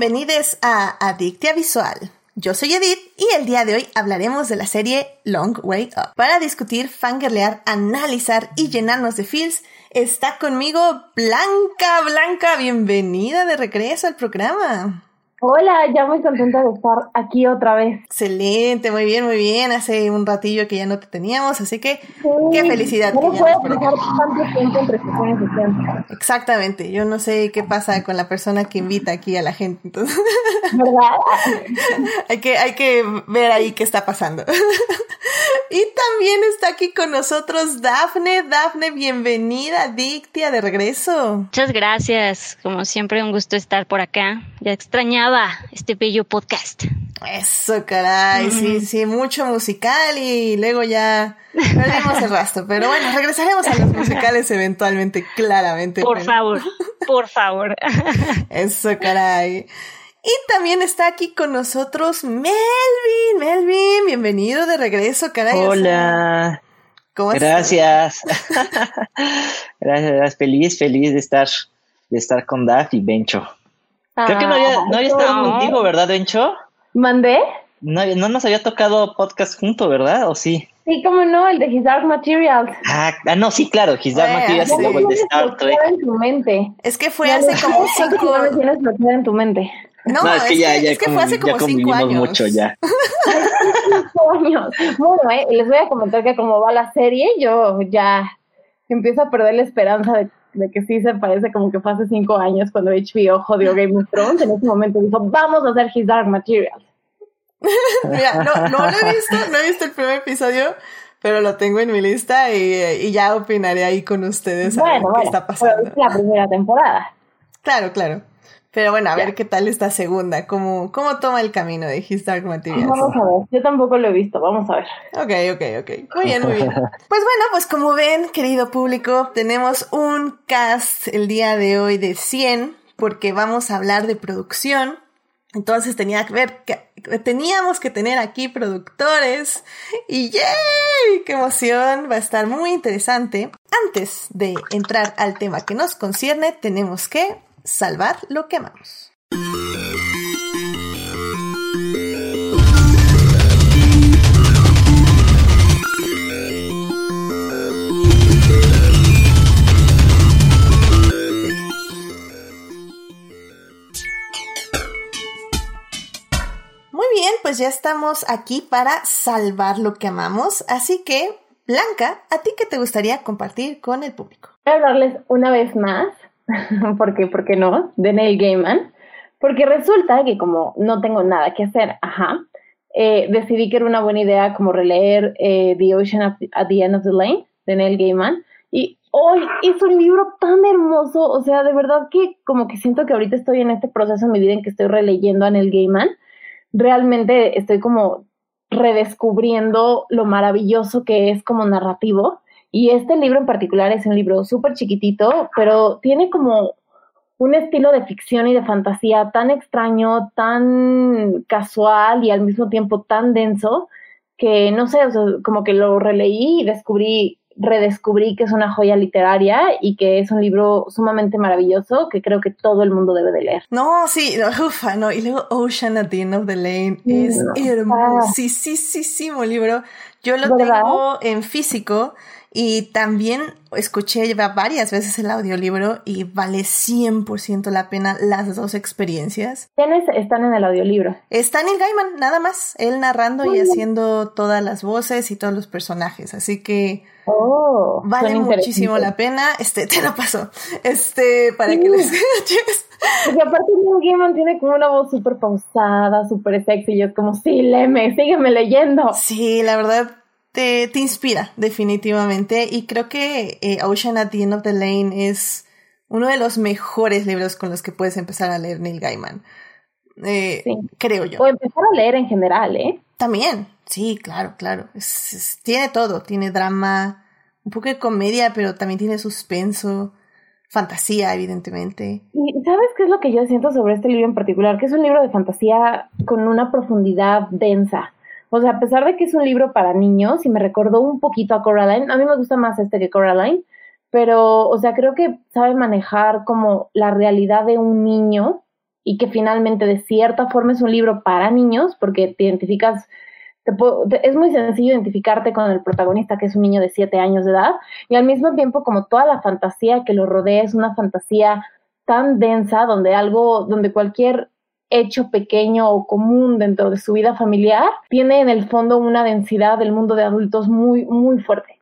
Bienvenidos a Adictia Visual. Yo soy Edith y el día de hoy hablaremos de la serie Long Way Up. Para discutir, fangirlear, analizar y llenarnos de feels, está conmigo Blanca. Blanca, bienvenida de regreso al programa. Hola, ya muy contenta de estar aquí otra vez. Excelente, muy bien, muy bien. Hace un ratillo que ya no te teníamos, así que qué felicidad. No puedo pasar tanto tiempo entre sesiones de tiempo, Exactamente, yo no sé qué pasa con la persona que invita aquí a la gente, entonces ¿verdad? hay que, hay que ver ahí qué está pasando. y también está aquí con nosotros Dafne. Dafne, bienvenida, Dictia, de regreso. Muchas gracias. Como siempre, un gusto estar por acá. Ya este bello podcast. Eso, caray, sí, sí, mucho musical y luego ya perdimos el rastro. Pero bueno, regresaremos a los musicales eventualmente, claramente. Por favor, por favor. Eso, caray. Y también está aquí con nosotros Melvin. Melvin, bienvenido de regreso, caray. Hola, ¿Cómo estás? gracias. gracias, gracias. Feliz, feliz de estar, de estar con Daf y Bencho. Creo que no había, no había estado no. contigo, ¿verdad, Bencho? ¿Mandé? No, no nos había tocado podcast junto, ¿verdad? ¿O sí? Sí, cómo no, el de His Dark Materials. Ah, ah, no, sí, claro. His Dark Bueno, Materials luego el de Star Trek. en tu mente. Es que fue Ya hace lo como cinco... Lo tienes bloqueado en tu mente. No, No, es que ya, ya, es que fue hace como cinco años. mucho ya. Cinco años. Bueno, eh, les voy a comentar que como va la serie, yo ya empiezo a perder la esperanza de, de que sí se parece como que fue hace cinco años cuando HBO jodió Game of Thrones. En ese momento dijo, vamos a hacer His Dark Materials. Mira, no, no lo he visto, no he visto el primer episodio, pero lo tengo en mi lista y, y ya opinaré ahí con ustedes a ver Bueno, qué bueno, está pero pasando. es la primera temporada. Claro, claro. Pero bueno, a Ya. ver qué tal esta segunda, cómo, cómo toma el camino de His Dark Materials. Vamos a ver, yo tampoco lo he visto, vamos a ver. Ok, ok, ok. Muy bien, muy bien. Pues bueno, pues como ven, querido público, tenemos un cast el día de hoy de 100 porque vamos a hablar de producción. Entonces tenía que ver que teníamos que tener aquí productores y ¡yay! ¡Qué emoción! Va a estar muy interesante. Antes de entrar al tema que nos concierne, tenemos que salvar lo que amamos. Muy bien, pues ya estamos aquí para salvar lo que amamos. Así que, Blanca, ¿a ti qué te gustaría compartir con el público? Voy a hablarles una vez más, porque, ¿por qué no? De Neil Gaiman. Porque resulta que como no tengo nada que hacer, ajá, eh, decidí que era una buena idea como releer eh, The Ocean at, at the End of the Lane de Neil Gaiman. Y hoy es un libro tan hermoso, o sea, de verdad que como que siento que ahorita estoy en este proceso en mi vida en que estoy releyendo a Neil Gaiman. Realmente estoy como redescubriendo lo maravilloso que es como narrativo. Y este libro en particular es un libro súper chiquitito, pero tiene como un estilo de ficción y de fantasía tan extraño, tan casual y al mismo tiempo tan denso, que no sé, o sea, como que lo releí y descubrí, redescubrí que es una joya literaria y que es un libro sumamente maravilloso que creo que todo el mundo debe de leer. No, sí, no, ufa, no. Y luego Ocean at the End of the Lane es No. hermosísimo libro. Yo lo ¿Verdad? tengo en físico y también escuché va- varias veces el audiolibro y vale 100% la pena las dos experiencias. ¿Quiénes están en el audiolibro? Está Neil Gaiman, nada más, él narrando y bien. haciendo todas las voces y todos los personajes, así que Oh, vale muchísimo la pena. Este, te lo paso. Este, para que lo escuches. Porque aparte Neil Gaiman tiene como una voz súper pausada, súper sexy, y es como, sí, léeme, sígueme leyendo. Sí, la verdad te, te inspira definitivamente y creo que eh, Ocean at the End of the Lane es uno de los mejores libros con los que puedes empezar a leer Neil Gaiman. Eh, Sí. Creo yo. O empezar a leer en general, ¿eh? También, sí, claro, claro. Es- es- tiene todo, tiene drama, un poco de comedia, pero también tiene suspenso, fantasía, evidentemente. Y ¿sabes qué es lo que yo siento sobre este libro en particular? Que es un libro de fantasía con una profundidad densa. O sea, a pesar de que es un libro para niños y me recordó un poquito a Coraline, a mí me gusta más este que Coraline, pero, o sea, creo que sabe manejar como la realidad de un niño y que finalmente de cierta forma es un libro para niños porque te identificas es muy sencillo identificarte con el protagonista, que es un niño de 7 años de edad, y al mismo tiempo como toda la fantasía que lo rodea es una fantasía tan densa, donde algo, donde cualquier hecho pequeño o común dentro de su vida familiar tiene en el fondo una densidad del mundo de adultos muy, muy fuerte.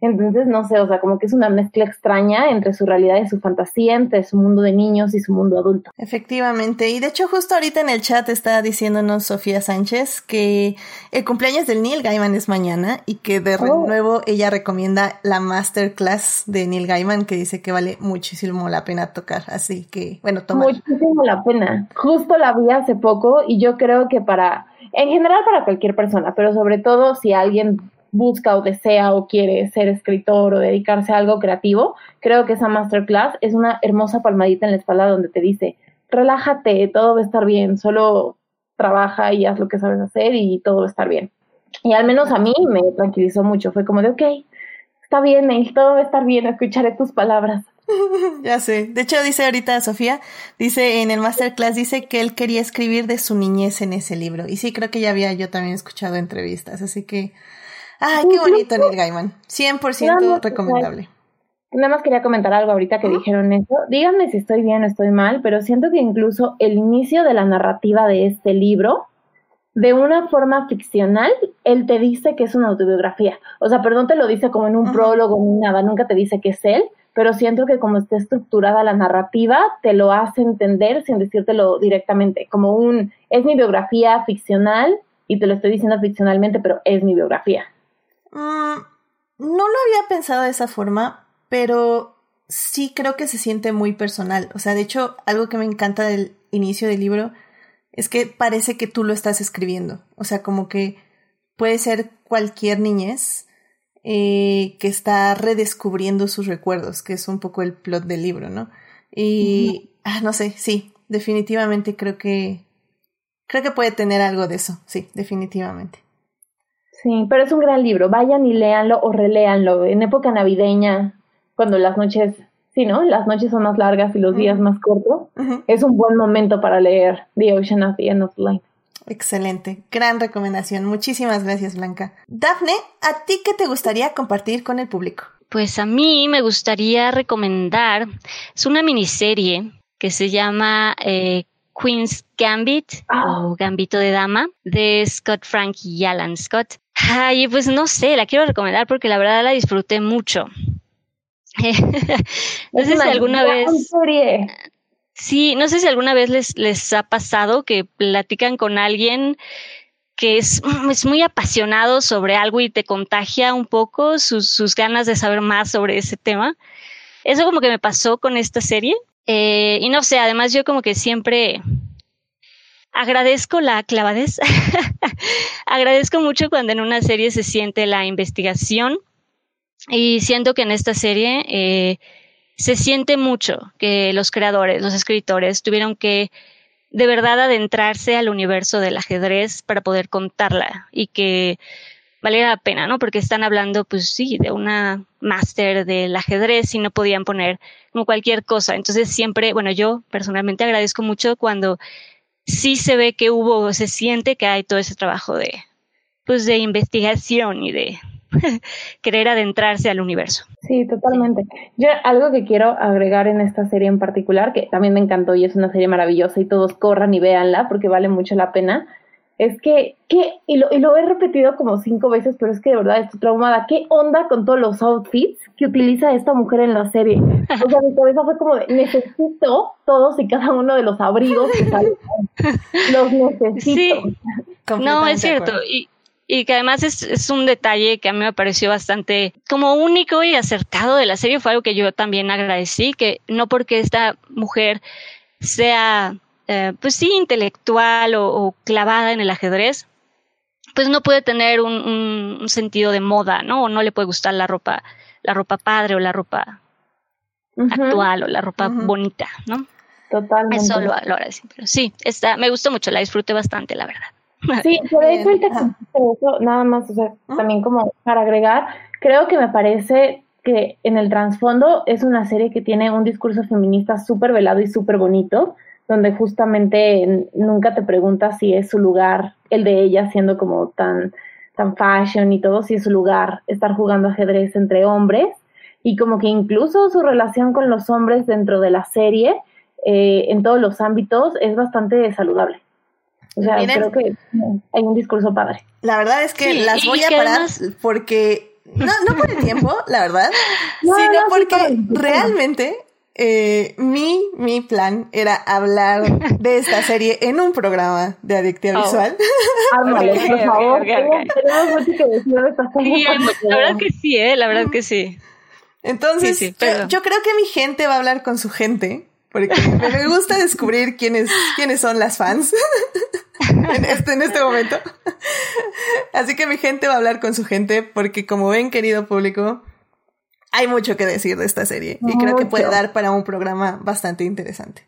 Entonces, no sé, o sea, como que es una mezcla extraña entre su realidad y su fantasía, entre su mundo de niños y su mundo adulto. Efectivamente, y de hecho justo ahorita en el chat está diciéndonos Sofía Sánchez que el cumpleaños del Neil Gaiman es mañana y que de oh. nuevo ella recomienda la masterclass de Neil Gaiman que dice que vale muchísimo la pena tocar, así que bueno, toma. Muchísimo la pena. Justo la vi hace poco y yo creo que para, en general para cualquier persona, pero sobre todo si alguien busca o desea o quiere ser escritor o dedicarse a algo creativo, creo que esa masterclass es una hermosa palmadita en la espalda donde te dice, relájate, todo va a estar bien, solo trabaja y haz lo que sabes hacer y todo va a estar bien. Y al menos a mí me tranquilizó mucho, fue como de, ok, está bien, todo va a estar bien, escucharé tus palabras. ya sé. De hecho, dice ahorita Sofía, dice en el masterclass, dice que él quería escribir de su niñez en ese libro. Y sí, creo que ya había yo también escuchado entrevistas, así que Ay, qué bonito Neil Gaiman. 100% recomendable. Nada más quería comentar algo ahorita que dijeron eso. Díganme si estoy bien o estoy mal, pero siento que incluso el inicio de la narrativa de este libro, de una forma ficcional, él te dice que es una autobiografía. O sea, perdón, te lo dice como en un prólogo ni nada, nunca te dice que es él, pero siento que como está estructurada la narrativa, te lo hace entender sin decírtelo directamente, como un, es mi biografía ficcional y te lo estoy diciendo ficcionalmente, pero es mi biografía. Mm, no lo había pensado de esa forma, pero sí creo que se siente muy personal. O sea, de hecho, algo que me encanta del inicio del libro es que parece que tú lo estás escribiendo. O sea, como que puede ser cualquier niñez eh, que está redescubriendo sus recuerdos, que es un poco el plot del libro, ¿no? Y, ah, no sé, sí, definitivamente creo que, creo que puede tener algo de eso, sí, definitivamente. Sí, pero es un gran libro. Vayan y léanlo o reléanlo en época navideña, cuando las noches, sí, ¿no? Las noches son más largas y los días más cortos. Es un buen momento para leer The Ocean at the End of the Line. Excelente, gran recomendación. Muchísimas gracias, Blanca. Dafne, ¿a ti qué te gustaría compartir con el público? Pues a mí me gustaría recomendar, es una miniserie que se llama eh, Queen's Gambit ah. o Gambito de Dama de Scott Frank y Alan Scott. Ay, pues no sé, la quiero recomendar porque la verdad la disfruté mucho. no sé si alguna vez. Sí, no sé si alguna vez les, les ha pasado que platican con alguien que es, es, muy apasionado sobre algo y te contagia un poco sus, sus, ganas de saber más sobre ese tema. Eso como que me pasó con esta serie. Eh, y no sé, además yo como que siempre agradezco la clavadez. agradezco mucho cuando en una serie se siente la investigación y siento que en esta serie eh, se siente mucho que los creadores, los escritores tuvieron que de verdad adentrarse al universo del ajedrez para poder contarla y que valiera la pena, ¿no? Porque están hablando, pues sí, de una máster del ajedrez y no podían poner como cualquier cosa. Entonces siempre, bueno, yo personalmente agradezco mucho cuando sí se ve que hubo, se siente que hay todo ese trabajo de, pues de investigación y de querer adentrarse al universo. Sí, totalmente. Yo algo que quiero agregar en esta serie en particular, que también me encantó y es una serie maravillosa y todos corran y véanla porque vale mucho la pena, es que, ¿qué? Y lo, y lo he repetido como cinco veces, pero es que de verdad estoy traumada. ¿Qué onda con todos los outfits que utiliza esta mujer en la serie? O sea, mi cabeza fue como de, necesito todos y cada uno de los abrigos que salen. Los necesito. Sí, no, es cierto. Y, y que además es, es, un detalle que a mí me pareció bastante como único y acertado de la serie. Fue algo que yo también agradecí, que no porque esta mujer sea eh, pues sí, intelectual o, clavada en el ajedrez, pues no puede tener un, sentido de moda, ¿no? O no le puede gustar la ropa, la ropa padre o la ropa actual o la ropa bonita, ¿no? Totalmente. Eso lo, lo pero sí, está, me gustó mucho, la disfruté bastante, la verdad. Sí, pero de eso, nada más, o sea, también como para agregar, creo que me parece que en el trasfondo es una serie que tiene un discurso feminista súper velado y súper bonito, donde justamente nunca te preguntas si es su lugar, el de ella siendo como tan, tan fashion y todo, si es su lugar estar jugando ajedrez entre hombres y como que incluso su relación con los hombres dentro de la serie, eh, en todos los ámbitos, es bastante saludable. O sea, creo que hay un discurso padre. La verdad es que las voy a parar porque, no, no por el tiempo, la verdad, sino porque realmente eh, mi, mi plan era hablar de esta serie en un programa de Adictia oh. Visual. por favor. la verdad que sí, ¿eh? La verdad que sí. Entonces, yo, creo que mi gente va a hablar con su gente, porque me gusta descubrir quiénes, quiénes son las fans en, este, en este momento. Así que mi gente va a hablar con su gente, porque como ven, querido público, hay mucho que decir de esta serie y creo que puede dar para un programa bastante interesante.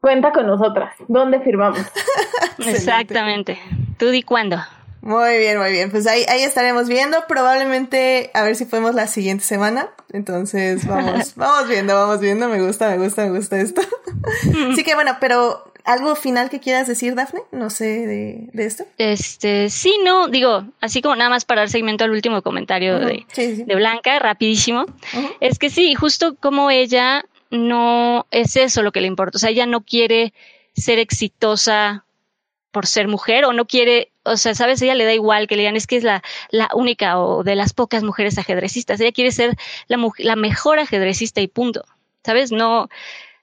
Cuenta con nosotras. ¿Dónde firmamos? Exactamente. ¿Tú di cuándo? Muy bien, muy bien. Pues ahí, ahí estaremos viendo. Probablemente a ver si podemos la siguiente semana. Entonces vamos, vamos viendo, vamos viendo. Me gusta, me gusta, me gusta esto. Así que bueno, pero ¿Algo final que quieras decir, Dafne? No sé de, esto. Este, sí, no, digo, así como nada más para dar seguimiento al último comentario de, Blanca, rapidísimo. Es que sí, justo como ella no es eso lo que le importa. O sea, ella no quiere ser exitosa por ser mujer o no quiere, o sea, sabes, ella le da igual que le digan es que es la, la única o de las pocas mujeres ajedrecistas. Ella quiere ser la, la mejor ajedrecista y punto. ¿Sabes? No,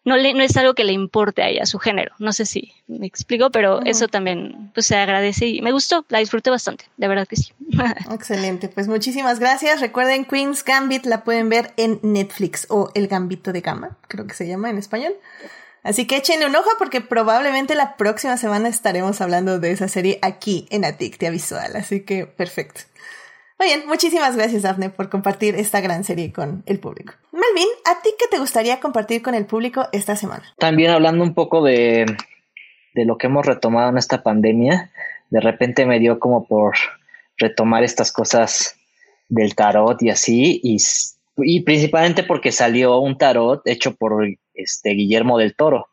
no, le, no es algo que le importe a ella, su género. No sé si me explico, pero eso también pues, se agradece y me gustó, la disfruté bastante, de verdad que sí. Excelente, pues muchísimas gracias. Recuerden, Queen's Gambit la pueden ver en Netflix o El Gambito de Gama, creo que se llama en español. Así que échenle un ojo porque probablemente la próxima semana estaremos hablando de esa serie aquí en Adictia Visual. Así que perfecto. Bien, muchísimas gracias Daphne por compartir esta gran serie con el público. Melvin, ¿a ti qué te gustaría compartir con el público esta semana? También hablando un poco de, de lo que hemos retomado en esta pandemia, de repente me dio como por retomar estas cosas del tarot y así, y, y principalmente porque salió un tarot hecho por este Guillermo del Toro,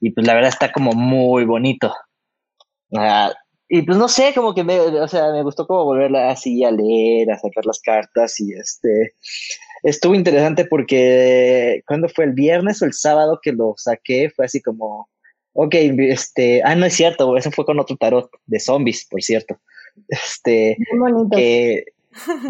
y pues la verdad está como muy bonito. Uh, y pues no sé, como que me, o sea, me gustó como volverla así a leer, a sacar las cartas y este, estuvo interesante porque cuando fue el viernes o el sábado que lo saqué, fue así como, ok, este, ah, no es cierto, eso fue con otro tarot de zombies, por cierto. Este, que,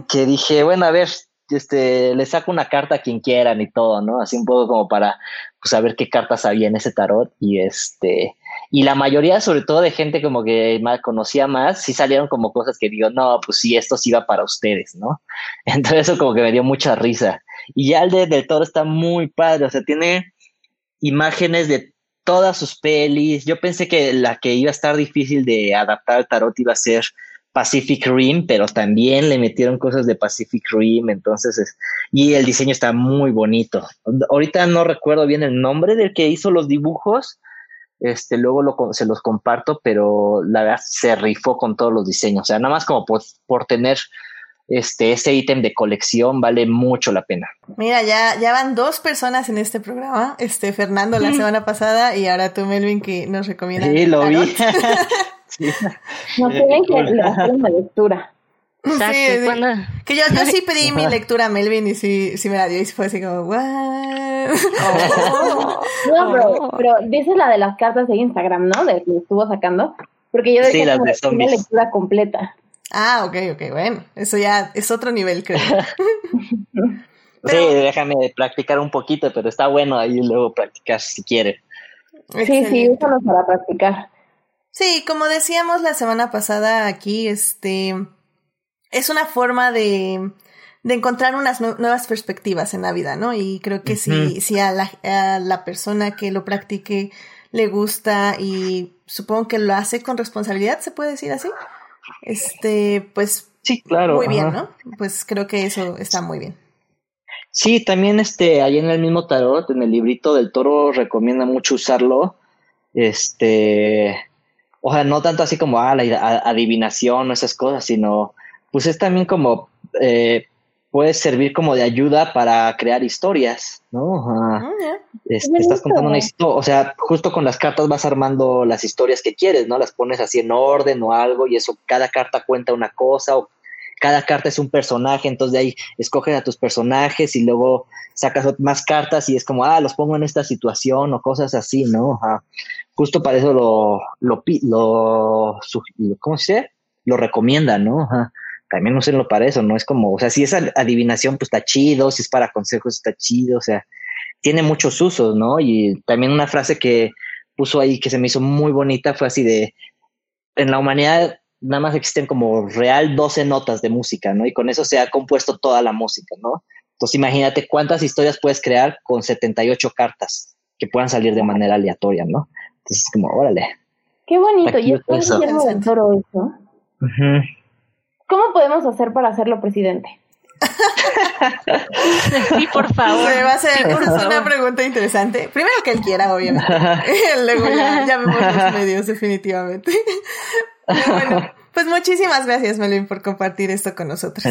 que dije, bueno, a ver, este, le saco una carta a quien quieran y todo, ¿no? Así un poco como para pues, saber qué cartas había en ese tarot y este, y la mayoría, sobre todo de gente como que más conocía más, sí salieron como cosas que digo, no, pues sí, esto sí iba para ustedes, ¿no? Entonces eso como que me dio mucha risa. Y ya el de del toro está muy padre, o sea, tiene imágenes de todas sus pelis. Yo pensé que la que iba a estar difícil de adaptar al tarot iba a ser Pacific Rim, pero también le metieron cosas de Pacific Rim, entonces, es, y el diseño está muy bonito. Ahorita no recuerdo bien el nombre del que hizo los dibujos, este, luego lo, se los comparto, pero la verdad se rifó con todos los diseños, o sea, nada más como por, por tener este, ese ítem de colección vale mucho la pena. Mira, ya, ya van dos personas en este programa, este, Fernando la semana pasada y ahora tú, Melvin, que nos recomiendas. Sí, lo vi. No tienen que hacer una lectura. Exacto. Que yo, yo sí pedí mi lectura a Melvin y sí, sí me la dio y fue así como, ¿what? Oh. No, pero, pero dices la de las cartas de Instagram, ¿no? De que estuvo sacando. Porque yo sí, las de una lectura completa. Ah, ok, ok, bueno. Eso ya es otro nivel, creo. Sí, déjame practicar un poquito, pero está bueno ahí luego practicar si quiere. Sí, sí, úsalo para practicar. Sí, como decíamos la semana pasada aquí, este es una forma de, de encontrar unas nuevas perspectivas en la vida, ¿no? Y creo que si, si a la, a la persona que lo practique le gusta y supongo que lo hace con responsabilidad, ¿se puede decir así? Este, pues sí, claro. Muy bien, ¿no? Pues creo que eso está muy bien. Sí, también este, ahí en el mismo tarot, en el librito del toro, recomienda mucho usarlo. Este, o sea, no tanto así como ah, la adivinación o esas cosas, sino pues es también como eh, puede servir como de ayuda para crear historias, ¿no? Ah, este, estás contando una historia, o sea, justo con las cartas vas armando las historias que quieres, ¿no? Las pones así en orden o algo y eso, cada carta cuenta una cosa o cada carta es un personaje, entonces de ahí escoges a tus personajes y luego sacas más cartas y es como, ah, los pongo en esta situación o cosas así, ¿no? Justo para eso lo, lo, lo, ¿cómo se dice? Lo recomiendan, ¿no? También lo para eso, ¿no? Es como, o sea, si es adivinación, pues está chido, si es para consejos, está chido, o sea, tiene muchos usos, ¿no? Y también una frase que puso ahí que se me hizo muy bonita fue así de, en la humanidad nada más existen como real 12 notas de música, ¿no? Y con eso se ha compuesto toda la música, ¿no? Entonces imagínate cuántas historias puedes crear con 78 cartas que puedan salir de manera aleatoria, ¿no? Entonces es como, órale. Qué bonito, y estoy eso. eso. ¿Cómo podemos hacer para hacerlo presidente? sí, por favor. va a ser una pregunta interesante. Primero que él quiera, obviamente. Luego ya, ya vemos los medios, definitivamente. bueno, pues muchísimas gracias, Melvin, por compartir esto con nosotros.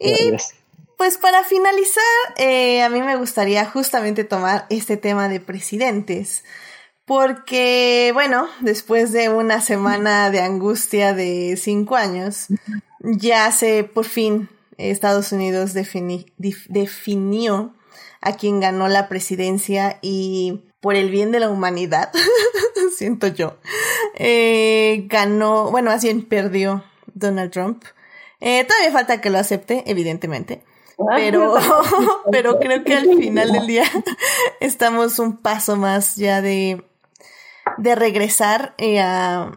Y pues para finalizar, eh, a mí me gustaría justamente tomar este tema de presidentes. Porque, bueno, después de una semana de angustia de cinco años, ya se por fin Estados Unidos definió a quien ganó la presidencia y por el bien de la humanidad, siento yo, eh, ganó, bueno, así bien perdió Donald Trump. Eh, todavía falta que lo acepte, evidentemente. Pero, pero creo que al final del día estamos un paso más ya de, de regresar eh, a,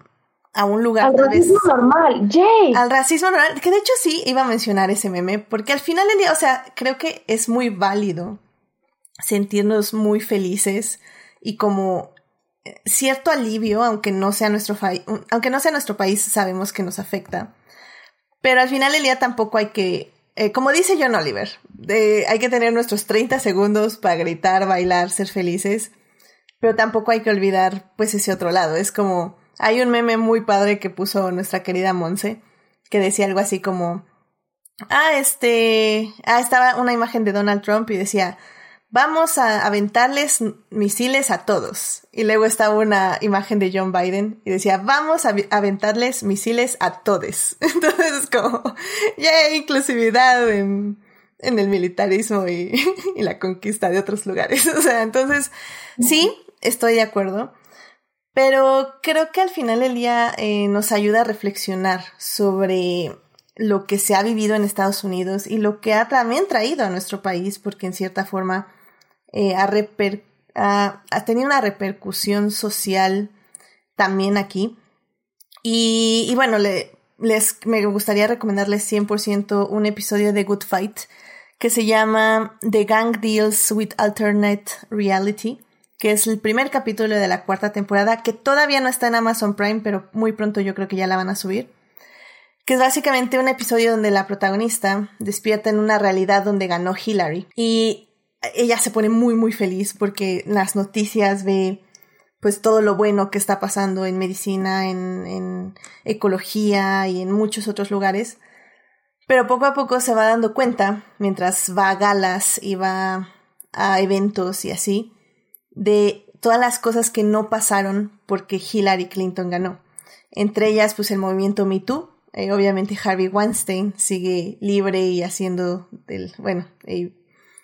a un lugar. Al racismo normal, Jay. Al racismo normal, que de hecho sí iba a mencionar ese meme, porque al final del día, o sea, creo que es muy válido sentirnos muy felices y como eh, cierto alivio, aunque no sea nuestro, aunque no sea nuestro país, sabemos que nos afecta. Pero al final del día tampoco hay que, eh, como dice John Oliver, hay que tener nuestros 30 segundos para gritar, bailar, ser felices, pero tampoco hay que olvidar pues ese otro lado. Es como, hay un meme muy padre que puso nuestra querida Monse, que decía algo así como, ah, este, ah, estaba una imagen de Donald Trump y decía, vamos a aventarles misiles a todos. Y luego estaba una imagen de John Biden y decía, vamos a aventarles misiles a todos. Entonces es como, ya hay inclusividad en, el militarismo y, la conquista de otros lugares. O sea, entonces, sí, estoy de acuerdo. Pero creo que al final del día eh, nos ayuda a reflexionar sobre lo que se ha vivido en Estados Unidos y lo que ha también traído a nuestro país, porque en cierta forma eh, ha, tenido una repercusión social también aquí. Y, bueno, les, me gustaría recomendarles 100% un episodio de Good Fight que se llama The Gang Deals with Alternate Reality, que es el primer capítulo de la cuarta temporada, que todavía no está en Amazon Prime, pero muy pronto yo creo que ya la van a subir. Que es básicamente un episodio donde la protagonista despierta en una realidad donde ganó Hillary. Y ella se pone muy muy feliz porque las noticias ve pues todo lo bueno que está pasando en medicina, en, en ecología y en muchos otros lugares. Pero poco a poco se va dando cuenta, mientras va a galas y va a eventos y así, de todas las cosas que no pasaron porque Hillary Clinton ganó. Entre ellas, pues el movimiento Me Too. Eh, obviamente Harvey Weinstein sigue libre y haciendo del, bueno,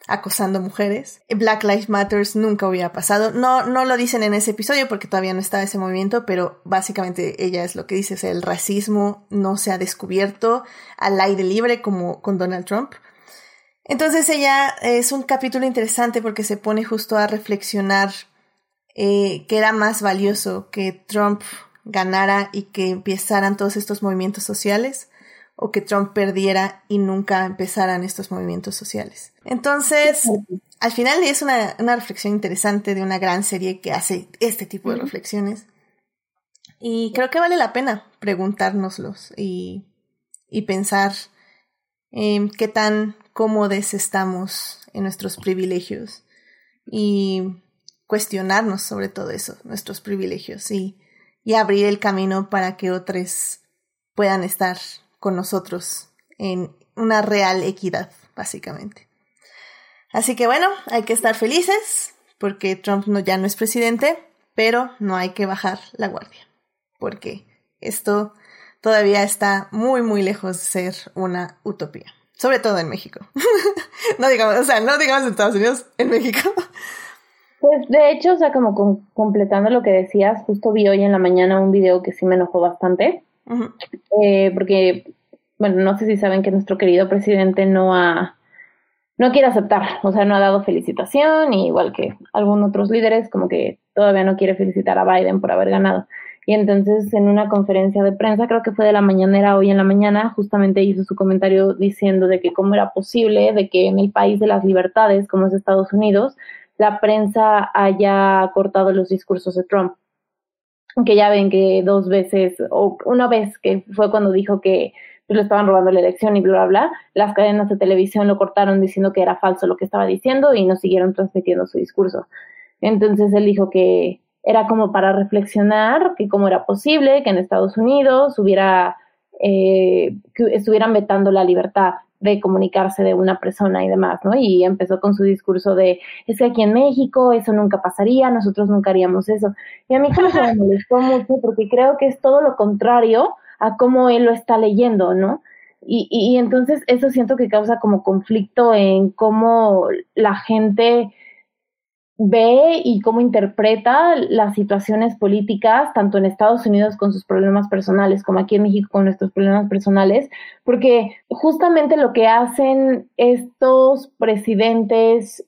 acosando mujeres. Black Lives Matters nunca hubiera pasado. No, no lo dicen en ese episodio porque todavía no está ese movimiento, pero básicamente ella es lo que dice, o el racismo no se ha descubierto al aire libre como con Donald Trump. Entonces ella es un capítulo interesante porque se pone justo a reflexionar eh, que era más valioso que Trump ganara y que empezaran todos estos movimientos sociales o que Trump perdiera y nunca empezaran estos movimientos sociales. Entonces, al final es una, una reflexión interesante de una gran serie que hace este tipo de reflexiones. Y creo que vale la pena preguntárnoslos y, y pensar en qué tan cómodos estamos en nuestros privilegios y cuestionarnos sobre todo eso, nuestros privilegios y, y abrir el camino para que otros puedan estar con nosotros en una real equidad, básicamente. Así que bueno, hay que estar felices porque Trump no, ya no es presidente, pero no hay que bajar la guardia, porque esto todavía está muy, muy lejos de ser una utopía, sobre todo en México. no digamos, o sea, no digamos en Estados Unidos, en México. Pues de hecho, o sea, como completando lo que decías, justo vi hoy en la mañana un video que sí me enojó bastante, eh, porque, bueno, no sé si saben que nuestro querido presidente no ha, no quiere aceptar, o sea, no ha dado felicitación, igual que algunos otros líderes, como que todavía no quiere felicitar a Biden por haber ganado. Y entonces en una conferencia de prensa, creo que fue de la mañanera hoy en la mañana, justamente hizo su comentario diciendo de que cómo era posible de que en el país de las libertades, como es Estados Unidos, la prensa haya cortado los discursos de Trump. Que ya ven que dos veces, o una vez que fue cuando dijo que pues, le estaban robando la elección y bla, bla, bla, las cadenas de televisión lo cortaron diciendo que era falso lo que estaba diciendo y no siguieron transmitiendo su discurso. Entonces él dijo que era como para reflexionar que cómo era posible que en Estados Unidos hubiera, eh, que estuvieran vetando la libertad de comunicarse de una persona y demás, ¿no? Y empezó con su discurso de, es que aquí en México eso nunca pasaría, nosotros nunca haríamos eso. Y a mí como me molestó mucho porque creo que es todo lo contrario a cómo él lo está leyendo, ¿no? Y, y, y entonces eso siento que causa como conflicto en cómo la gente ve y cómo interpreta las situaciones políticas, tanto en Estados Unidos con sus problemas personales como aquí en México con nuestros problemas personales, porque justamente lo que hacen estos presidentes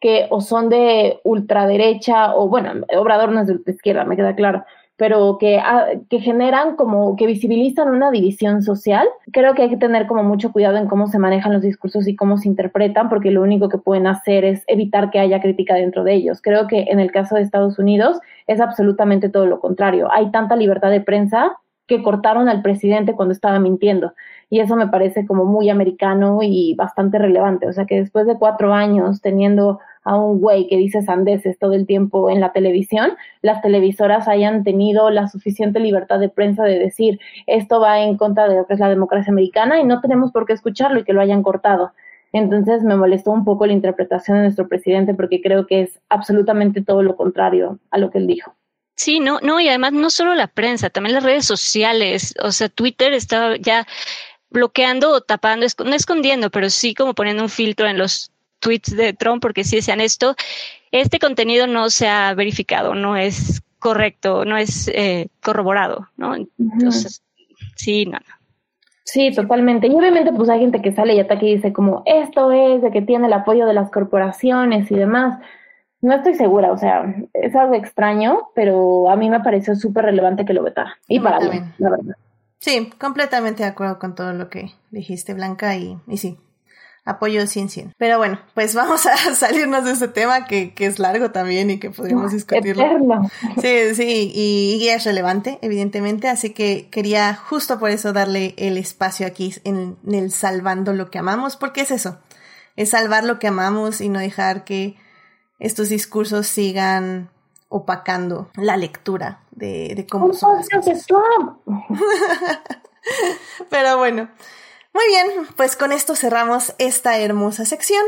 que o son de ultraderecha o bueno, Obrador no es de izquierda, me queda claro, pero que, ah, que generan como que visibilizan una división social. Creo que hay que tener como mucho cuidado en cómo se manejan los discursos y cómo se interpretan, porque lo único que pueden hacer es evitar que haya crítica dentro de ellos. Creo que en el caso de Estados Unidos es absolutamente todo lo contrario. Hay tanta libertad de prensa que cortaron al presidente cuando estaba mintiendo. Y eso me parece como muy americano y bastante relevante. O sea que después de cuatro años teniendo a un güey que dice sandeces todo el tiempo en la televisión, las televisoras hayan tenido la suficiente libertad de prensa de decir esto va en contra de lo que es la democracia americana y no tenemos por qué escucharlo y que lo hayan cortado. Entonces me molestó un poco la interpretación de nuestro presidente porque creo que es absolutamente todo lo contrario a lo que él dijo. Sí, no, no, y además no solo la prensa, también las redes sociales, o sea, Twitter estaba ya bloqueando o tapando, no escondiendo, pero sí como poniendo un filtro en los tweets de Trump porque si decían esto, este contenido no se ha verificado, no es correcto, no es eh, corroborado, ¿no? Entonces, sí, no, Sí, totalmente. Y obviamente pues hay gente que sale y ataca y dice como esto es de que tiene el apoyo de las corporaciones y demás. No estoy segura, o sea, es algo extraño, pero a mí me pareció súper relevante que lo vetara. Y para mí, la verdad. Sí, completamente de acuerdo con todo lo que dijiste, Blanca, y, y sí, apoyo 100-100. Pero bueno, pues vamos a salirnos de este tema que, que es largo también y que podríamos discutirlo. Sí, sí, y, es relevante, evidentemente, así que quería justo por eso darle el espacio aquí en, el salvando lo que amamos, porque es eso, es salvar lo que amamos y no dejar que estos discursos sigan opacando la lectura de, de cómo son las cosas. Pero bueno, muy bien, pues con esto cerramos esta hermosa sección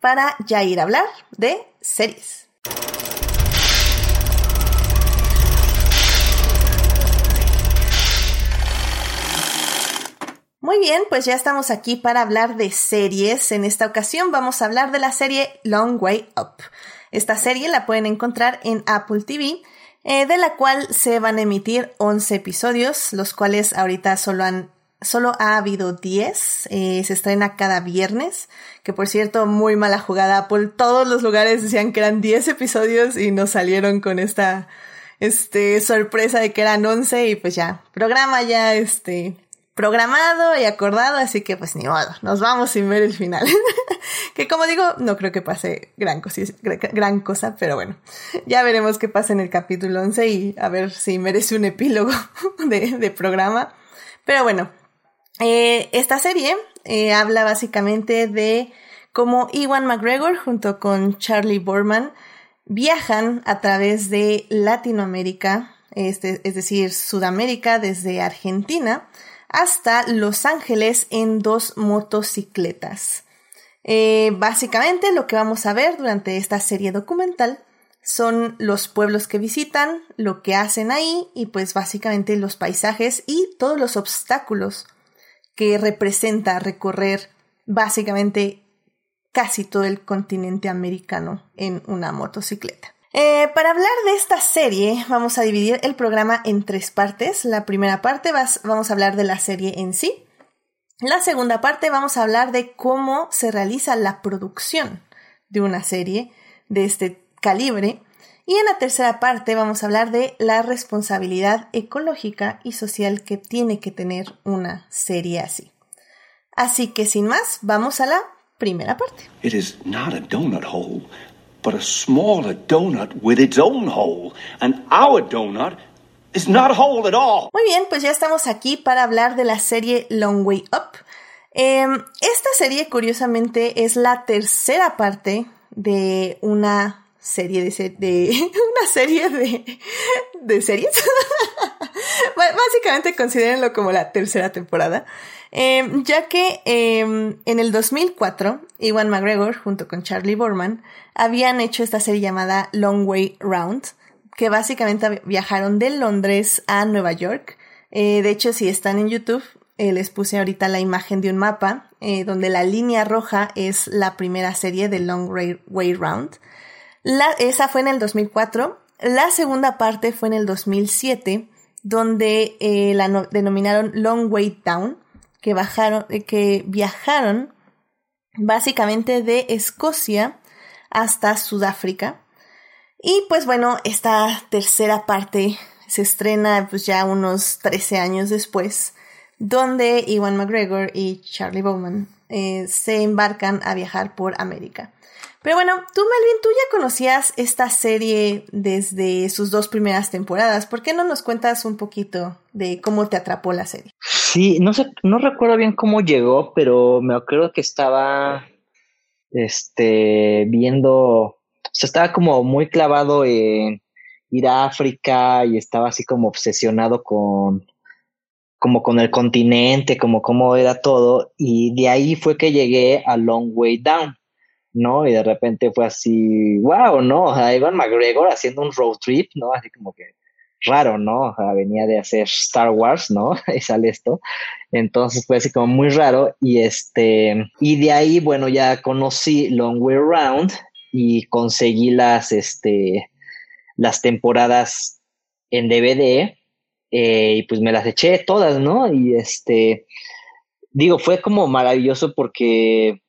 para ya ir a hablar de series. Muy bien, pues ya estamos aquí para hablar de series. En esta ocasión vamos a hablar de la serie Long Way Up. Esta serie la pueden encontrar en Apple TV, eh, de la cual se van a emitir 11 episodios, los cuales ahorita solo han solo ha habido 10, eh, se estrena cada viernes, que por cierto, muy mala jugada, por todos los lugares decían que eran 10 episodios y nos salieron con esta, este, sorpresa de que eran 11 y pues ya, programa ya, este, programado y acordado, así que pues ni modo, nos vamos sin ver el final. que como digo, no creo que pase gran cosa, gran cosa, pero bueno, ya veremos qué pasa en el capítulo 11 y a ver si merece un epílogo de programa. Pero bueno, eh, esta serie eh, habla básicamente de cómo Iwan McGregor junto con Charlie Borman viajan a través de Latinoamérica, este, es decir, Sudamérica desde Argentina hasta Los Ángeles en dos motocicletas. Eh, básicamente lo que vamos a ver durante esta serie documental son los pueblos que visitan, lo que hacen ahí y pues básicamente los paisajes y todos los obstáculos que representa recorrer básicamente casi todo el continente americano en una motocicleta. Eh, para hablar de esta serie, vamos a dividir el programa en tres partes. La primera parte vamos a hablar de la serie en sí. La segunda parte vamos a hablar de cómo se realiza la producción de una serie de este calibre. Y en la tercera parte vamos a hablar de la responsabilidad ecológica y social que tiene que tener una serie así. Así que sin más, vamos a la primera parte. It is not a donut hole, but a smaller donut with its own hole. And our donut is not a hole at all. Muy bien, pues ya estamos aquí para hablar de la serie Long Way Up. Em, esta serie, curiosamente, es la tercera parte de una serie de, de una serie de, de series. Básicamente considérenlo como la tercera temporada. Em, ya que em, en el 2004, Iwan McGregor junto con Charlie Borman habían hecho esta serie llamada Long Way Round, que básicamente viajaron de Londres a Nueva York. Eh, de hecho, si están en YouTube, eh, les puse ahorita la imagen de un mapa eh, donde la línea roja es la primera serie de Long Way Round. La, esa fue en el 2004. La segunda parte fue en el 2007, donde la denominaron Long Way Down que, bajaron, eh, que viajaron básicamente de Escocia hasta Sudáfrica. Y pues bueno, esta tercera parte se estrena pues ya unos 13 años después, donde Iwan McGregor y Charlie Bowman eh, se embarcan a viajar por América. Pero bueno, tú Melvin, tú ya conocías esta serie desde sus dos primeras temporadas. ¿Por qué no nos cuentas un poquito de cómo te atrapó la serie? Sí, no sé, no recuerdo bien cómo llegó, pero me acuerdo que estaba este viendo, o sea, estaba como muy clavado en ir a África y estaba así como obsesionado con como con el continente, como cómo era todo, y de ahí fue que llegué a Long Way Down ¿no? Y de repente fue así, wow, ¿no? O Ivan McGregor haciendo un road trip, ¿no? Así como que raro, ¿no? O sea, venía de hacer Star Wars, ¿no? y sale esto. Entonces fue así como muy raro. Y este, y de ahí, bueno, ya conocí Long Way Round y conseguí las, este, las temporadas en DVD. Eh, y pues me las eché todas, ¿no? Y este, digo, fue como maravilloso porque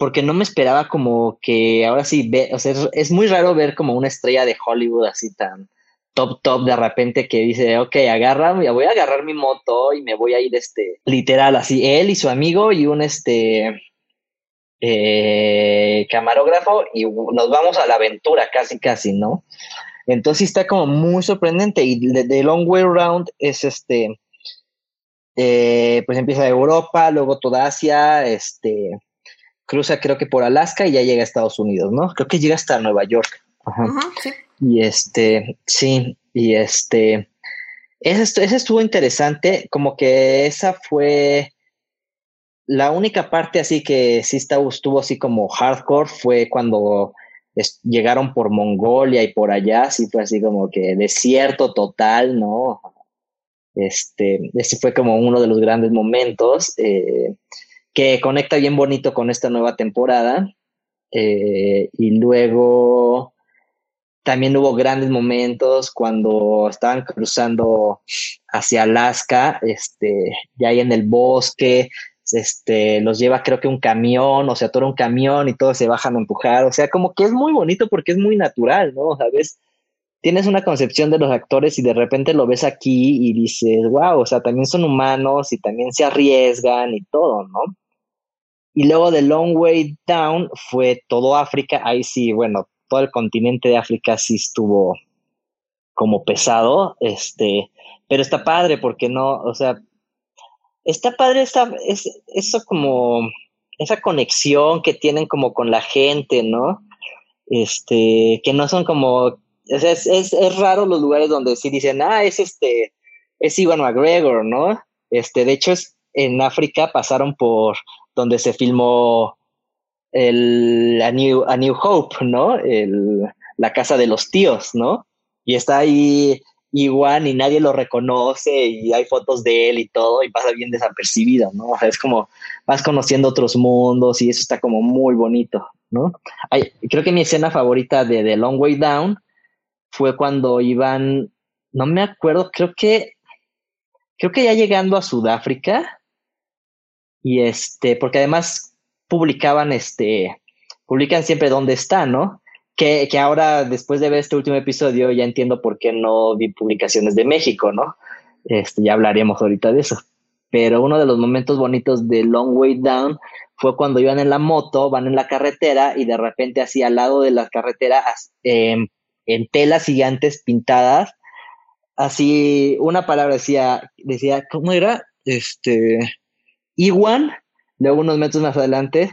porque no me esperaba como que ahora sí, ve, o sea, es, muy raro ver como una estrella de Hollywood así tan top, top de repente que dice, ok, agarra, voy a agarrar mi moto y me voy a ir, este, literal, así, él y su amigo y un, este, eh, camarógrafo y nos vamos a la aventura, casi, casi, ¿no? Entonces está como muy sorprendente y The Long Way Round es este, eh, pues empieza Europa, luego toda Asia, este, cruza creo que por Alaska y ya llega a Estados Unidos, ¿no? Creo que llega hasta Nueva York. Ajá. sí. Y este, sí, y este, ese, estuvo interesante, como que esa fue la única parte así que sí estuvo así como hardcore fue cuando llegaron por Mongolia y por allá, sí fue así como que desierto total, ¿no? Este, ese fue como uno de los grandes momentos. Eh, que conecta bien bonito con esta nueva temporada. Eh, y luego también hubo grandes momentos cuando estaban cruzando hacia Alaska, este, ya ahí en el bosque, este, los lleva creo que un camión, o sea, todo un camión y todos se bajan a empujar, o sea, como que es muy bonito porque es muy natural, ¿no? ¿Sabes? Tienes una concepción de los actores y de repente lo ves aquí y dices, wow, o sea, también son humanos y también se arriesgan y todo, ¿no? Y luego de Long Way Down fue todo África. Ahí sí, bueno, todo el continente de África sí estuvo como pesado. Este, pero está padre porque no, o sea, está padre esa, es, eso como, esa conexión que tienen como con la gente, ¿no? Este, que no son como, es, es, es raro los lugares donde sí dicen, ah, es este, es Ivan McGregor, ¿no? Este, de hecho, es, en África pasaron por donde se filmó el, a, New, a New Hope, ¿no? El, la casa de los tíos, ¿no? Y está ahí igual y nadie lo reconoce y hay fotos de él y todo y pasa bien desapercibido, ¿no? Es como vas conociendo otros mundos y eso está como muy bonito, ¿no? Creo que mi escena favorita de The Long Way Down fue cuando iban, no me acuerdo, creo que, creo que ya llegando a Sudáfrica y este, porque además publicaban este, publican siempre dónde está, ¿no? Que, que, ahora, después de ver este último episodio, ya entiendo por qué no vi publicaciones de México, ¿no? Este, ya hablaremos ahorita de eso. Pero uno de los momentos bonitos de Long Way Down fue cuando iban en la moto, van en la carretera y de repente así al lado de la carretera, eh, en telas gigantes pintadas, así una palabra decía, decía, ¿cómo era? Este, Iwan, luego unos metros más adelante,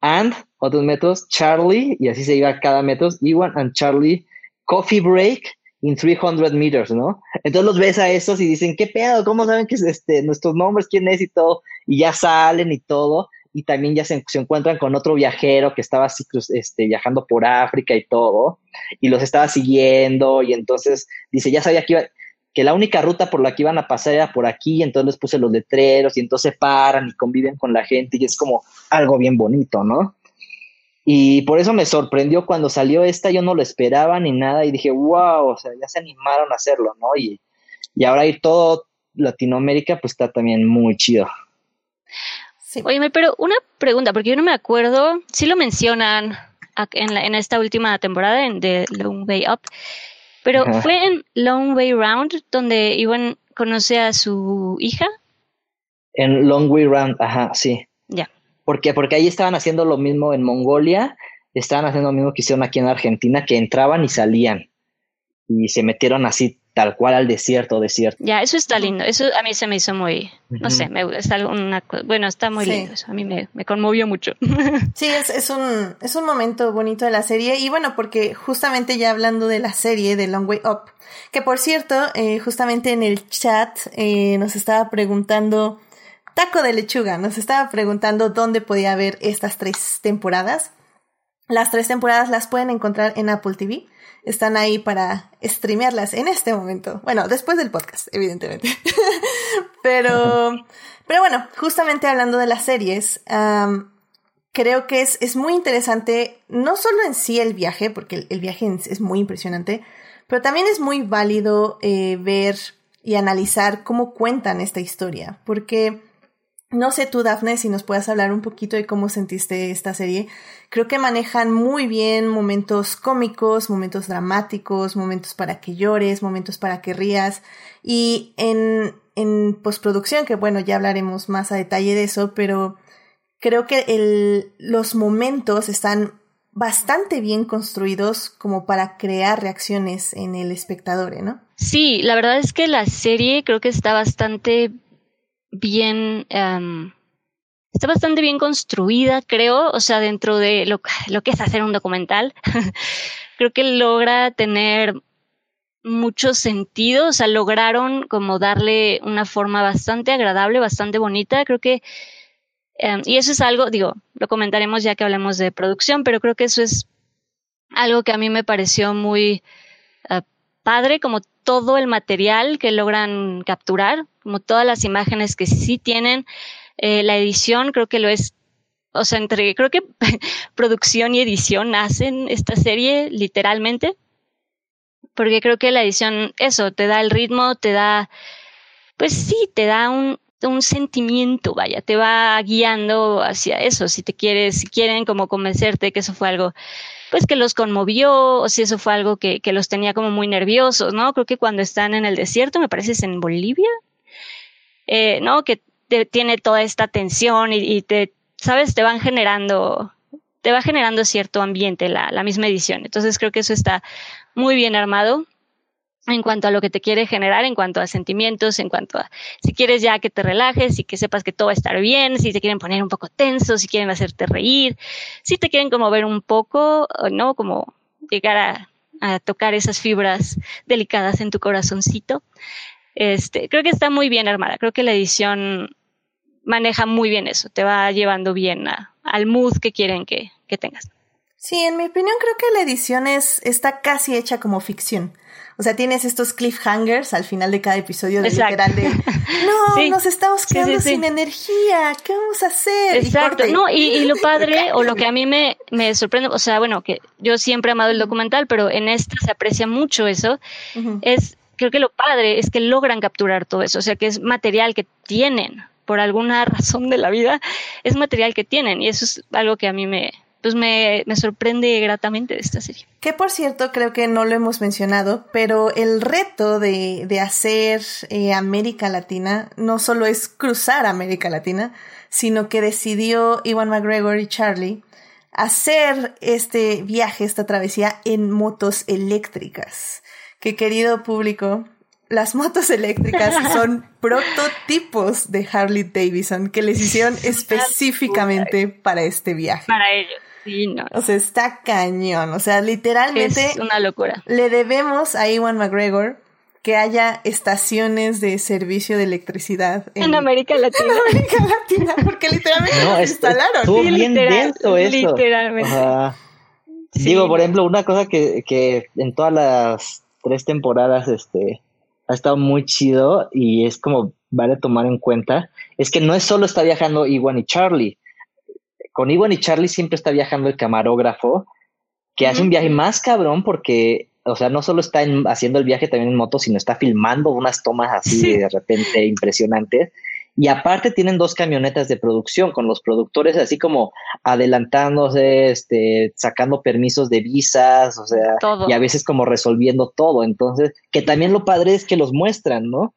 and, otros metros, Charlie, y así se iba cada metro, Iwan and Charlie, coffee break in 300 meters, ¿no? Entonces los ves a esos y dicen, ¿qué pedo? ¿Cómo saben que es este, nuestros nombres, quién es y todo? Y ya salen y todo y también ya se, encuentran con otro viajero que estaba así, este, viajando por África y todo, y los estaba siguiendo, y entonces dice, ya sabía que, iba, que la única ruta por la que iban a pasar era por aquí, y entonces puse los letreros, y entonces paran y conviven con la gente, y es como algo bien bonito, ¿no? Y por eso me sorprendió cuando salió esta, yo no lo esperaba ni nada, y dije, wow, o sea, ya se animaron a hacerlo, ¿no? Y, y ahora ir todo Latinoamérica, pues está también muy chido. Oye, pero una pregunta, porque yo no me acuerdo, si lo mencionan en, esta última temporada en The Long Way Up, pero fue en Long Way Round donde Iwan conoce a su hija. En Long Way Round, ajá, sí. Ya. Porque, porque ahí estaban haciendo lo mismo en Mongolia, estaban haciendo lo mismo que hicieron aquí en Argentina, que entraban y salían. Y se metieron así tal cual al desierto, desierto. Ya, eso está lindo. Eso a mí se me hizo muy, no sé, me, está una, bueno, está muy lindo eso. A mí me, me conmovió mucho. Sí, es, es, un, es un momento bonito de la serie. Y bueno, porque justamente ya hablando de la serie de Long Way Up, que por cierto, eh, justamente en el chat eh, nos estaba preguntando, Taco de Lechuga, nos estaba preguntando dónde podía ver estas tres temporadas. Las tres temporadas las pueden encontrar en Apple TV están ahí para streamearlas en este momento. Bueno, después del podcast, evidentemente. pero, pero bueno, justamente hablando de las series, creo que es, es, muy interesante, no solo en sí el viaje, porque el, viaje es muy impresionante, pero también es muy válido eh, ver y analizar cómo cuentan esta historia, porque no sé tú, Dafne, si nos puedes hablar un poquito de cómo sentiste esta serie. Creo que manejan muy bien momentos cómicos, momentos dramáticos, momentos para que llores, momentos para que rías. Y en, en postproducción, que bueno, ya hablaremos más a detalle de eso, pero creo que los momentos están bastante bien construidos como para crear reacciones en el espectador, ¿no? Sí, la verdad es que la serie creo que está bastante bien, em, está bastante bien construida, creo, o sea, dentro de lo, lo que es hacer un documental. creo que logra tener mucho sentido, o sea, lograron como darle una forma bastante agradable, bastante bonita, creo que, em, y eso es algo, digo, lo comentaremos ya que hablemos de producción, pero creo que eso es algo que a mí me pareció muy uh, padre, como todo el material que logran capturar, como todas las imágenes que sí tienen. Eh, la edición creo que lo es, o sea, entre, creo que producción y edición hacen esta serie literalmente, porque creo que la edición, eso, te da el ritmo, te da, pues sí, te da un, un sentimiento, vaya, te va guiando hacia eso, si te quieres, si quieren como convencerte que eso fue algo pues que los conmovió o si eso fue algo que, que los tenía como muy nerviosos, ¿no? Creo que cuando están en el desierto, me parece es en Bolivia, eh, ¿no? Que te, tiene toda esta tensión y, te, ¿sabes? Te van generando, te va generando cierto ambiente la, la misma edición. Entonces creo que eso está muy bien armado en cuanto a lo que te quiere generar, en cuanto a sentimientos, en cuanto a si quieres ya que te relajes y que sepas que todo va a estar bien, si te quieren poner un poco tenso, si quieren hacerte reír, si te quieren como ver un poco, ¿no? Como llegar a, a tocar esas fibras delicadas en tu corazoncito. Este, creo que está muy bien armada. Creo que la edición maneja muy bien eso. Te va llevando bien al mood que quieren que, que tengas. Sí, en mi opinión creo que la edición es, está casi hecha como ficción. O sea, tienes estos cliffhangers al final de cada episodio de literal de no, nos estamos quedando sin energía, ¿qué vamos a hacer? Exacto, y no, y, lo padre, o lo que a mí me, me sorprende, o sea, bueno, que yo siempre he amado el documental, pero en esta se aprecia mucho eso, es, creo que lo padre es que logran capturar todo eso, o sea, que es material que tienen, por alguna razón de la vida, es material que tienen, y eso es algo que a mí me, pues me, sorprende gratamente de esta serie. Que por cierto, creo que no lo hemos mencionado, pero el reto de, de hacer eh, América Latina no solo es cruzar América Latina, sino que decidió Iwan McGregor y Charlie hacer este viaje, esta travesía en motos eléctricas. Que querido público, las motos eléctricas son prototipos de Harley Davidson que les hicieron específicamente para este viaje. Para ellos. O sea, está cañón. O sea, literalmente. Es una locura. Le debemos a Iwan McGregor que haya estaciones de servicio de electricidad en, América Latina. En América Latina, porque literalmente no, instalaron. Estuvo bien denso eso. Literalmente. Digo, por ejemplo, una cosa que, que en todas las tres temporadas este, ha estado muy chido y es como vale tomar en cuenta, es que no es solo está viajando Iwan y Charlie, con Iwan y Charlie siempre está viajando el camarógrafo, que hace un viaje más cabrón porque, o sea, no solo está haciendo el viaje también en moto, sino está filmando unas tomas así de repente impresionantes. Y aparte tienen dos camionetas de producción con los productores así como adelantándose, este, sacando permisos de visas, o sea, y a veces como resolviendo todo. Entonces, que también lo padre es que los muestran, ¿no?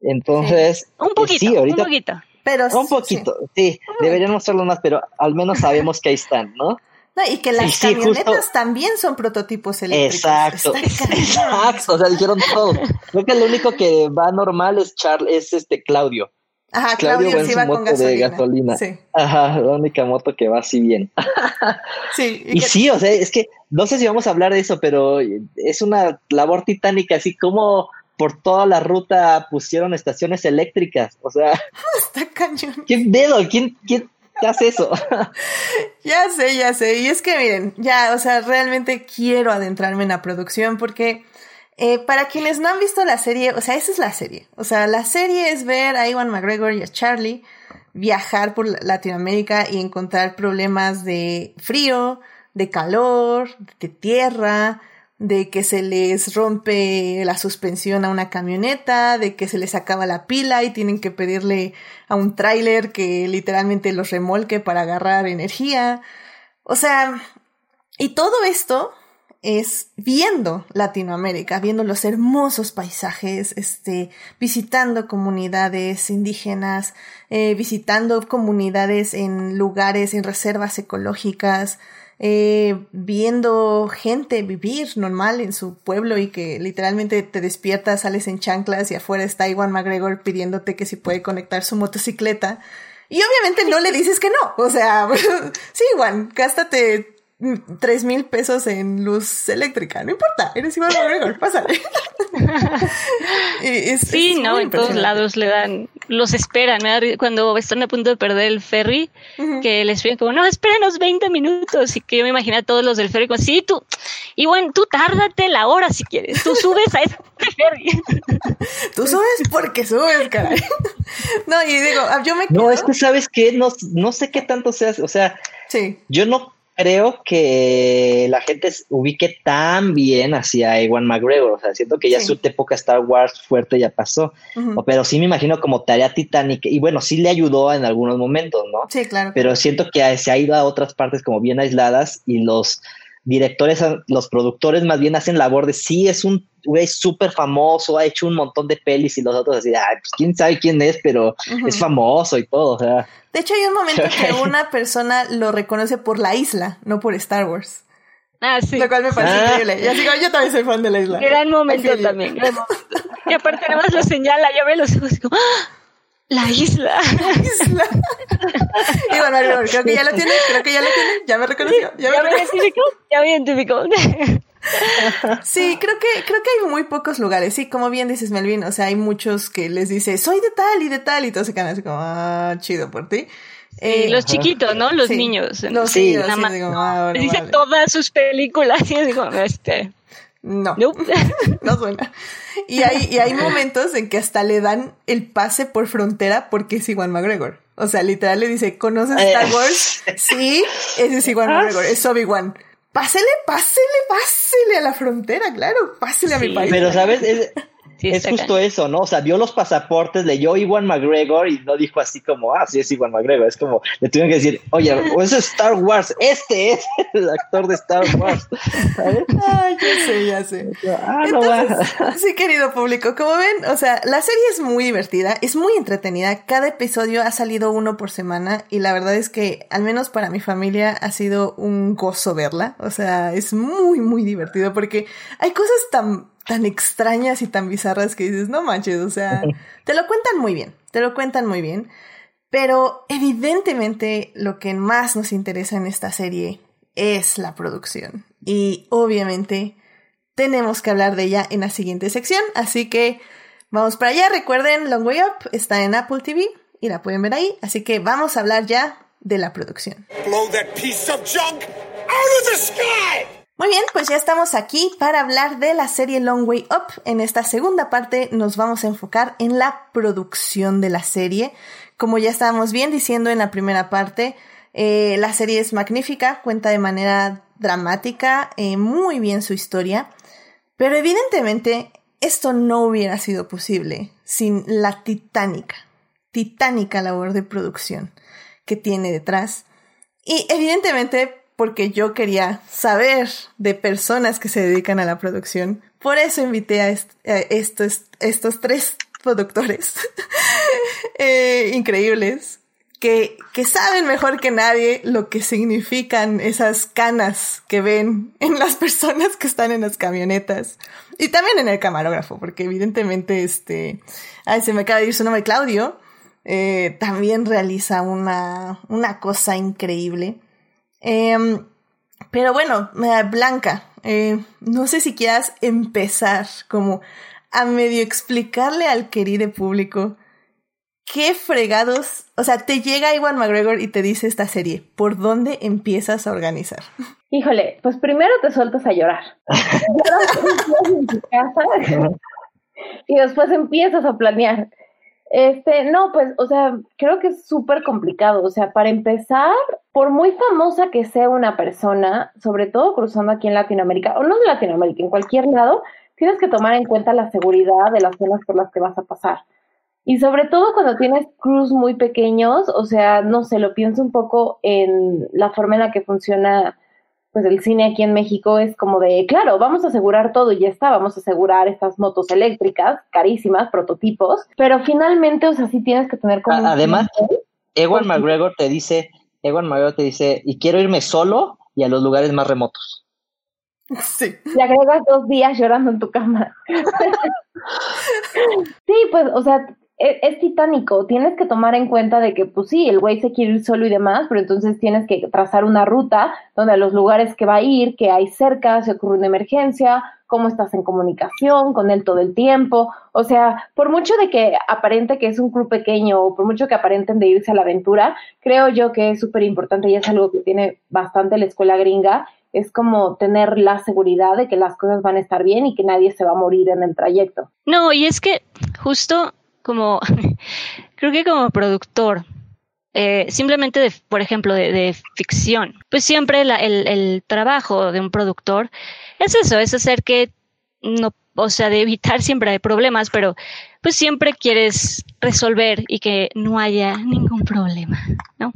Entonces, un poquito, sí, ahorita, un poquito. Pero un poquito, sí, deberían mostrarlo más, pero al menos sabemos que ahí están, ¿no? No, y que las camionetas también son prototipos eléctricos. Exacto, exacto, o sea, dijeron todo. Creo que el único que va normal es Charles, es este Claudio. Ajá, Claudio, Claudio va con gasolina. gasolina. Sí. Ajá, la única moto que va así bien. Sí. Y, sí, o sea, es que no sé si vamos a hablar de eso, pero es una labor titánica, así como por toda la ruta pusieron estaciones eléctricas. O sea, está cañón. ¿Quién dedo? ¿Quién, quién hace eso? ya sé, ya sé. Y es que miren, ya, o sea, realmente quiero adentrarme en la producción porque eh, para quienes no han visto la serie, o sea, esa es la serie. O sea, la serie es ver a Iwan McGregor y a Charlie viajar por Latinoamérica y encontrar problemas de frío, de calor, de tierra, de que se les rompe la suspensión a una camioneta, de que se les acaba la pila y tienen que pedirle a un tráiler que literalmente los remolque para agarrar energía. O sea, y todo esto es viendo Latinoamérica, viendo los hermosos paisajes, este, visitando comunidades indígenas, eh, visitando comunidades en lugares, en reservas ecológicas, eh, viendo gente vivir normal en su pueblo y que literalmente te despiertas, sales en chanclas y afuera está Iwan McGregor pidiéndote que si puede conectar su motocicleta. Y obviamente no le dices que no. O sea, sí, Iwan, gástate tres mil pesos en luz eléctrica. No importa, eres Iwan McGregor, pásale. sí, no, en todos lados le dan, los esperan. Cuando están a punto de perder el ferry, que les piden como, no, espérenos 20 minutos. Y que yo me imaginé a todos los del ferry como, sí, tú, y bueno, tú tárdate la hora si quieres. Tú subes a este ferry. tú subes porque subes, caray. no, y digo, yo me No, es que sabes que no, no sé qué tanto seas, o sea, sí. yo no creo que la gente ubique tan bien hacia Ewan McGregor. O sea, siento que ya su época Star Wars fuerte ya pasó. Pero sí me imagino como tarea titánica. Y bueno, sí le ayudó en algunos momentos, ¿no? Sí, claro. Pero siento que se ha ido a otras partes como bien aisladas y los directores, los productores más bien hacen labor de sí, es un güey súper famoso, ha hecho un montón de pelis y los otros así, ay, pues quién sabe quién es, pero es famoso y todo, o sea. De hecho, hay un momento que una persona lo reconoce por la isla, no por Star Wars. Ah, sí. Lo cual me parece ah. increíble. Y así yo también soy fan de la isla. Gran momento también. Y aparte nada más lo señala, ya ve los ojos como, ¡Ah! La isla. La isla. y bueno, creo que ya lo tiene, creo que ya lo tiene, ya me reconoció. Ya, me, identificó, ya me identificó. Sí, creo que, creo que hay muy pocos lugares. Sí, como bien dices, Melvin, o sea, hay muchos que les dice, soy de tal y de tal, y todos se quedan así como, ah, chido por ti. Eh, los chiquitos, ¿no? Los niños. Los sí, niños, nada más. Ah, dice todas sus películas y digo, este. No. no suena. Y hay, y hay momentos en que hasta le dan el pase por frontera porque es Iwan McGregor. O sea, literal le dice, ¿conoces eh. Star Wars? sí, ese es Iwan ah. McGregor, es Obi-Wan. Pásele, pásele, pásele a la frontera, claro, pásele a mi país. Pero, ¿sabes? es justo eso, ¿no? O sea, vio los pasaportes, leyó Iwan McGregor y no dijo así como, ah, sí es Iwan McGregor. Es como, le tuvieron que decir, oye, eso es Star Wars, este es el actor de Star Wars. Ay, ya sé, ya sé. Ah, no sí, querido público, como ven, o sea, la serie es muy divertida, es muy entretenida. Cada episodio ha salido uno por semana y la verdad es que, al menos para mi familia, ha sido un gozo verla. O sea, es muy, muy divertido porque hay cosas tan tan extrañas y tan bizarras que dices, no manches, o sea, te lo cuentan muy bien, te lo cuentan muy bien, pero evidentemente lo que más nos interesa en esta serie es la producción y obviamente tenemos que hablar de ella en la siguiente sección, así que vamos para allá, recuerden Long Way Up está en Apple TV y la pueden ver ahí, así que vamos a hablar ya de la producción. Blow that piece of junk out of the sky! Muy bien, pues ya estamos aquí para hablar de la serie Long Way Up. En esta segunda parte nos vamos a enfocar en la producción de la serie. Como ya estábamos bien diciendo en la primera parte, eh, la serie es magnífica, cuenta de manera dramática, eh, muy bien su historia, pero evidentemente esto no hubiera sido posible sin la titánica, titánica labor de producción que tiene detrás. Y evidentemente porque yo quería saber de personas que se dedican a la producción. Por eso invité a, estos, estos tres productores eh, increíbles que, que saben mejor que nadie lo que significan esas canas que ven en las personas que están en las camionetas y también en el camarógrafo, porque evidentemente este, ay, se me acaba de ir su nombre, Claudio, eh, también realiza una, una cosa increíble. Em, pero bueno, Blanca, eh, no sé si quieras empezar como a medio explicarle al querido público qué fregados, o sea, te llega Iwan McGregor y te dice esta serie, ¿por dónde empiezas a organizar? Híjole, pues primero te sueltas a llorar. y después empiezas a planear. Este, no, pues, o sea, creo que es súper complicado. O sea, para empezar, por muy famosa que sea una persona, sobre todo cruzando aquí en Latinoamérica, o no en Latinoamérica, en cualquier lado, tienes que tomar en cuenta la seguridad de las zonas por las que vas a pasar. Y sobre todo cuando tienes crews muy pequeños, o sea, no sé, lo pienso un poco en la forma en la que funciona pues el cine aquí en México es como de, claro, vamos a asegurar todo y ya está, vamos a asegurar estas motos eléctricas, carísimas, prototipos, pero finalmente, o sea, sí tienes que tener como... Además, Ewan McGregor te dice, Ewan McGregor te dice, y quiero irme solo y a los lugares más remotos. Sí. Y agregas dos días llorando en tu cama. sí, pues, o sea, e, es, titánico. Tienes que tomar en cuenta de que, pues sí, el güey se quiere ir solo y demás, pero entonces tienes que trazar una ruta donde a los lugares que va a ir, que hay cerca, se ocurre una emergencia, cómo estás en comunicación con él todo el tiempo. O sea, por mucho de que aparente que es un club pequeño o por mucho que aparenten de irse a la aventura, creo yo que es súper importante y es algo que tiene bastante la escuela gringa. Es como tener la seguridad de que las cosas van a estar bien y que nadie se va a morir en el trayecto. No, y es que justo como, creo que como productor, eh, simplemente, de, por ejemplo, de, ficción, pues siempre el, el, trabajo de un productor es eso, es hacer que no, o sea, de evitar siempre hay problemas, pero pues siempre quieres resolver y que no haya ningún problema, ¿no?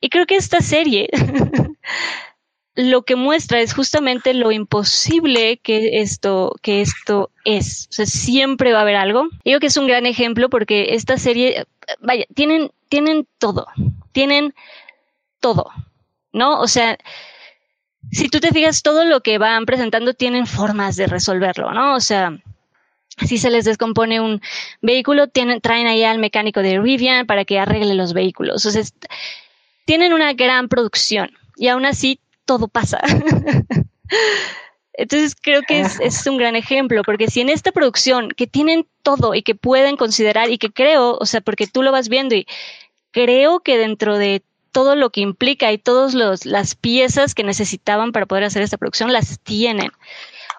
Y creo que esta serie lo que muestra es justamente lo imposible que esto, que esto es. O sea, siempre va a haber algo. Digo que es un gran ejemplo porque esta serie, vaya, tienen, tienen todo. Tienen todo. ¿No? O sea, si tú te fijas, todo lo que van presentando tienen formas de resolverlo, ¿no? O sea, si se les descompone un vehículo, tienen, traen ahí al mecánico de Rivian para que arregle los vehículos. O sea, tienen una gran producción y aún así todo pasa. Entonces creo que es, es, un gran ejemplo, porque si en esta producción que tienen todo y que pueden considerar y que creo, o sea, porque tú lo vas viendo y creo que dentro de todo lo que implica y todas las piezas que necesitaban para poder hacer esta producción las tienen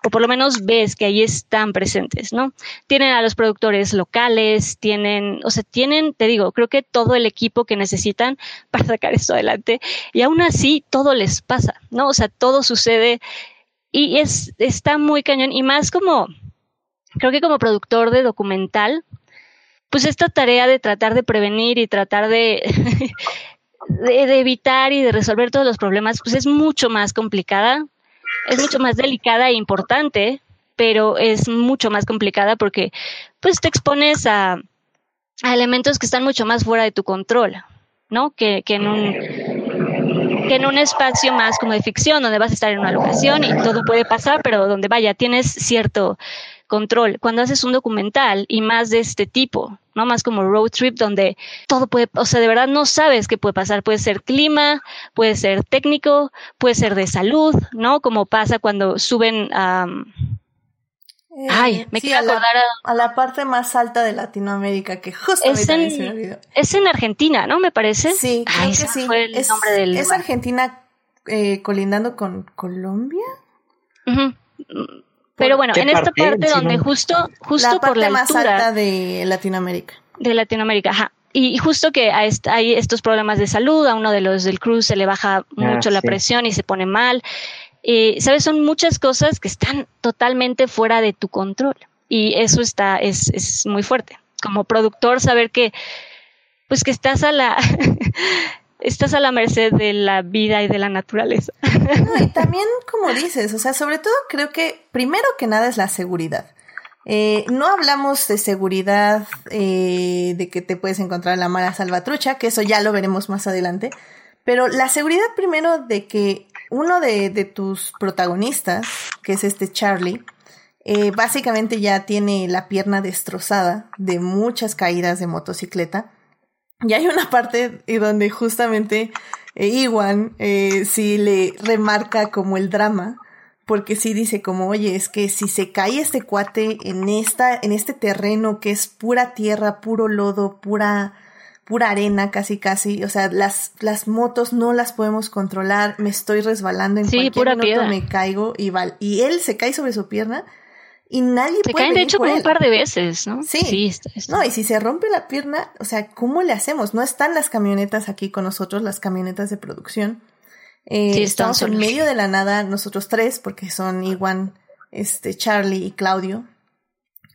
o por lo menos ves que ahí están presentes, ¿no? Tienen a los productores locales, tienen, o sea, tienen, te digo, creo que todo el equipo que necesitan para sacar esto adelante y aún así todo les pasa, ¿no? O sea, todo sucede y es, está muy cañón y más como, creo que como productor de documental, pues esta tarea de tratar de prevenir y tratar de, de, de, evitar y de resolver todos los problemas, pues es mucho más complicada es mucho más delicada e importante, pero es mucho más complicada porque pues te expones a, elementos que están mucho más fuera de tu control, ¿no? Que, que en un que en un espacio más como de ficción, donde vas a estar en una locación y todo puede pasar, pero donde vaya, tienes cierto control. Cuando haces un documental y más de este tipo, ¿no? Más como road trip donde todo puede, o sea, de verdad no sabes qué puede pasar. Puede ser clima, puede ser técnico, puede ser de salud, ¿no? Como pasa cuando suben a... Eh, Ay, me quiero acordar a, la parte más alta de Latinoamérica que justo es en, es en Argentina, ¿no? Me parece. Sí, creo que sí. es, ¿Es Argentina eh, colindando con Colombia? Pero bueno, en esta parte donde justo, justo por la más alta de Latinoamérica. De Latinoamérica, ajá. Y justo que hay estos problemas de salud, a uno de los del cruz se le baja ah, mucho la presión y se pone mal. Y, ¿sabes? Son muchas cosas que están totalmente fuera de tu control. Y eso está, es, es muy fuerte. Como productor, saber que, pues que estás a la, estás a la merced de la vida y de la naturaleza. y también, como dices, o sea, sobre todo creo que primero que nada es la seguridad. Eh, no hablamos de seguridad eh, de que te puedes encontrar la mala salvatrucha, que eso ya lo veremos más adelante, pero la seguridad primero de que uno de, tus protagonistas, que es este Charlie, eh, básicamente ya tiene la pierna destrozada de muchas caídas de motocicleta y hay una parte donde justamente eh, Iwan eh, sí le remarca como el drama, porque sí dice como, oye, es que si se cae este cuate en esta, en este terreno que es pura tierra, puro lodo, pura, pura arena, casi casi, o sea, las, las motos no las podemos controlar, me estoy resbalando en cualquier pura minuto me caigo y, y él se cae sobre su pierna y nadie se caen de hecho un par de veces, ¿no? Sí. No, y si se rompe la pierna, o sea, ¿cómo le hacemos? No están las camionetas aquí con nosotros, las camionetas de producción. Eh, estamos en medio de la nada, nosotros tres, porque son Iwan, este, Charlie y Claudio.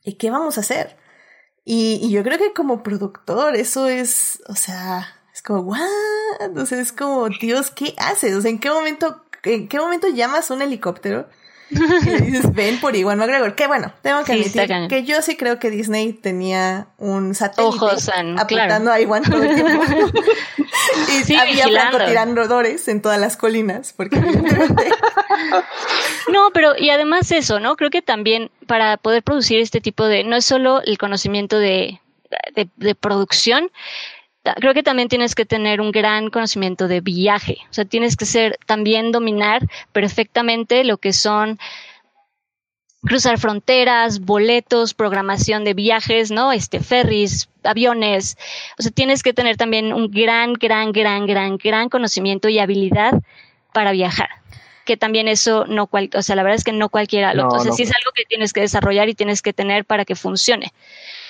¿Y qué vamos a hacer? Y, y yo creo que como productor, eso es, o sea, es como, ¿what? O sea, es como, Dios, ¿qué haces? O sea, ¿en qué momento, en qué momento llamas un helicóptero? y dices, ven por Iwan McGregor. Que bueno, tengo que admitir que yo sí creo que Disney tenía un satélite apuntando a Iwan todo el tiempo. y sí, había francotiradores en todas las colinas, porque No, pero y además eso, ¿no? Creo que también para poder producir este tipo de, no es solo el conocimiento de, de producción, creo que también tienes que tener un gran conocimiento de viaje. O sea, tienes que ser también dominar perfectamente lo que son cruzar fronteras, boletos, programación de viajes, ¿no? Este, ferries, aviones. O sea, tienes que tener también un gran, gran, gran, gran, gran conocimiento y habilidad para viajar. Que también eso no cual, o sea, la verdad es que no cualquiera lo, o sea, sí es algo que tienes que desarrollar y tienes que tener para que funcione.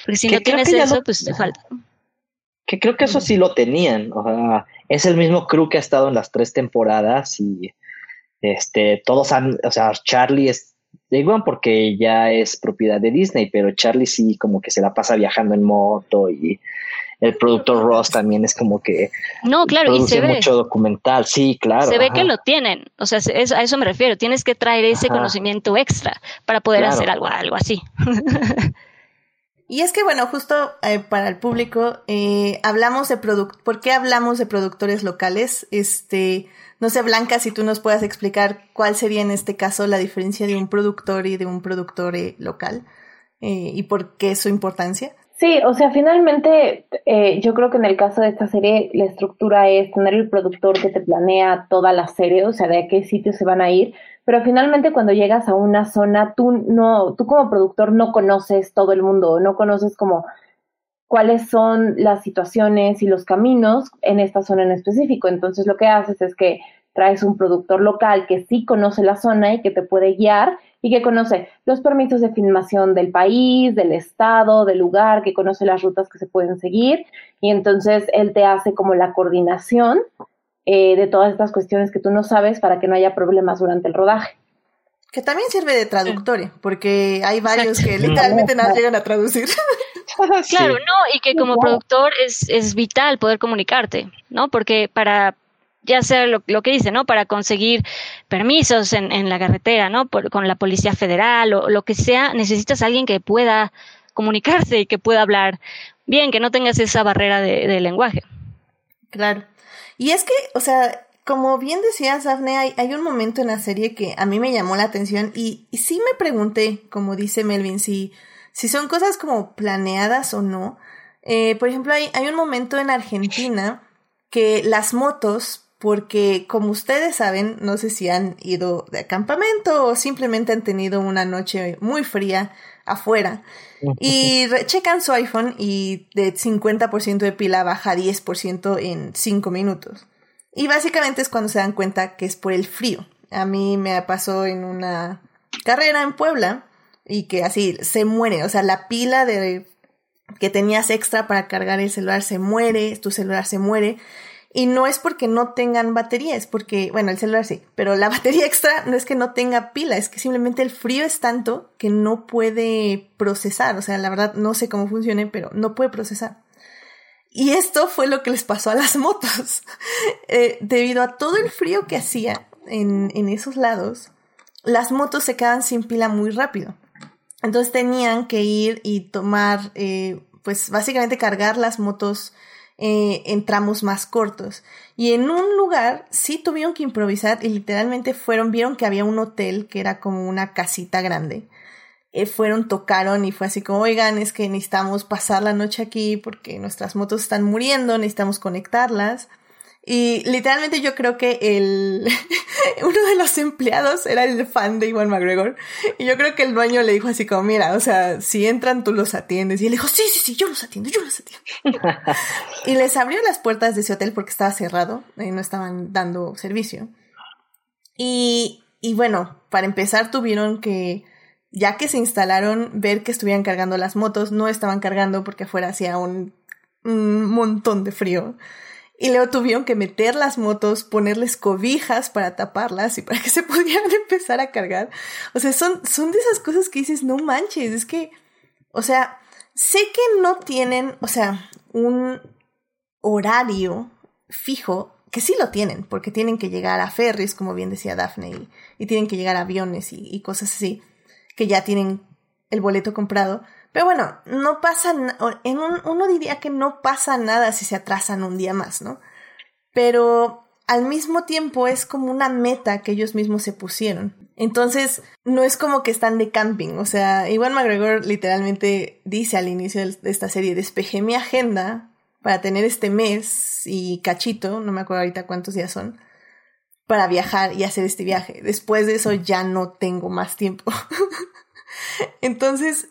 Porque si no tienes eso, pues te falta. Que creo que eso sí lo tenían. O sea, es el mismo crew que ha estado en las tres temporadas y este, todos han, o sea, Charlie es de igual porque ya es propiedad de Disney, pero Charlie sí como que se la pasa viajando en moto y el productor Ross también es como que no claro y se ve mucho documental sí claro se ve que lo tienen o sea a eso me refiero tienes que traer ese conocimiento extra para poder hacer algo algo así Y es que, bueno, justo eh, para el público, eh, hablamos de product ¿por qué hablamos de productores locales? Este, no sé, Blanca, si tú nos puedas explicar cuál sería en este caso la diferencia de un productor y de un productor eh, local y por qué su importancia. Sí, o sea, finalmente eh, yo creo que en el caso de esta serie la estructura es tener el productor que te planea toda la serie, o sea, de qué sitios se van a ir, pero finalmente cuando llegas a una zona, tú no, tú como productor no conoces todo el mundo, no conoces como cuáles son las situaciones y los caminos en esta zona en específico. Entonces lo que haces es que traes un productor local que sí conoce la zona y que te puede guiar y que conoce los permisos de filmación del país, del estado, del lugar, que conoce las rutas que se pueden seguir y entonces él te hace como la coordinación eh, de todas estas cuestiones que tú no sabes para que no haya problemas durante el rodaje. Que también sirve de traductor, porque hay varios que literalmente nada llegan a traducir. Claro, no, y que como productor es, es vital poder comunicarte, ¿no? Porque para, ya sea lo, que dice, ¿no? Para conseguir permisos en, en la carretera, ¿no? con la Policía Federal o lo que sea, necesitas a alguien que pueda comunicarse y que pueda hablar bien, que no tengas esa barrera de, lenguaje. Claro. Y es que, o sea, como bien decías, Daphne, hay, un momento en la serie que a mí me llamó la atención y, sí me pregunté, como dice Melvin, si, si son cosas como planeadas o no. Eh, por ejemplo, hay, hay un momento en Argentina que las motos porque como ustedes saben, no sé si han ido de campamento o simplemente han tenido una noche muy fría afuera y checan su iPhone y de 50% de pila baja 10% en 5 minutos. Y básicamente es cuando se dan cuenta que es por el frío. A mí me pasó en una carrera en Puebla y que así se muere, o sea, la pila de que tenías extra para cargar el celular se muere, tu celular se muere y no es porque no tengan batería, es porque, bueno, el celular sí, pero la batería extra no es que no tenga pila, es que simplemente el frío es tanto que no puede procesar. O sea, la verdad no sé cómo funcione, pero no puede procesar. Y esto fue lo que les pasó a las motos. Eh, debido a todo el frío que hacía en, en esos lados, las motos se quedan sin pila muy rápido. Entonces tenían que ir y tomar, eh, pues básicamente cargar las motos eh, en tramos más cortos. Y en un lugar sí tuvieron que improvisar y literalmente fueron, vieron que había un hotel que era como una casita grande. Eh, fueron, tocaron y fue así como, oigan, es que necesitamos pasar la noche aquí porque nuestras motos están muriendo, necesitamos conectarlas. Y literalmente yo creo que el uno de los empleados era el fan de Iwan McGregor. Y yo creo que el dueño le dijo así como, mira, o sea, si entran tú los atiendes. Y él dijo, sí, sí, sí, yo los atiendo, yo los atiendo. y les abrió las puertas de ese hotel porque estaba cerrado, y no estaban dando servicio. Y, y bueno, para empezar tuvieron que, ya que se instalaron, ver que estuvieran cargando las motos. No estaban cargando porque afuera hacía un, un montón de frío. Y luego tuvieron que meter las motos, ponerles cobijas para taparlas y para que se pudieran empezar a cargar. O sea, son, son de esas cosas que dices, no manches, es que, o sea, sé que no tienen, o sea, un horario fijo, que sí lo tienen, porque tienen que llegar a ferries, como bien decía Daphne, y, tienen que llegar a aviones y, y cosas así, que ya tienen el boleto comprado, pero bueno, no pasa, en un, uno diría que no pasa nada si se atrasan un día más, ¿no? Pero al mismo tiempo es como una meta que ellos mismos se pusieron. Entonces, no es como que están de camping. O sea, Iwan McGregor literalmente dice al inicio de esta serie, despejé mi agenda para tener este mes y cachito, no me acuerdo ahorita cuántos días son, para viajar y hacer este viaje. Después de eso ya no tengo más tiempo. Entonces,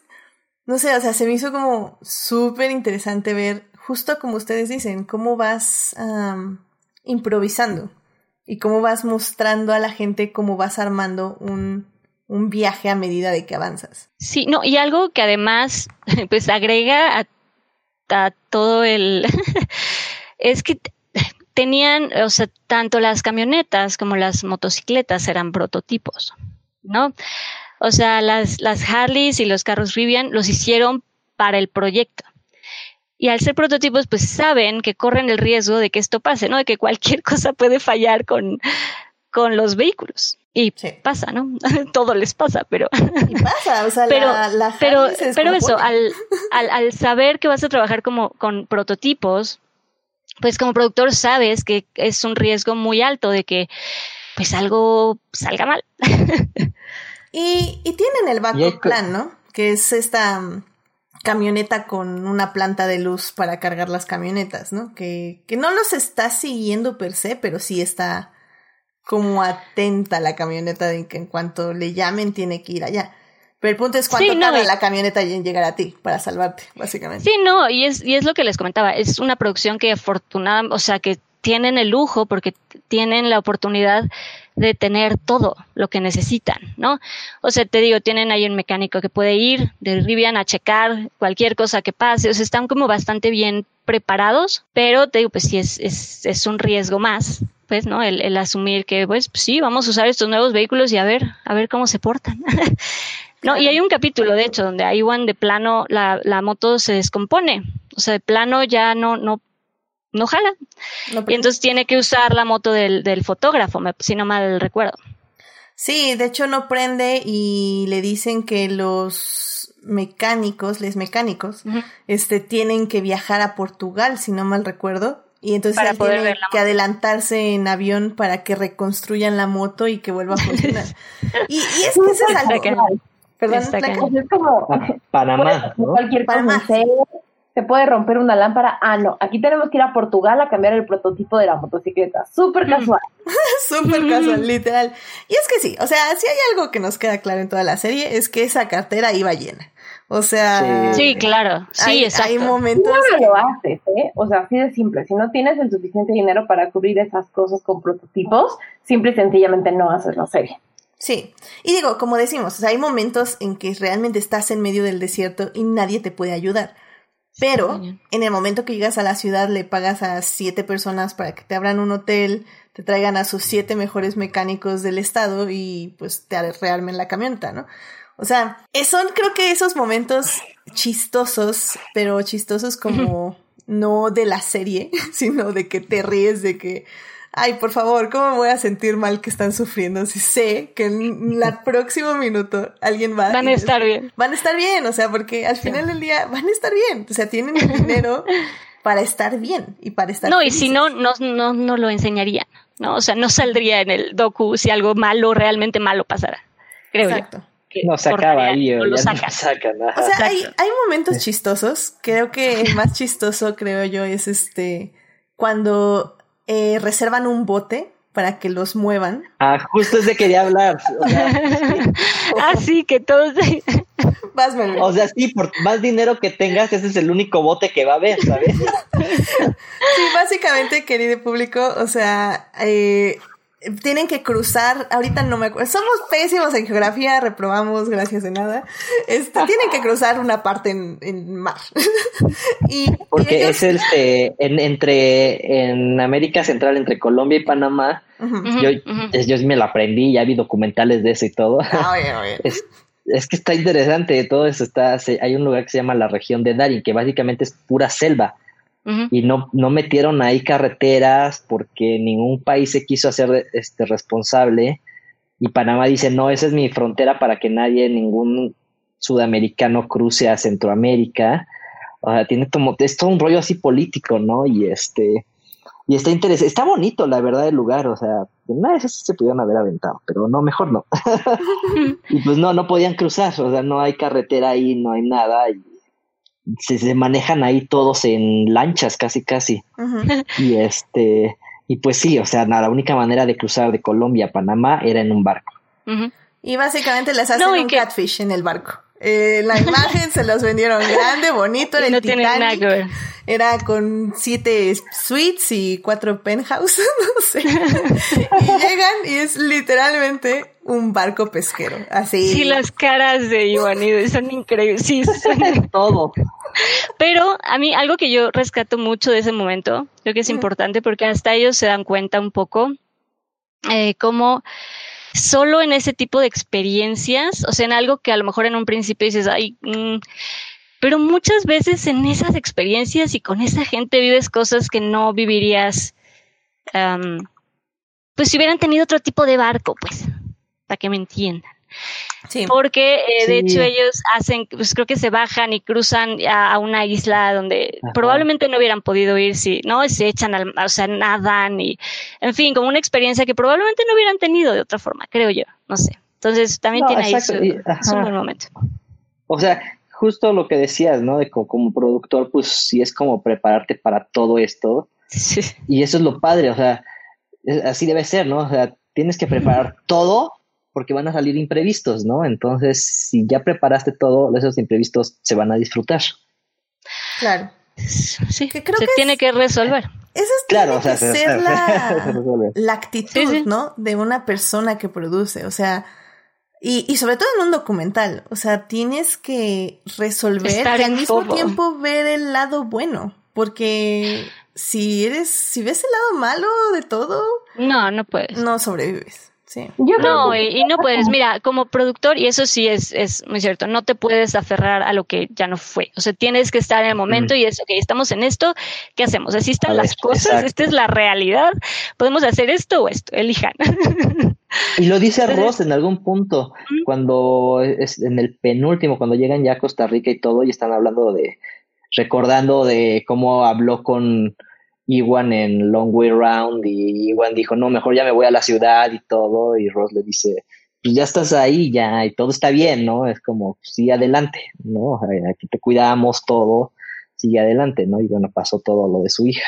no sé, o sea, se me hizo como súper interesante ver, justo como ustedes dicen, cómo vas improvisando y cómo vas mostrando a la gente cómo vas armando un, un viaje a medida de que avanzas. Sí, no, y algo que además, pues agrega a, a todo el... es que tenían, o sea, tanto las camionetas como las motocicletas eran prototipos, ¿no? O sea, las, las Harleys y los carros Rivian los hicieron para el proyecto. Y al ser prototipos, pues saben que corren el riesgo de que esto pase, ¿no? De que cualquier cosa puede fallar con, con los vehículos. Y pasa, ¿no? Todo les pasa, pero. Y pasa, o sea, pero, la, pero, pero eso, al, al, al, saber que vas a trabajar como con prototipos, pues como productor sabes que es un riesgo muy alto de que pues algo salga mal. Y, y tienen el backup plan, ¿no? Que es esta mm, camioneta con una planta de luz para cargar las camionetas, ¿no? Que, que no los está siguiendo per se, pero sí está como atenta la camioneta de que en cuanto le llamen tiene que ir allá. Pero el punto es cuánto tarda la camioneta en llegar a ti para salvarte, básicamente. Sí, no, y es, y es lo que les comentaba, es una producción que afortunada, o sea, que tienen el lujo porque tienen la oportunidad de tener todo lo que necesitan, ¿no? O sea, te digo, tienen ahí un mecánico que puede ir de Rivian a checar cualquier cosa que pase, o sea, están como bastante bien preparados, pero te digo, pues sí, es, es, es un riesgo más, pues, ¿no? El, asumir que, pues, sí, vamos a usar estos nuevos vehículos y a ver, a ver cómo se portan. no, y hay un capítulo, de hecho, donde ahí Iwan de plano la, la moto se descompone, o sea, de plano ya no, no no jala. y entonces tiene que usar la moto del, del fotógrafo, si no mal recuerdo. Sí, de hecho no prende y le dicen que los mecánicos, les mecánicos, este, tienen que viajar a Portugal, si no mal recuerdo. Y entonces tienen que adelantarse en avión para que reconstruyan la moto y que vuelva a funcionar. y, y, es que eso es algo... Perdón, es como... Panamá, ¿no? Cualquier Panamá se puede romper una lámpara. Ah, no, aquí tenemos que ir a Portugal a cambiar el prototipo de la motocicleta. Súper casual. Súper casual, literal. Y es que sí, o sea, si hay algo que nos queda claro en toda la serie es que esa cartera iba llena. O sea, sí, claro, sí, hay, exacto. Hay momentos. No lo haces, ¿eh? O sea, así de simple. Si no tienes el suficiente dinero para cubrir esas cosas con prototipos, simple y sencillamente no haces la serie. Sí, y digo, como decimos, o sea, hay momentos en que realmente estás en medio del desierto y nadie te puede ayudar. Pero en el momento que llegas a la ciudad le pagas a siete personas para que te abran un hotel, te traigan a sus siete mejores mecánicos del estado y pues te rearmen la camioneta, ¿no? O sea, son creo que esos momentos chistosos, pero chistosos como no de la serie, sino de que te ríes de que ay, por favor, ¿cómo me voy a sentir mal que están sufriendo si sé que en el próximo minuto alguien va Van a estar bien. Van a estar bien, o sea, porque al final del día van a estar bien, o sea, tienen el dinero para estar bien y para estar No, y si no, no, no, no lo enseñarían, ¿no? O sea, no saldría en el docu si algo malo, realmente malo pasara, creo Exacto. no se acaba ahí, no lo saca. O sea, hay, hay momentos chistosos. Creo que el más chistoso, creo yo, es este cuando eh, reservan un bote para que los muevan. Ah, justo ese quería hablar. ah, sí, que todos. Vas, o sea, sí, por más dinero que tengas, ese es el único bote que va a haber, ¿sabes? sí, básicamente, querido público, o sea, eh, tienen que cruzar, ahorita no me acuerdo, somos pésimos en geografía, reprobamos gracias de nada, este, tienen que cruzar una parte en, en mar. y, Porque es el, este, en, entre, en América Central, entre Colombia y Panamá, yo, yo me la aprendí, ya vi documentales de eso y todo. Ah, es, es, que está interesante, todo eso está, hay un lugar que se llama la región de Darin, que básicamente es pura selva y no, no metieron ahí carreteras porque ningún país se quiso hacer este, responsable y Panamá dice, no, esa es mi frontera para que nadie, ningún sudamericano cruce a Centroamérica. O sea, tiene como, es todo un rollo así político, ¿no? Y este, y está interesante, está bonito la verdad el lugar, o sea, una vez se pudieron haber aventado, pero no, mejor no. y pues no, no podían cruzar, o sea, no hay carretera ahí, no hay nada, y se, manejan ahí todos en lanchas casi casi. Y este, y pues sí, o sea, la única manera de cruzar de Colombia a Panamá era en un barco. Y básicamente les hacen un catfish en el barco. Eh, la imagen se los vendieron grande, bonito, el no Titanic. Era con siete suites y cuatro penthouse, no sé. y llegan y es literalmente un barco pesquero, así. Sí, las caras de Iván son increíbles, sí, son todo. Pero a mí algo que yo rescato mucho de ese momento, creo que es importante porque hasta ellos se dan cuenta un poco eh, cómo solo en ese tipo de experiencias, o sea, en algo que a lo mejor en un principio dices, ay, mm", pero muchas veces en esas experiencias y con esa gente vives cosas que no vivirías, pues si hubieran tenido otro tipo de barco, pues, para que me entiendan. Porque eh, de hecho ellos hacen, pues creo que se bajan y cruzan a, una isla donde probablemente no hubieran podido ir si, ¿no? Se echan al, o sea, nadan y, en fin, como una experiencia que probablemente no hubieran tenido de otra forma, creo yo, no sé. Entonces también tiene ahí su, buen momento. O sea, justo lo que decías, ¿no? De como, productor, pues sí es como prepararte para todo esto. Sí. Y eso es lo padre, o sea, así debe ser, ¿no? O sea, tienes que preparar todo porque van a salir imprevistos, ¿no? Entonces, si ya preparaste todo, esos imprevistos se van a disfrutar. Claro. Sí, que creo se tiene que resolver. Esa es claro, o sea, ser la, actitud, ¿no? De una persona que produce, o sea, y, y, sobre todo en un documental, o sea, tienes que resolver y al mismo tiempo ver el lado bueno, porque si eres, si ves el lado malo de todo, no, no puedes. No sobrevives no, y, no puedes, mira, como productor, y eso sí es, es muy cierto, no te puedes aferrar a lo que ya no fue. O sea, tienes que estar en el momento y es, ok, estamos en esto, ¿qué hacemos? Así están las cosas, esta es la realidad, podemos hacer esto o esto, elijan. Y lo dice Ross en algún punto, cuando es en el penúltimo, cuando llegan ya a Costa Rica y todo, y están hablando de, recordando de cómo habló con, Iwan en Long Way Round y Iwan dijo, no, mejor ya me voy a la ciudad y todo, y Ross le dice, pues ya estás ahí, ya, y todo está bien, ¿no? Es como, sí, adelante, ¿no? Aquí te cuidamos todo, sigue adelante, ¿no? Y bueno, pasó todo lo de su hija.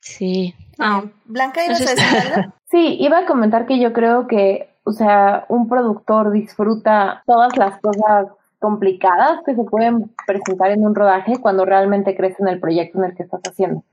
Sí. Ah, Blanca, ¿y no Sí, iba a comentar que yo creo que, o sea, un productor disfruta todas las cosas complicadas que se pueden presentar en un rodaje cuando realmente crees en el proyecto en el que estás haciendo.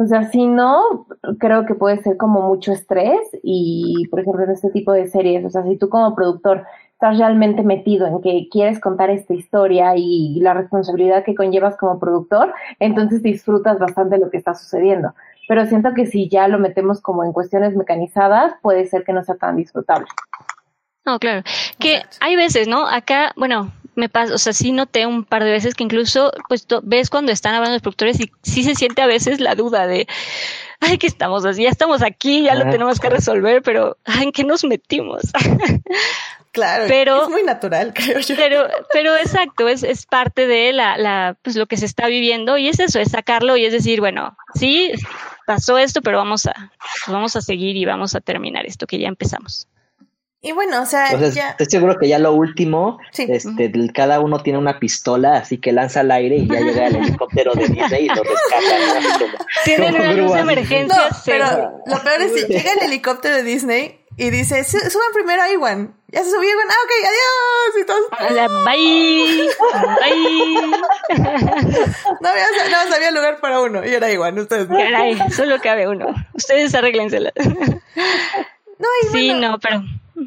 O sea, si no, creo que puede ser como mucho estrés y, por ejemplo, en este tipo de series, o sea, si tú como productor estás realmente metido en que quieres contar esta historia y la responsabilidad que conllevas como productor, entonces disfrutas bastante lo que está sucediendo. Pero siento que si ya lo metemos como en cuestiones mecanizadas, puede ser que no sea tan disfrutable. No, claro. Que hay veces, ¿no? Acá, bueno, me pasa, o sea, sí noté un par de veces que incluso, pues, ves cuando están hablando los productores y sí se siente a veces la duda de, ay, ¿qué estamos así? Ya estamos aquí, ya lo tenemos que resolver, pero, ay, ¿en qué nos metimos? Claro, pero, es muy natural, creo yo. Pero, pero exacto, es, es parte de la, la, pues lo que se está viviendo y es eso, es sacarlo y es decir, bueno, sí, pasó esto, pero vamos a, vamos a seguir y vamos a terminar esto que ya empezamos. Y bueno, o sea, ya... estoy seguro que ya lo último, este, cada uno tiene una pistola, así que lanza al aire y ya llega el helicóptero de Disney y lo rescata. Tienen una luz de emergencia. pero lo peor es que llega el helicóptero de Disney y dice, suban primero a Iwan. Ya se subió Iwan, ah, ok, adiós. Y todos... bye, bye. no, había, no había lugar para uno y era Iwan, ustedes. Caray, solo cabe uno. Ustedes arréglensela. No, y sí, no, pero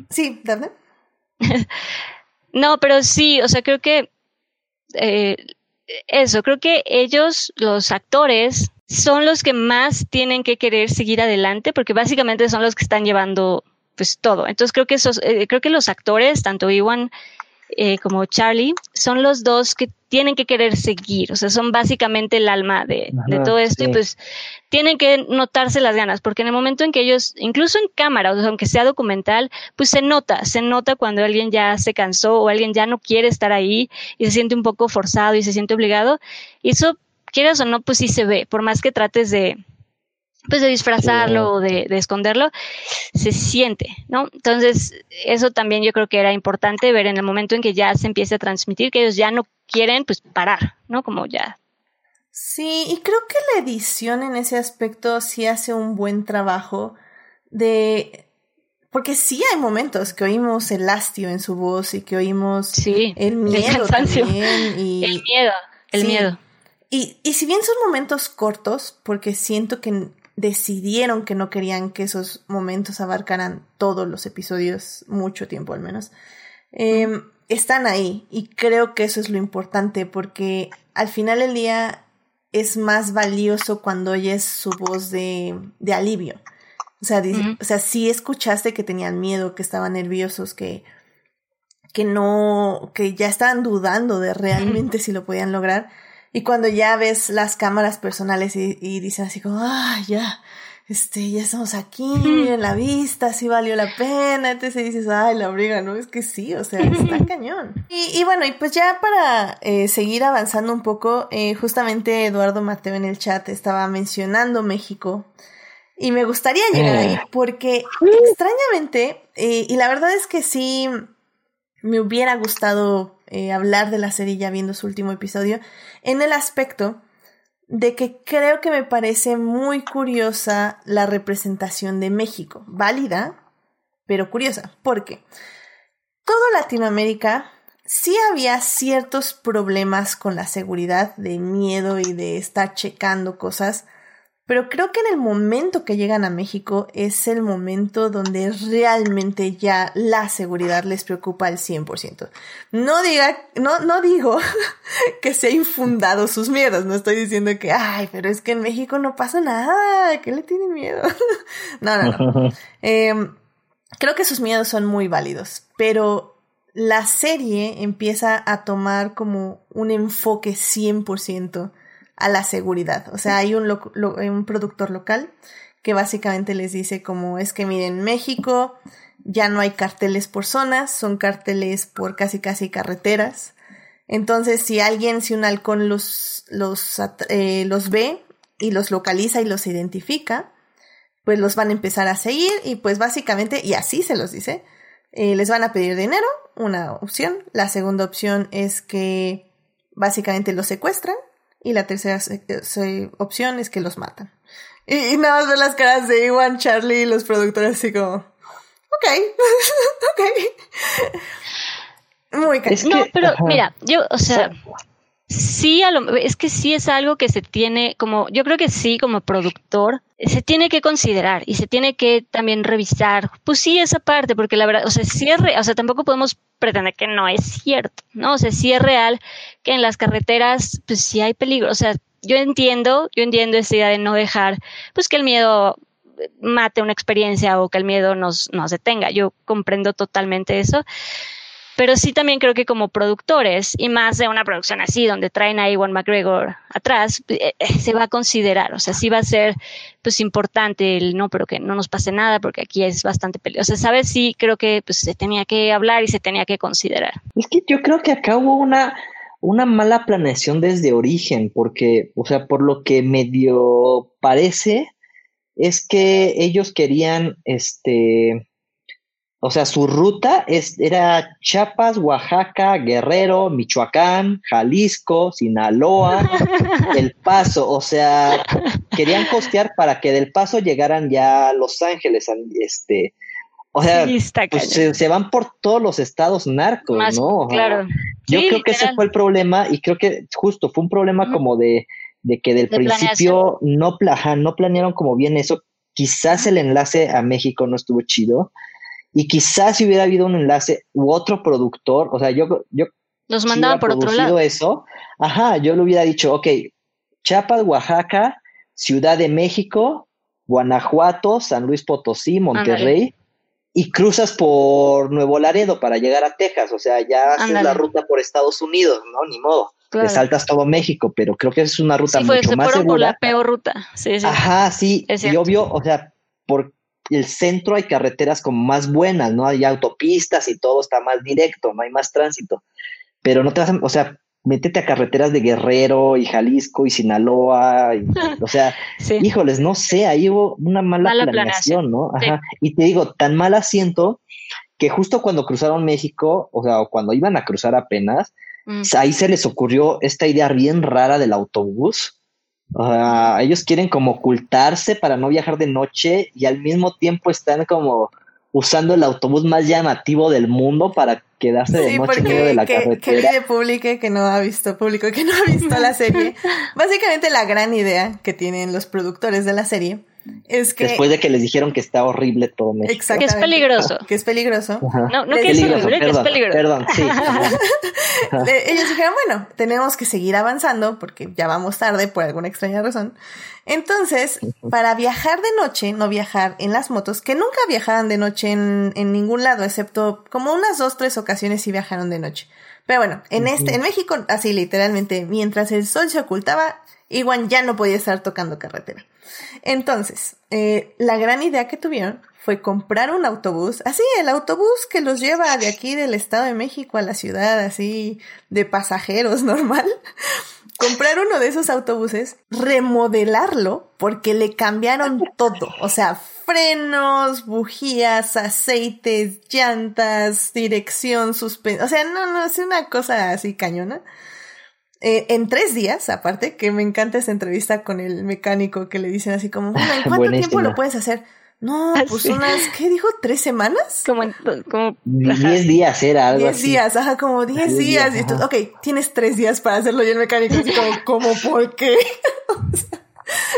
Sí, ¿verdad? no, pero sí, o sea, creo que eh, eso, creo que ellos, los actores, son los que más tienen que querer seguir adelante, porque básicamente son los que están llevando pues todo. Entonces creo que esos, eh, creo que los actores, tanto Iwan eh, como Charlie, son los dos que tienen que querer seguir, o sea, son básicamente el alma de, todo esto y pues tienen que notarse las ganas, porque en el momento en que ellos, incluso en cámara, o sea, aunque sea documental, pues se nota, se nota cuando alguien ya se cansó o alguien ya no quiere estar ahí y se siente un poco forzado y se siente obligado, y eso, quieras o no, pues sí se ve, por más que trates de, pues de disfrazarlo o de, esconderlo, se siente, ¿no? Entonces, eso también yo creo que era importante ver en el momento en que ya se empiece a transmitir, que ellos ya no quieren, pues parar, ¿no? Como ya. Sí, y creo que la edición en ese aspecto sí hace un buen trabajo de... Porque sí hay momentos que oímos el hastio en su voz y que oímos el miedo también. Y... El miedo, el miedo. Y, y si bien son momentos cortos, porque siento que decidieron que no querían que esos momentos abarcaran todos los episodios, mucho tiempo al menos, em, están ahí y creo que eso es lo importante porque al final del día es más valioso cuando oyes su voz de, de alivio. O sea, o sea, sí escuchaste que tenían miedo, que estaban nerviosos, que, que no, que ya estaban dudando de realmente si lo podían lograr. Y cuando ya ves las cámaras personales y, y dicen así como, ah, ya, este, ya estamos aquí, en la vista, sí valió la pena, entonces dices, ay, la briga, ¿no? Es que sí, o sea, está cañón. Y, y, bueno, y pues ya para eh, seguir avanzando un poco, eh, justamente Eduardo Mateo en el chat estaba mencionando México. Y me gustaría llegar ahí, oh. porque extrañamente, eh, y la verdad es que sí, me hubiera gustado eh, hablar de la serie ya viendo su último episodio, en el aspecto de que creo que me parece muy curiosa la representación de México, válida, pero curiosa, porque todo Latinoamérica sí había ciertos problemas con la seguridad, de miedo y de estar checando cosas, pero creo que en el momento que llegan a México es el momento donde realmente ya la seguridad les preocupa al 100%. No diga, no, no digo que se ha infundado sus miedos, no estoy diciendo que, ay, pero es que en México no pasa nada, ¿qué le tienen miedo? no, no, no. Em, creo que sus miedos son muy válidos, pero la serie empieza a tomar como un enfoque 100% a la seguridad. O sea, hay un, un productor local que básicamente les dice como es que miren, México ya no hay carteles por zonas, son carteles por casi casi carreteras. Entonces, si alguien, si un halcón los, los, eh, los ve y los localiza y los identifica, pues los van a empezar a seguir y pues básicamente, y así se los dice, eh, les van a pedir dinero, una opción. La segunda opción es que básicamente los secuestran y la tercera opción es que los matan. Y, nada más ver las caras de Iwan, Charlie y los productores así como, ok, ok. Muy caro. No, pero mira, yo, o sea, sí, a lo, es que sí es algo que se tiene como, yo creo que sí, como productor, se tiene que considerar y se tiene que también revisar. Pues sí, esa parte, porque la verdad, o sea, sí es o sea, tampoco podemos pretender que no es cierto, ¿no? O sea, sí es real que en las carreteras, pues sí hay peligro. O sea, yo entiendo, yo entiendo esa idea de no dejar, pues que el miedo mate una experiencia o que el miedo nos, nos detenga. Yo comprendo totalmente eso. Pero sí también creo que como productores, y más de una producción así, donde traen a Iwan McGregor atrás, eh, eh, se va a considerar, o sea, sí va a ser pues importante el no, pero que no nos pase nada, porque aquí es bastante peligroso. O sea, ¿sabes? Sí creo que pues se tenía que hablar y se tenía que considerar. Es que yo creo que acá hubo una, una mala planeación desde origen, porque, o sea, por lo que medio parece, es que ellos querían, este, o sea, su ruta es, era Chiapas, Oaxaca, Guerrero, Michoacán, Jalisco, Sinaloa, El Paso. O sea, querían costear para que del Paso llegaran ya a Los Ángeles. Este, o sea, pues se, van por todos los estados narcos, ¿no? Claro. Yo creo que ese fue el problema y creo que justo fue un problema como de, de que del principio no, no planearon como bien eso. Quizás el enlace a México no estuvo chido y quizás si hubiera habido un enlace u otro productor, o sea, yo, yo los mandaba por otro lado. eso, ajá, yo le hubiera dicho, ok, Chiapas, Oaxaca, Ciudad de México, Guanajuato, San Luis Potosí, Monterrey, y cruzas por Nuevo Laredo para llegar a Texas, o sea, ya haces la ruta por Estados Unidos, ¿no? Ni modo. Te saltas todo México, pero creo que es una ruta sí, mucho más segura. por la peor ruta. Sí, sí. Ajá, sí. y obvio, o sea, por el centro hay carreteras como más buenas, ¿no? Hay autopistas y todo está más directo, no hay más tránsito. Pero no te vas a, o sea, métete a carreteras de Guerrero y Jalisco y Sinaloa, y, o sea, híjoles, no sé, ahí hubo una mala, planeación, ¿no? Ajá. Y te digo, tan mal asiento que justo cuando cruzaron México, o sea, cuando iban a cruzar apenas, mm. ahí se les ocurrió esta idea bien rara del autobús ellos quieren como ocultarse para no viajar de noche y al mismo tiempo están como usando el autobús más llamativo del mundo para quedarse de noche en medio de la que, carretera. Que publique que no ha visto, público que no ha visto la serie. Básicamente la gran idea que tienen los productores de la serie es que... Después de que les dijeron que está horrible todo México. Que es peligroso. Que es peligroso. No, no que es horrible, que es peligroso. Perdón, sí. Ellos dijeron, bueno, tenemos que seguir avanzando porque ya vamos tarde por alguna extraña razón. Entonces, para viajar de noche, no viajar en las motos, que nunca viajaban de noche en, en ningún lado, excepto como unas dos, tres ocasiones sí viajaron de noche. Pero bueno, en este, en México, así literalmente, mientras el sol se ocultaba, Iwan ya no podía estar tocando carretera. Entonces, eh, la gran idea que tuvieron fue comprar un autobús, así el autobús que los lleva de aquí del Estado de México a la ciudad, así de pasajeros normal. comprar uno de esos autobuses, remodelarlo, porque le cambiaron todo, o sea, frenos, bujías, aceites, llantas, dirección, suspensión. O sea, no, no, es una cosa así cañona. Eh, en tres días, aparte, que me encanta esa entrevista con el mecánico que le dicen así como, bueno, ¿en cuánto tiempo lo puedes hacer? No, ah, pues unas, ¿qué dijo? ¿Tres semanas? Como, como diez días era algo diez días, ajá, como diez, días. y entonces, ok, tienes tres días para hacerlo y el mecánico así como, ¿cómo, por qué?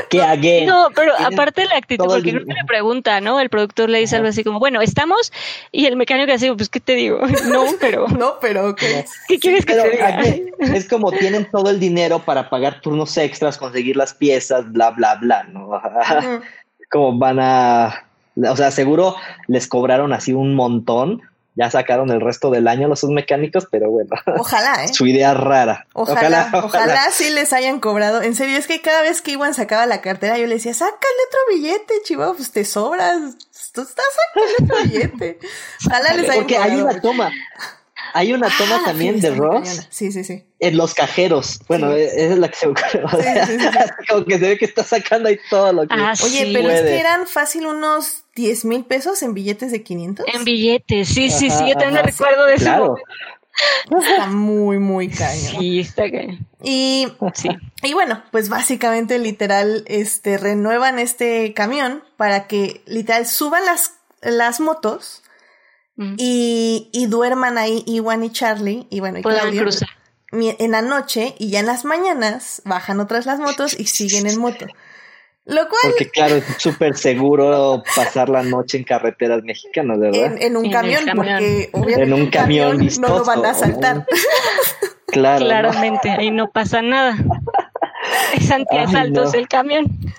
¿Qué again? No, pero aparte la actitud, porque creo que le pregunta, ¿no? El productor le dice algo así como, bueno, estamos, y el mecánico dice, pues, ¿qué te digo? No, pero. no, pero, ¿qué, ¿qué quieres que te diga? es como tienen todo el dinero para pagar turnos extras, conseguir las piezas, bla, bla, bla, ¿no? como van a. O sea, seguro les cobraron así un montón ya sacaron el resto del año los mecánicos, pero bueno. Ojalá, ¿eh? Su idea rara. Ojalá, ojalá, sí les hayan cobrado. En serio, es que cada vez que Iwan sacaba la cartera, yo le decía, sácale otro billete, chivo, pues te sobras. Tú estás sacando otro billete. Ojalá les hayan Porque hay una toma. Hay una toma ah, también de Ross. Sí, sí, sí. En los cajeros. Bueno, esa es la que se ocurre. Como que se ve que está sacando ahí todo lo que. Ah, Oye, pero es que eran fácil unos 10 mil pesos en billetes de 500. En billetes, sí, sí, sí. Yo también recuerdo de eso. Está muy, muy cañón. Sí, está cañón. Y, sí. y bueno, pues básicamente, literal, este, renuevan este camión para que, literal, suban las, las motos y, y, duerman ahí Iwan y Charlie, y bueno, y Claudio, en la noche y ya en las mañanas bajan otras las motos y siguen en moto. Lo cual... Porque claro, es súper seguro pasar la noche en carreteras mexicanas, ¿verdad? En, un camión, porque obviamente en un camión, no lo van a saltar. claro. Claramente, ahí no pasa nada. Es antiasaltos el camión. No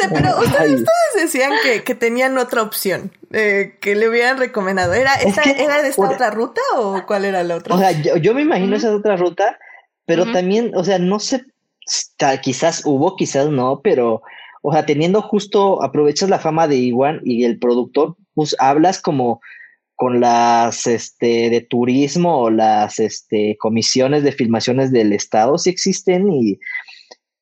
sé, pero ustedes, decían que, que, tenían otra opción, eh, que le hubieran recomendado. ¿Era, esta, ¿era de esta otra ruta o cuál era la otra? O sea, yo, me imagino esa otra ruta, pero también, o sea, no sé, quizás hubo, quizás no, pero, o sea, teniendo justo, aprovechas la fama de Iwan y el productor, pues hablas como con las este de turismo o las este comisiones de filmaciones del estado si existen y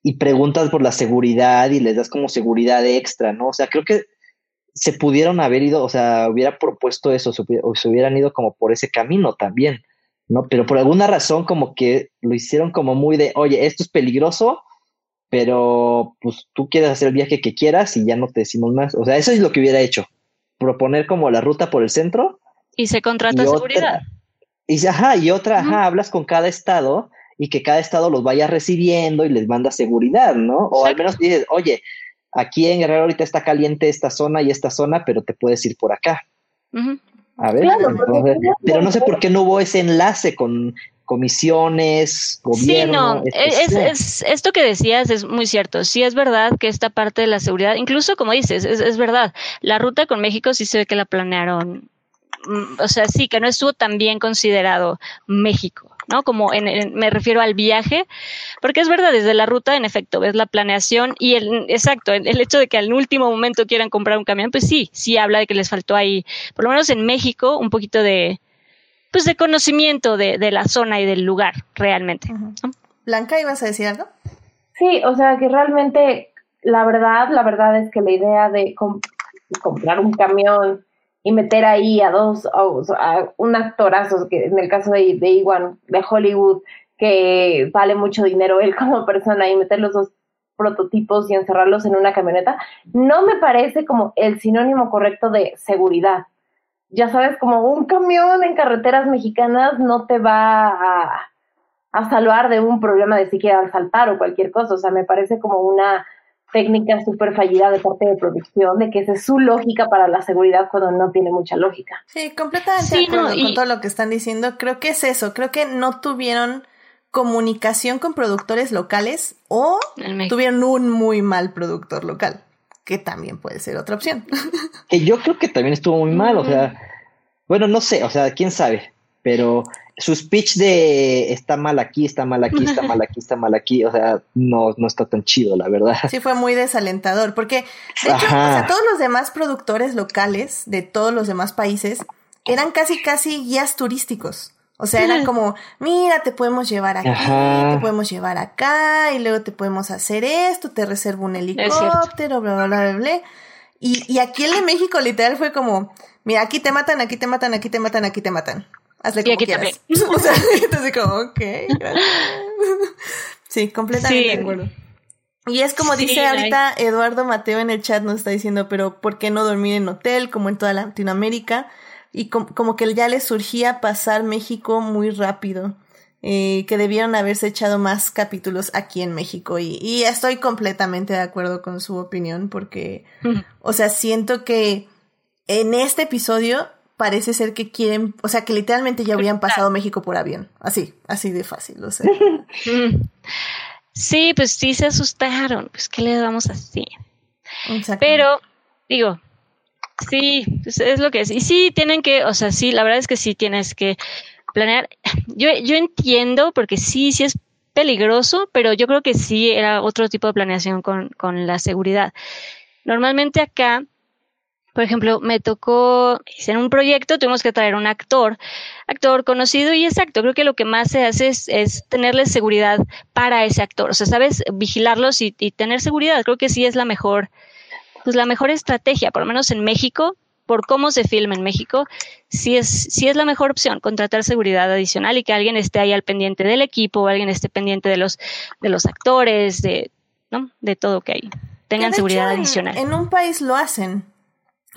y preguntas por la seguridad y les das como seguridad extra, ¿no? O sea, creo que se pudieron haber ido, o sea, hubiera propuesto eso, o se hubieran ido como por ese camino también, ¿no? Pero por alguna razón como que lo hicieron como muy de, oye, esto es peligroso, pero pues tú quieres hacer el viaje que quieras y ya no te decimos más. O sea, eso es lo que hubiera hecho, proponer como la ruta por el centro. Y se contrata seguridad. y, ajá, y otra, ajá, hablas con cada estado y que cada estado los vaya recibiendo y les manda seguridad, ¿no? O al menos dices, oye, aquí en Guerrero ahorita está caliente esta zona y esta zona, pero te puedes ir por acá. A ver, pero no sé por qué no hubo ese enlace con comisiones, gobierno. Sí, no, es, es, esto que decías es muy cierto. Sí es verdad que esta parte de la seguridad, incluso como dices, es, es verdad, la ruta con México sí se ve que la planearon, mm, o sea, sí, que no estuvo tan bien considerado México. ¿No? Como en, me refiero al viaje, porque es verdad, desde la ruta, en efecto, ves la planeación y el, exacto, el, hecho de que al último momento quieran comprar un camión, pues sí, sí habla de que les faltó ahí, por lo menos en México, un poquito de, pues de conocimiento de, de la zona y del lugar, realmente. Blanca, ¿ibas a decir algo? Sí, o sea que realmente, la verdad, la verdad es que la idea de comprar un camión y meter ahí a dos, a, un actorazo, que en el caso de, de Iwan, de Hollywood, que vale mucho dinero él como persona, y meter los dos prototipos y encerrarlos en una camioneta, no me parece como el sinónimo correcto de seguridad. Ya sabes, como un camión en carreteras mexicanas no te va a, salvar de un problema de siquiera saltar o cualquier cosa. O sea, me parece como una técnica súper fallida de parte de producción, de que esa es su lógica para la seguridad cuando no tiene mucha lógica. Sí, completamente de acuerdo con todo lo que están diciendo. Creo que es eso, creo que no tuvieron comunicación con productores locales o tuvieron un muy mal productor local, que también puede ser otra opción. Que yo creo que también estuvo muy mal, o sea, bueno, no sé, o sea, quién sabe, pero su speech de está mal aquí, está mal aquí, está mal aquí, está mal aquí, o sea, no, no está tan chido, la verdad. Sí, fue muy desalentador, porque de hecho, o sea, todos los demás productores locales de todos los demás países eran casi, casi guías turísticos. O sea, eran como, mira, te podemos llevar aquí, te podemos llevar acá, y luego te podemos hacer esto, te reservo un helicóptero, bla, bla, bla, bla, bla. Y, y aquí el de México literal fue como, mira, aquí te matan, aquí te matan, aquí te matan, aquí te matan. Hazle como quieras. o sea, entonces como, ok, Sí, completamente de acuerdo. Y es como dice ahorita Eduardo Mateo en el chat nos está diciendo, pero ¿por qué no dormir en hotel como en toda Latinoamérica? Y como que ya les surgía pasar México muy rápido. Eh, que debieron haberse echado más capítulos aquí en México y, y estoy completamente de acuerdo con su opinión porque, o sea, siento que en este episodio parece ser que quieren, o sea, que literalmente ya habían pasado México por avión, así, así de fácil, lo sé. Sí, pues sí se asustaron, pues qué le vamos a hacer. Pero, digo, sí, pues es lo que es. Y sí, tienen que, o sea, sí, la verdad es que sí tienes que planear. Yo, yo entiendo, porque sí, sí es peligroso, pero yo creo que sí era otro tipo de planeación con, con la seguridad. Normalmente acá por ejemplo, me tocó, en un proyecto tuvimos que traer un actor, actor conocido y exacto, creo que lo que más se hace es, es tenerle seguridad para ese actor, o sea, sabes, vigilarlos y, tener seguridad, creo que sí es la mejor, pues la mejor estrategia, por lo menos en México, por cómo se filma en México, sí es, sí es la mejor opción, contratar seguridad adicional y que alguien esté ahí al pendiente del equipo, o alguien esté pendiente de los, de los actores, de, ¿no? de todo que hay, tengan seguridad adicional. en un país lo hacen,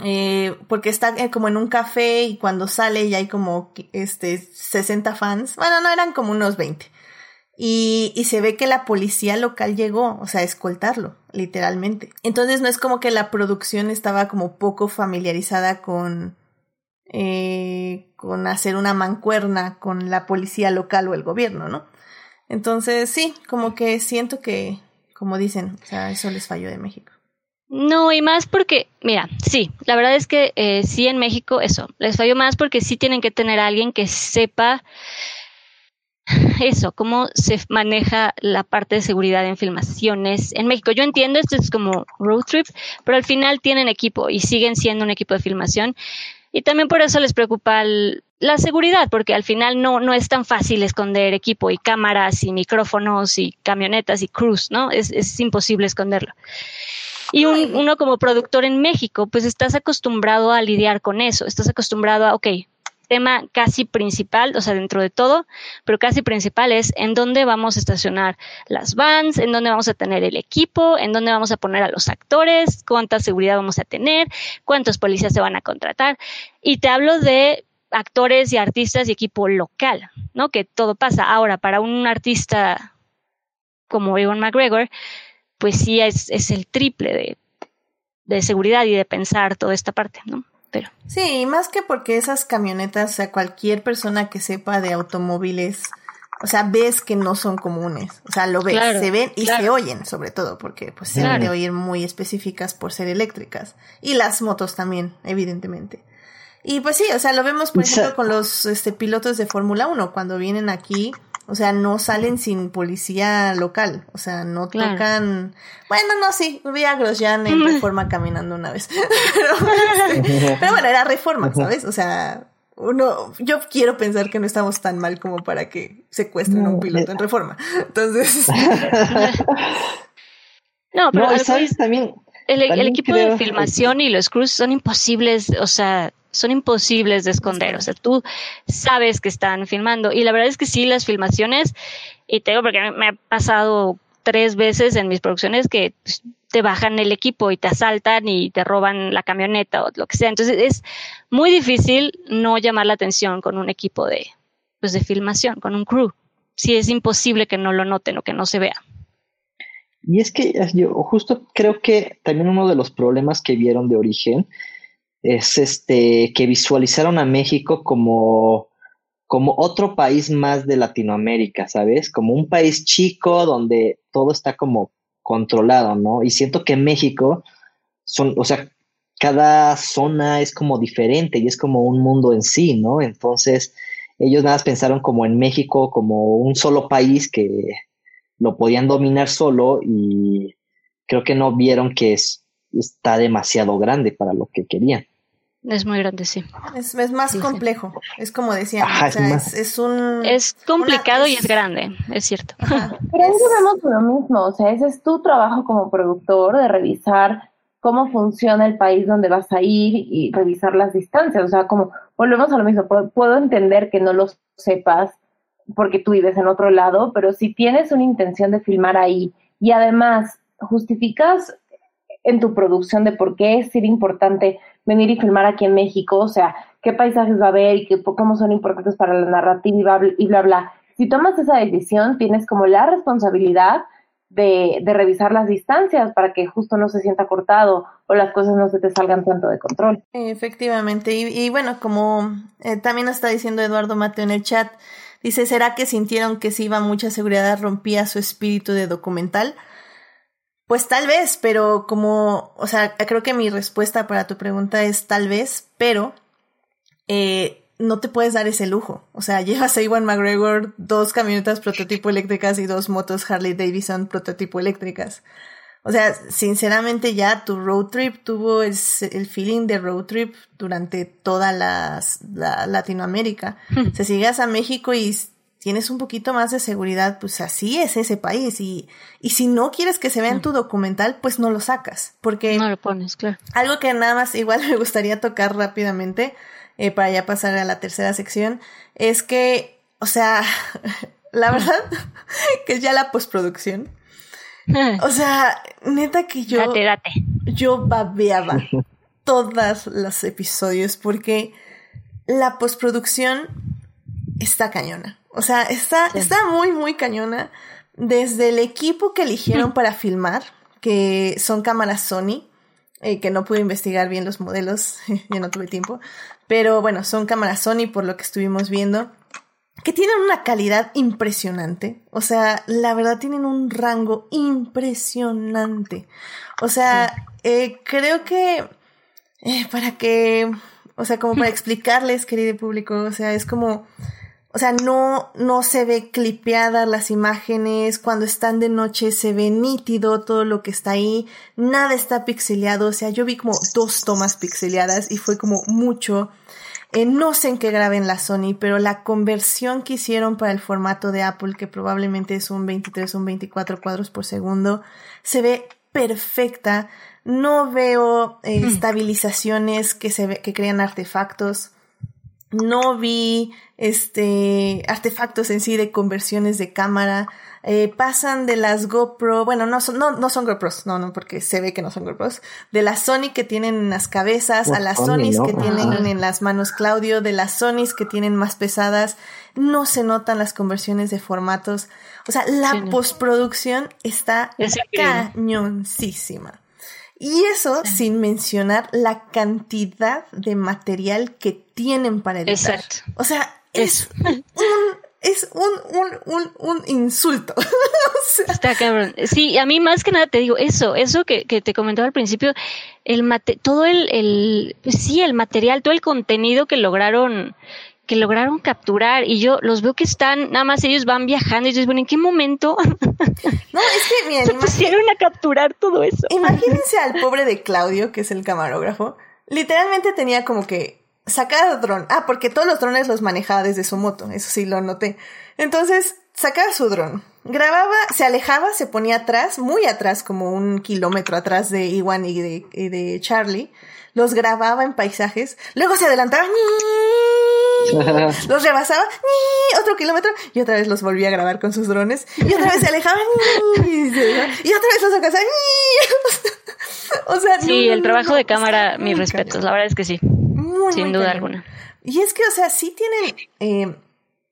eh, porque está eh, como en un café y cuando sale ya hay como este 60 fans. Bueno, no eran como unos 20. Y, se ve que la policía local llegó, o sea, a escoltarlo, literalmente. Entonces no es como que la producción estaba como poco familiarizada con, eh, con hacer una mancuerna con la policía local o el gobierno, ¿no? Entonces sí, como que siento que, como dicen, o sea, eso les falló de México. No, y más porque, mira, sí, la verdad es que eh, sí en México eso, les falló más porque sí tienen que tener a alguien que sepa eso, cómo se maneja la parte de seguridad en filmaciones en México. Yo entiendo, esto es como road trip, pero al final tienen equipo y siguen siendo un equipo de filmación. Y también por eso les preocupa la seguridad, porque al final no, no es tan fácil esconder equipo y cámaras y micrófonos y camionetas y crews, ¿no? Es, es imposible esconderlo. Y uno como productor en México, pues estás acostumbrado a lidiar con eso, estás acostumbrado a, ok, tema casi principal, o sea, dentro de todo, pero casi principal es en dónde vamos a estacionar las vans, en dónde vamos a tener el equipo, en dónde vamos a poner a los actores, cuánta seguridad vamos a tener, cuántos policías se van a contratar. Y te hablo de actores y artistas y equipo local, ¿no? Que todo pasa. Ahora, para un artista como Ewan McGregor, pues sí es, es el triple de, de seguridad y de pensar toda esta parte, ¿no? Pero. Sí, más que porque esas camionetas, o sea, cualquier persona que sepa de automóviles, o sea, ves que no son comunes, o sea, lo ves, se ven y se oyen, sobre todo, porque pues se han de oír muy específicas por ser eléctricas. Y las motos también, evidentemente. Y pues sí, o sea, lo vemos, por ejemplo, con los este, pilotos de Fórmula 1, cuando vienen aquí, o sea, no salen sin policía local. O sea, no tocan. Bueno, no, sí. Vi a Grosjean en reforma caminando una vez. Este, pero, bueno, era reforma, ¿sabes? O sea, uno. Yo quiero pensar que no estamos tan mal como para que secuestren a un piloto en reforma. Entonces. no, pero. ¿sabes? También. El, equipo de filmación y los crews son imposibles. O sea son imposibles de esconder. O sea, tú sabes que están filmando. Y la verdad es que sí, las filmaciones, y tengo porque me ha pasado tres veces en mis producciones que pues, te bajan el equipo y te asaltan y te roban la camioneta o lo que sea. Entonces es muy difícil no llamar la atención con un equipo de, pues, de filmación, con un crew. Sí es imposible que no lo noten o que no se vea. Y es que yo justo creo que también uno de los problemas que vieron de origen es este que visualizaron a México como, como otro país más de Latinoamérica, ¿sabes? Como un país chico donde todo está como controlado, ¿no? Y siento que México son, o sea, cada zona es como diferente y es como un mundo en sí, ¿no? Entonces, ellos nada más pensaron como en México, como un solo país que lo podían dominar solo y creo que no vieron que es, está demasiado grande para lo que querían. Es muy grande, sí. Es, más complejo, es como decía. es, un... Es complicado y es grande, es cierto. Pero ahí vemos lo mismo, o sea, ese es tu trabajo como productor de revisar cómo funciona el país donde vas a ir y revisar las distancias. O sea, como volvemos a lo mismo, puedo, entender que no lo sepas porque tú vives en otro lado, pero si tienes una intención de filmar ahí y además justificas en tu producción de por qué es ser importante venir y filmar aquí en México, o sea, qué paisajes va a haber y qué, cómo son importantes para la narrativa y bla, y bla, bla. Si tomas esa decisión, tienes como la responsabilidad de, revisar las distancias para que justo no se sienta cortado o las cosas no se te salgan tanto de control. Efectivamente, y, bueno, como eh, también está diciendo Eduardo Mateo en el chat, dice, ¿será que sintieron que si iba mucha seguridad rompía su espíritu de documental? Pues tal vez, pero como, o sea, creo que mi respuesta para tu pregunta es tal vez, pero eh, no te puedes dar ese lujo. O sea, llevas a Iwan McGregor dos camionetas prototipo eléctricas y dos motos Harley Davidson prototipo eléctricas. O sea, sinceramente ya tu road trip tuvo el, feeling de road trip durante toda la Latinoamérica. Hmm. Si llegas a México y tienes un poquito más de seguridad, pues así es ese país. Y, y si no quieres que se vea en tu documental, pues no lo sacas. Porque... No lo pones, claro. Algo que nada más igual me gustaría tocar rápidamente eh, para ya pasar a la tercera sección, es que, o sea, la verdad, que es ya la postproducción. O sea, neta que yo. Date, date. Yo babeaba todos los episodios porque la postproducción está cañona. O sea, está, está muy, muy cañona. Desde el equipo que eligieron para filmar, que son cámaras Sony, eh, que no pude investigar bien los modelos, ya no tuve tiempo, pero bueno, son cámaras Sony por lo que estuvimos viendo, que tienen una calidad impresionante, o sea, la verdad tienen un rango impresionante, o sea, eh, creo que eh, para que, o sea, como para explicarles, querido público, o sea, es como o sea, no, no se ve clipeada las imágenes, cuando están de noche se ve nítido todo lo que está ahí, nada está pixeleado, o sea, yo vi como dos tomas pixeleadas y fue como mucho. Eh, no sé en qué graben la Sony, pero la conversión que hicieron para el formato de Apple, que probablemente es un 23 o un 24 cuadros por segundo, se ve perfecta. No veo eh, hmm. estabilizaciones que se ve, que crean artefactos no vi este artefactos en sí de conversiones de cámara. Eh, pasan de las GoPro, bueno, no son, no, no son GoPros, no, no, porque se ve que no son GoPros, de las Sony que tienen en las cabezas, a las Sonys que tienen en las manos Claudio, de las Sonys que tienen más pesadas, no se notan las conversiones de formatos. O sea, la postproducción está cañoncísima. Y eso sin mencionar la cantidad de material que tienen para editar. Exacto. O sea, es un, es un, un, un, insulto. Está cabrón. Sí, a mí más que nada te digo eso, eso que, que te comentaba al principio, el mate, todo el, el, pues sí, el material, todo el contenido que lograron que lograron capturar y yo los veo que están, nada más ellos van viajando y dices, bueno, ¿en qué momento? No, es que miren, se pusieron a capturar todo eso. Imagínense al pobre de Claudio, que es el camarógrafo, literalmente tenía como que sacar el dron. Ah, porque todos los drones los manejaba desde su moto, eso sí lo noté. Entonces, sacaba su dron, grababa, se alejaba, se ponía atrás, muy atrás, como un kilómetro atrás de Iwan y de, y de Charlie, los grababa en paisajes, luego se adelantaba, los rebasaba, otro kilómetro, y otra vez los volvía a grabar con sus drones, y otra vez se alejaba, y otra vez los sacaba, o sea, sí, el trabajo de cámara, mis respetos, la verdad es que sí, sin duda alguna. Y es que, o sea, sí tienen, eh,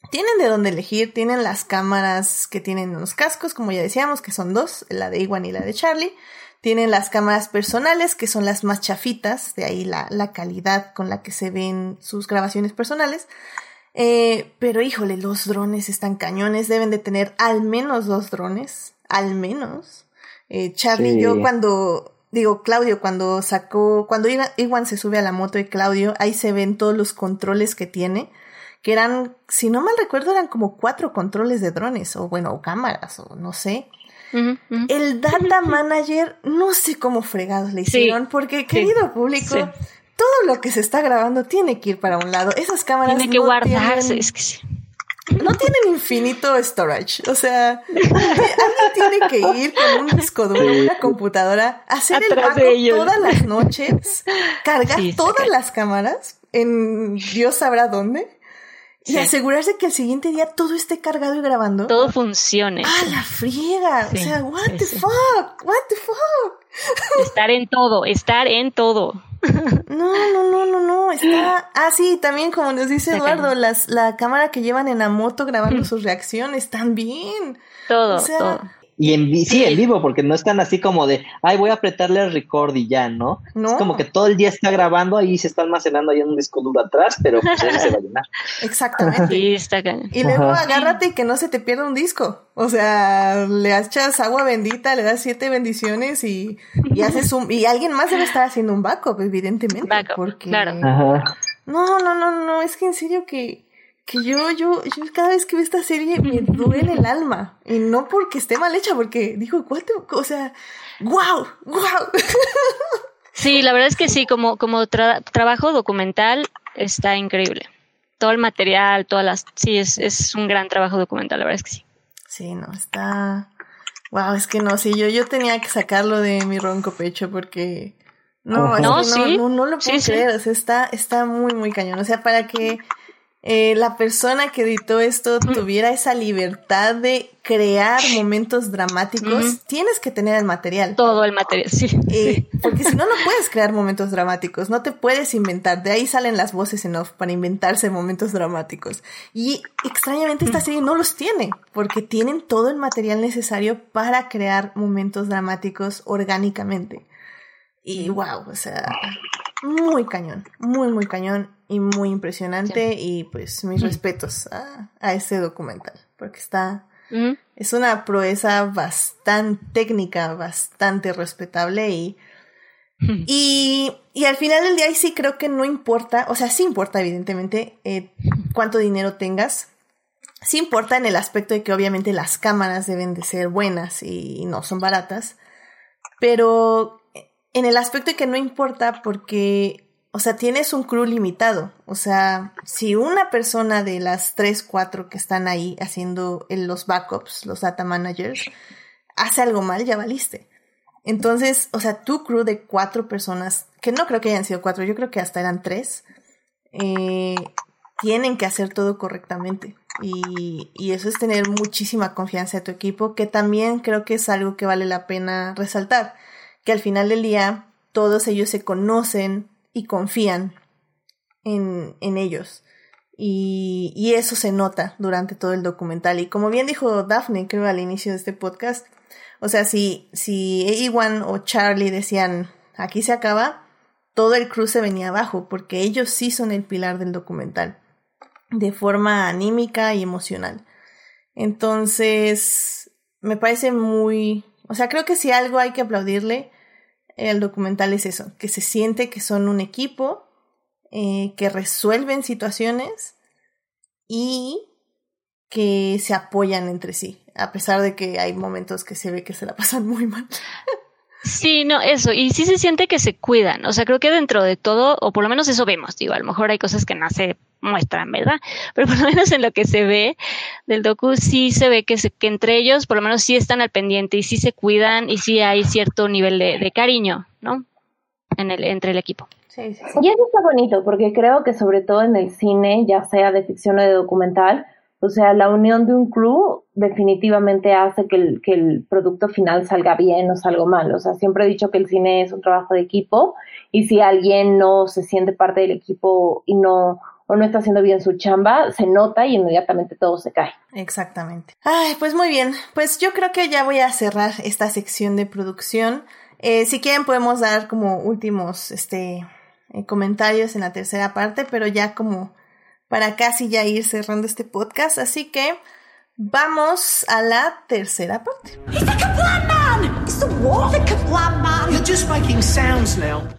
tienen de dónde elegir, tienen las cámaras que tienen los cascos, como ya decíamos, que son dos, la de Iwan y la de Charlie. Tienen las cámaras personales, que son las más chafitas, de ahí la, la calidad con la que se ven sus grabaciones personales. Eh, pero híjole, los drones están cañones, deben de tener al menos dos drones, al menos. Eh, Charlie, yo cuando, digo, Claudio, cuando sacó, cuando Iwan se sube a la moto de Claudio, ahí se ven todos los controles que tiene, que eran, si no mal recuerdo, eran como cuatro controles de drones, o bueno, o cámaras, o no sé. El data manager, no sé cómo fregados le hicieron, porque querido público, todo lo que se está grabando tiene que ir para un lado. Esas cámaras tiene que guardarse, es que sí. No tienen infinito storage. O sea, alguien tiene que ir con un disco duro, una computadora, hacer el backup todas las noches, cargar todas las cámaras en Dios sabrá dónde. Y asegurarse que el siguiente día todo esté cargado y grabando. Todo funcione. ¡Ah, la friega! o sea, what the fuck? What the fuck? Estar en todo, estar en todo. No, no, no, no, no. Está. Ah, sí, también como nos dice Eduardo, las, la cámara que llevan en la moto grabando sus reacciones también. Todo, todo. Y en, sí, en vivo, porque no están así como de, ay, voy a apretarle el record y ya, ¿no? ¿no? Es como que todo el día está grabando, ahí se está almacenando ahí en un disco duro atrás, pero pues se va a llenar. Exactamente. y luego agárrate y que no se te pierda un disco. O sea, le echas agua bendita, le das siete bendiciones y, y haces un... Y alguien más debe estar haciendo un backup, evidentemente. Backup, porque... claro. No, no, no, no, es que en serio que que yo, yo, yo cada vez que veo esta serie me duele el alma. Y no porque esté mal hecha, porque dijo, ¿cuál o sea, wow, wow. Sí, la verdad es que sí, como, como trabajo documental está increíble. Todo el material, todas las, sí, es, es un gran trabajo documental, la verdad es que sí. Sí, no, está, wow, es que no, sí, yo, yo tenía que sacarlo de mi ronco pecho porque, no, no, no, no, lo puedo creer, o sea, está, está muy, muy cañón. O sea, para que eh, la persona que editó esto tuviera esa libertad de crear momentos dramáticos, tienes que tener el material. Todo el material, sí. Eh, porque si no, no puedes crear momentos dramáticos, no te puedes inventar. De ahí salen las voces en off para inventarse momentos dramáticos. Y extrañamente esta serie no los tiene, porque tienen todo el material necesario para crear momentos dramáticos orgánicamente. Y wow, o sea, muy cañón, muy, muy cañón y muy impresionante y pues mis respetos a, a este documental porque está es una proeza bastante técnica bastante respetable y, y y al final del día sí creo que no importa o sea sí importa evidentemente eh, cuánto dinero tengas sí importa en el aspecto de que obviamente las cámaras deben de ser buenas y no son baratas pero en el aspecto de que no importa porque o sea, tienes un crew limitado. O sea, si una persona de las tres, cuatro que están ahí haciendo los backups, los data managers, hace algo mal, ya valiste. Entonces, o sea, tu crew de cuatro personas, que no creo que hayan sido cuatro, yo creo que hasta eran tres, eh, tienen que hacer todo correctamente. Y, eso es tener muchísima confianza de tu equipo, que también creo que es algo que vale la pena resaltar. Que al final del día todos ellos se conocen, y confían en, en ellos. Y, y, eso se nota durante todo el documental. Y como bien dijo Daphne, creo al inicio de este podcast, o sea, si, si Ewan o Charlie decían, aquí se acaba, todo el crew se venía abajo, porque ellos sí son el pilar del documental, de forma anímica y emocional. Entonces, me parece muy, o sea, creo que si algo hay que aplaudirle el documental es eso, que se siente que son un equipo, eh, que resuelven situaciones y que se apoyan entre sí, a pesar de que hay momentos que se ve que se la pasan muy mal. Sí, no, eso, y sí se siente que se cuidan, o sea, creo que dentro de todo, o por lo menos eso vemos, digo, a lo mejor hay cosas que no se muestran, ¿verdad? Pero por lo menos en lo que se ve del docu sí se ve que, se, que entre ellos por lo menos sí están al pendiente y sí se cuidan y sí hay cierto nivel de, de cariño, ¿no? En el, entre el equipo. Sí, sí, sí. Y eso está bonito, porque creo que sobre todo en el cine, ya sea de ficción o de documental, o sea, la unión de un crew definitivamente hace que el, que el producto final salga bien o salga mal. O sea, siempre he dicho que el cine es un trabajo de equipo y si alguien no se siente parte del equipo y no o no está haciendo bien su chamba, se nota y inmediatamente todo se cae. Exactamente. Ay, pues muy bien. Pues yo creo que ya voy a cerrar esta sección de producción. Eh, si quieren podemos dar como últimos este, eh, comentarios en la tercera parte, pero ya como para casi ya ir cerrando este podcast. Así que vamos a la tercera parte.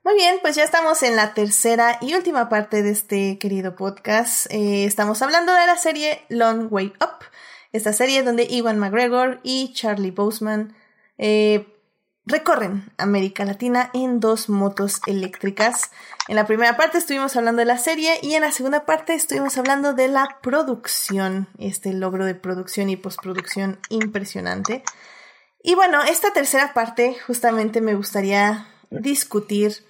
Muy bien, pues ya estamos en la tercera y última parte de este querido podcast. Eh, estamos hablando de la serie Long Way Up. Esta serie donde Iwan McGregor y Charlie Boseman eh, recorren América Latina en dos motos eléctricas. En la primera parte estuvimos hablando de la serie y en la segunda parte estuvimos hablando de la producción, este logro de producción y postproducción impresionante. Y bueno, esta tercera parte justamente me gustaría discutir,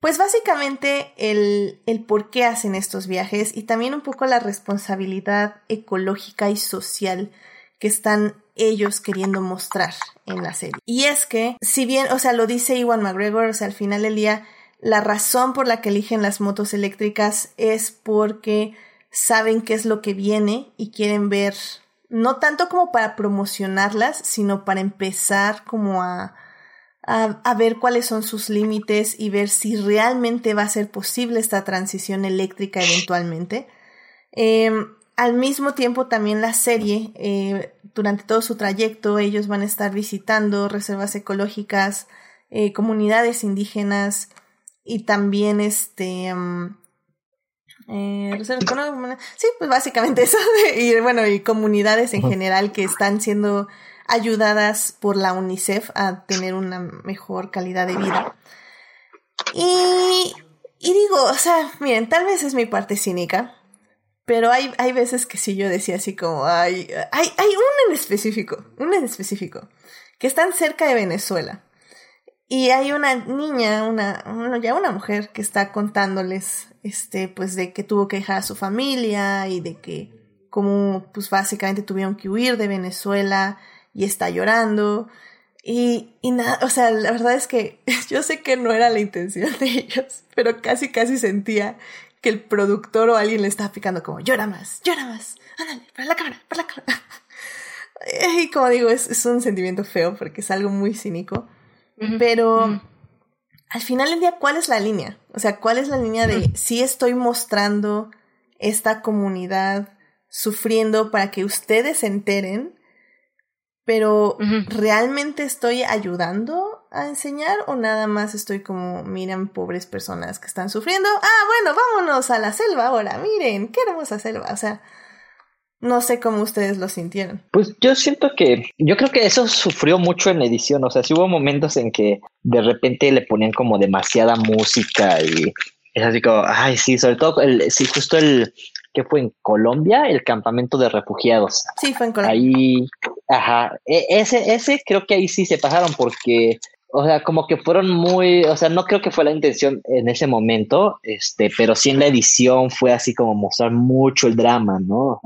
pues básicamente el, el por qué hacen estos viajes y también un poco la responsabilidad ecológica y social que están ellos queriendo mostrar en la serie. Y es que, si bien, o sea, lo dice Iwan McGregor, o sea, al final del día, la razón por la que eligen las motos eléctricas es porque saben qué es lo que viene y quieren ver, no tanto como para promocionarlas, sino para empezar como a, a, ver cuáles son sus límites y ver si realmente va a ser posible esta transición eléctrica eventualmente. Em, al mismo tiempo también la serie, eh, durante todo su trayecto, ellos van a estar visitando reservas ecológicas, eh, comunidades indígenas y también este... Mm, eh, sí, pues básicamente eso. y bueno, y comunidades en general que están siendo ayudadas por la UNICEF a tener una mejor calidad de vida. Y, y digo, o sea, miren, tal vez es mi parte cínica, pero hay, hay veces que sí yo decía así como, hay, hay, hay un en específico, un en específico, que están cerca de Venezuela. Y hay una niña, una, ya una mujer que está contándoles, este, pues de que tuvo que dejar a su familia y de que como, pues básicamente tuvieron que huir de Venezuela y está llorando. Y, y nada, o sea, la verdad es que yo sé que no era la intención de ellos, pero casi, casi sentía que el productor o alguien le estaba picando como, llora más, llora más, ándale, para la cámara, para la cámara. Y como digo, es, un sentimiento feo porque es algo muy cínico. Pero al final del día, ¿cuál es la línea? O sea, ¿cuál es la línea de si estoy mostrando esta comunidad sufriendo para que ustedes se enteren? Pero ¿realmente estoy ayudando a enseñar o nada más estoy como, miren, pobres personas que están sufriendo? Ah, bueno, vámonos a la selva ahora, miren, qué hermosa selva. O sea, no sé cómo ustedes lo sintieron. Pues yo siento que, yo creo que eso sufrió mucho en edición, o sea, sí hubo momentos en que de repente le ponían como demasiada música y es así como, ay, sí, sobre todo, el, sí, justo el, que fue en Colombia, el campamento de refugiados. Sí, fue en Colombia. Ahí, ajá, e, ese, ese creo que ahí sí se pasaron porque, o sea, como que fueron muy, o sea, no creo que fue la intención en ese momento, este, pero sí en la edición fue así como mostrar mucho el drama, ¿no?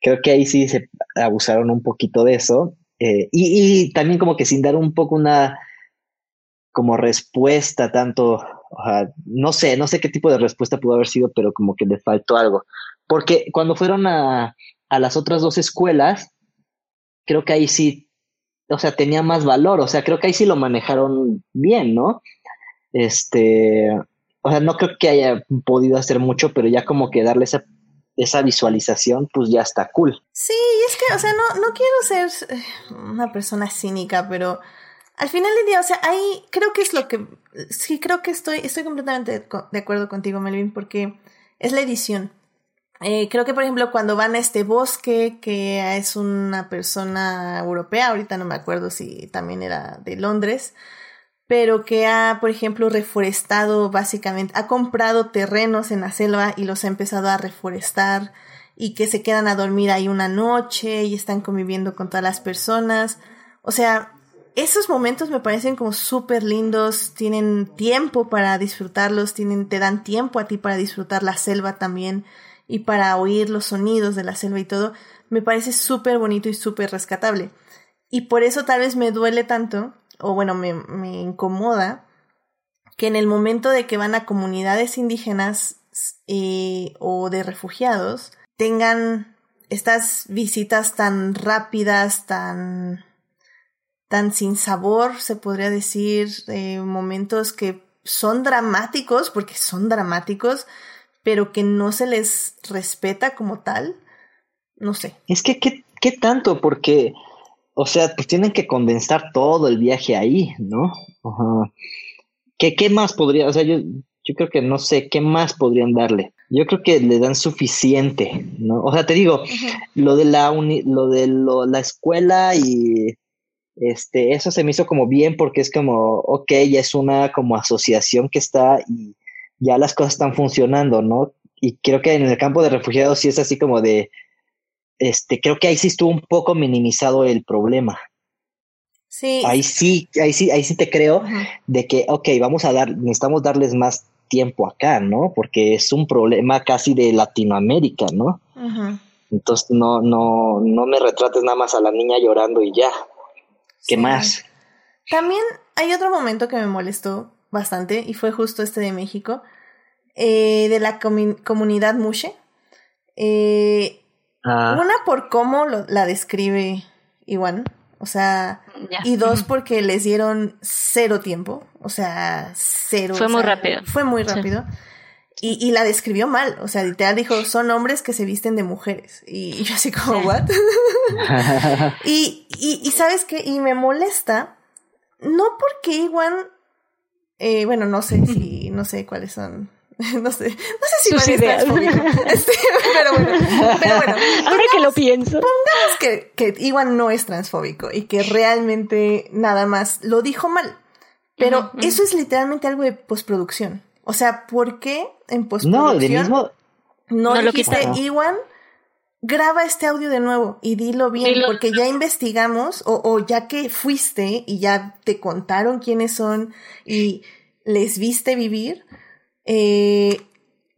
creo que ahí sí se abusaron un poquito de eso. Eh, y, también como que sin dar un poco una como respuesta tanto no sé, no sé qué tipo de respuesta pudo haber sido, pero como que le faltó algo. Porque cuando fueron a, a las otras dos escuelas, creo que ahí sí, o sea, tenía más valor, o sea, creo que ahí sí lo manejaron bien, ¿no? Este, o sea, no creo que haya podido hacer mucho, pero ya como que darle esa, esa visualización, pues ya está cool. Sí, es que, o sea, no, no quiero ser eh, una persona cínica, pero al final del día, o sea, ahí creo que es lo que, sí, creo que estoy, estoy completamente de acuerdo contigo, Melvin, porque es la edición. Eh, creo que, por ejemplo, cuando van a este bosque, que es una persona europea, ahorita no me acuerdo si también era de Londres, pero que ha, por ejemplo, reforestado básicamente, ha comprado terrenos en la selva y los ha empezado a reforestar y que se quedan a dormir ahí una noche y están conviviendo con todas las personas. O sea, esos momentos me parecen como súper lindos, tienen tiempo para disfrutarlos, tienen, te dan tiempo a ti para disfrutar la selva también y para oír los sonidos de la selva y todo, me parece súper bonito y súper rescatable. Y por eso tal vez me duele tanto, o bueno, me, me incomoda, que en el momento de que van a comunidades indígenas eh, o de refugiados, tengan estas visitas tan rápidas, tan tan sin sabor, se podría decir, eh, momentos que son dramáticos, porque son dramáticos, pero que no se les respeta como tal. No sé. Es que, ¿qué, qué tanto? Porque, o sea, pues tienen que condensar todo el viaje ahí, ¿no? ¿Qué, ¿Qué más podría? O sea, yo, yo creo que no sé qué más podrían darle. Yo creo que le dan suficiente, ¿no? O sea, te digo, lo de la uni, lo de lo, la escuela y este, eso se me hizo como bien porque es como, ok, ya es una como asociación que está y ya las cosas están funcionando, ¿no? Y creo que en el campo de refugiados sí es así como de, este, creo que ahí sí estuvo un poco minimizado el problema. Sí. Ahí sí, ahí sí, ahí sí te creo de que, ok, vamos a dar, necesitamos darles más tiempo acá, ¿no? Porque es un problema casi de Latinoamérica, ¿no? Entonces no, no, no me retrates nada más a la niña llorando y ya. ¿Qué más? También hay otro momento que me molestó bastante y fue justo este de México, eh, de la comunidad Mushe. Eh, ah. Una por cómo la describe Iwan, o sea, y dos porque les dieron cero tiempo, o sea, cero. Fue muy rápido. Fue muy rápido. Y, y, la describió mal, o sea, literal dijo, son hombres que se visten de mujeres. Y, yo así como, ¿what? y, y, y, sabes qué, y me molesta, no porque Iwan, eh, bueno, no sé si, no sé cuáles son no sé, no sé si Sus ideas. Este, pero bueno, pero bueno. Ahora que lo pienso. Pongamos que, que Iwan no es transfóbico y que realmente nada más lo dijo mal. Pero eso es literalmente algo de postproducción. O sea, ¿por qué en postproducción no, de mismo... no, no dijiste, Iwan, graba este audio de nuevo y dilo bien, porque ya investigamos, o, o ya que fuiste y ya te contaron quiénes son y les viste vivir, eh,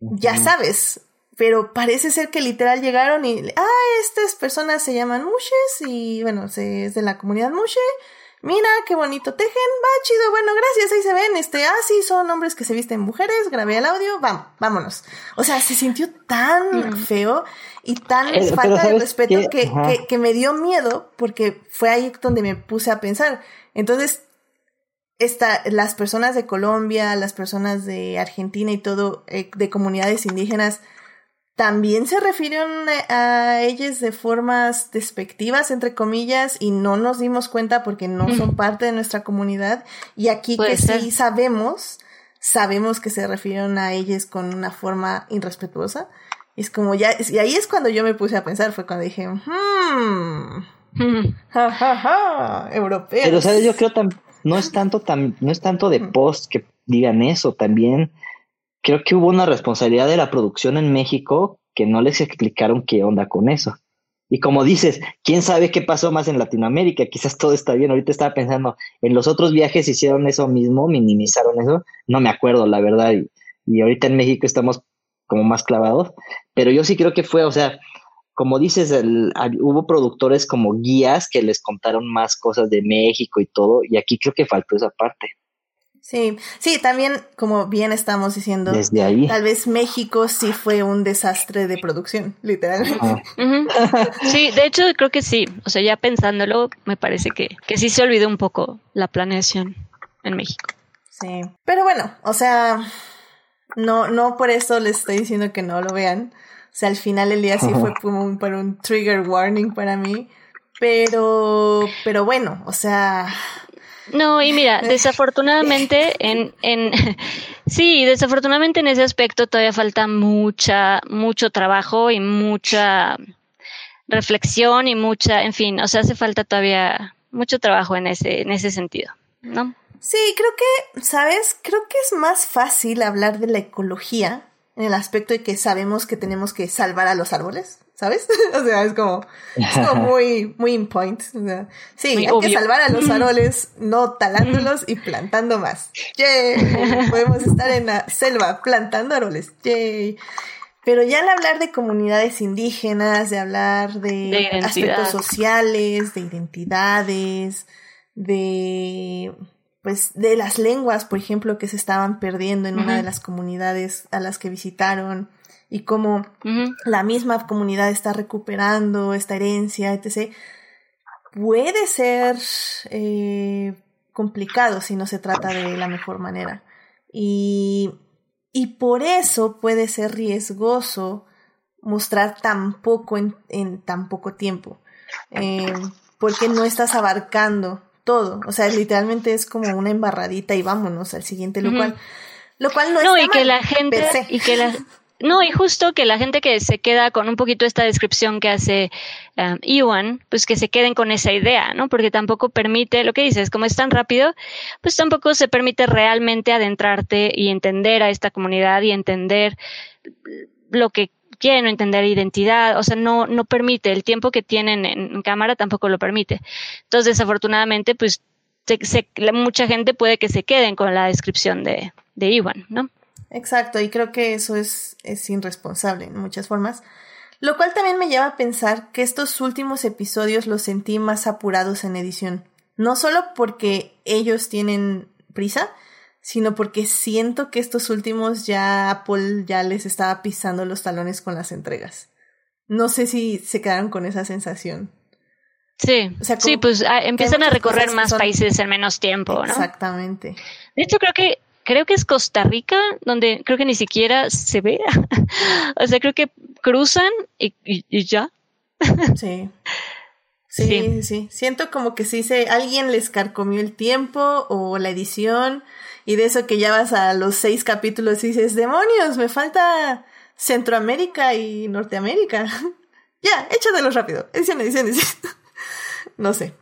ya sabes, pero parece ser que literal llegaron y, ah, estas personas se llaman Mushes y bueno, se, es de la comunidad Mushe. Mira, qué bonito tejen, va chido, bueno, gracias, ahí se ven, este, ah, sí, son hombres que se visten mujeres, grabé el audio, vamos, vámonos. O sea, se sintió tan feo y tan eh, falta de respeto que, que, que me dio miedo porque fue ahí donde me puse a pensar. Entonces, esta, las personas de Colombia, las personas de Argentina y todo, eh, de comunidades indígenas, también se refirieron a ellas de formas despectivas, entre comillas, y no nos dimos cuenta porque no son parte de nuestra comunidad. Y aquí que sí sabemos, sabemos que se refirieron a ellas con una forma irrespetuosa. Y es como ya, y ahí es cuando yo me puse a pensar, fue cuando dije, hmm, ja, ja, ja, europeo. Pero, ¿sabes? Yo creo también no es tanto no es tanto de post que digan eso, también creo que hubo una responsabilidad de la producción en México que no les explicaron qué onda con eso. Y como dices, quién sabe qué pasó más en Latinoamérica, quizás todo está bien. Ahorita estaba pensando, en los otros viajes hicieron eso mismo, minimizaron eso, no me acuerdo, la verdad. Y, y ahorita en México estamos como más clavados, pero yo sí creo que fue, o sea, como dices, hubo productores como guías que les contaron más cosas de México y todo, y aquí creo que faltó esa parte. Sí, sí, también como bien estamos diciendo, Desde ahí. tal vez México sí fue un desastre de producción, literalmente. Sí, de hecho creo que sí, o sea, ya pensándolo, me parece que, que sí se olvidó un poco la planeación en México. Sí, pero bueno, o sea, no, no por eso les estoy diciendo que no lo vean. O sea, al final el día sí fue como un, para un trigger warning para mí. Pero, pero bueno, o sea. No, y mira, desafortunadamente en, en, sí, desafortunadamente en ese aspecto todavía falta mucha, mucho trabajo y mucha reflexión y mucha, en fin, o sea, hace falta todavía mucho trabajo en ese, en ese sentido, ¿no? Sí, creo que, ¿sabes? Creo que es más fácil hablar de la ecología en el aspecto de que sabemos que tenemos que salvar a los árboles, ¿sabes? o sea, es como, es como muy, muy in point. O sea, sí, hay que salvar a los árboles, no talándolos y plantando más. ¡Yay! Podemos estar en la selva plantando árboles. ¡Yay! Pero ya al hablar de comunidades indígenas, de hablar de aspectos sociales, de identidades, de pues de las lenguas, por ejemplo, que se estaban perdiendo en una de las comunidades a las que visitaron y cómo la misma comunidad está recuperando esta herencia, etc. Puede ser eh, complicado si no se trata de la mejor manera. Y, y por eso puede ser riesgoso mostrar tan poco en, en tan poco tiempo. Eh, porque no estás abarcando todo. O sea, literalmente es como una embarradita y vámonos al siguiente, lo cual, lo cual no, no y que la gente y que la no, y justo que la gente que se queda con un poquito esta descripción que hace um, Iwan, pues que se queden con esa idea, ¿no? Porque tampoco permite, lo que dices, como es tan rápido, pues tampoco se permite realmente adentrarte y entender a esta comunidad y entender lo que quieren entender identidad, o sea, no, no permite, el tiempo que tienen en, cámara tampoco lo permite. Entonces, desafortunadamente, pues mucha gente puede que se queden con la descripción de, de Iwan, ¿no? Exacto, y creo que eso es, es irresponsable en muchas formas. Lo cual también me lleva a pensar que estos últimos episodios los sentí más apurados en edición. No solo porque ellos tienen prisa, sino porque siento que estos últimos ya Apple ya les estaba pisando los talones con las entregas. No sé si se quedaron con esa sensación. Sí, sí, pues ah, empiezan a recorrer más países en menos tiempo, ¿no? Exactamente. De hecho, creo que creo que es Costa Rica, donde creo que ni siquiera se ve. o sea, creo que cruzan y, ya. sí. Sí, sí, Siento como que si se, alguien les carcomió el tiempo o la edición y de eso que ya vas a los seis capítulos y dices, demonios, me falta Centroamérica y Norteamérica. ya, échatelos rápido. Edición, edición, edición. no sé.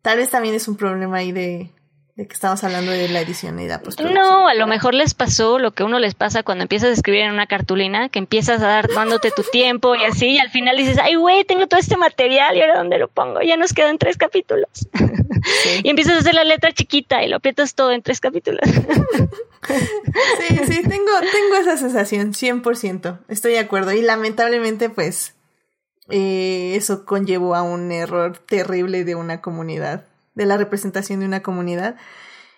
Tal vez también es un problema ahí de, de que estamos hablando de la edición y la postproducción. No, a lo mejor les pasó lo que uno les pasa cuando empiezas a escribir en una cartulina, que empiezas a dar dándote tu tiempo y así, y al final dices, ay, güey, tengo todo este material y ahora dónde lo pongo, ya nos quedan tres capítulos. y empiezas a hacer la letra chiquita y lo aprietas todo en tres capítulos. sí, sí, tengo, tengo esa sensación, 100%, estoy de acuerdo. Y lamentablemente, pues, eh, eso conllevó a un error terrible de una comunidad de la representación de una comunidad.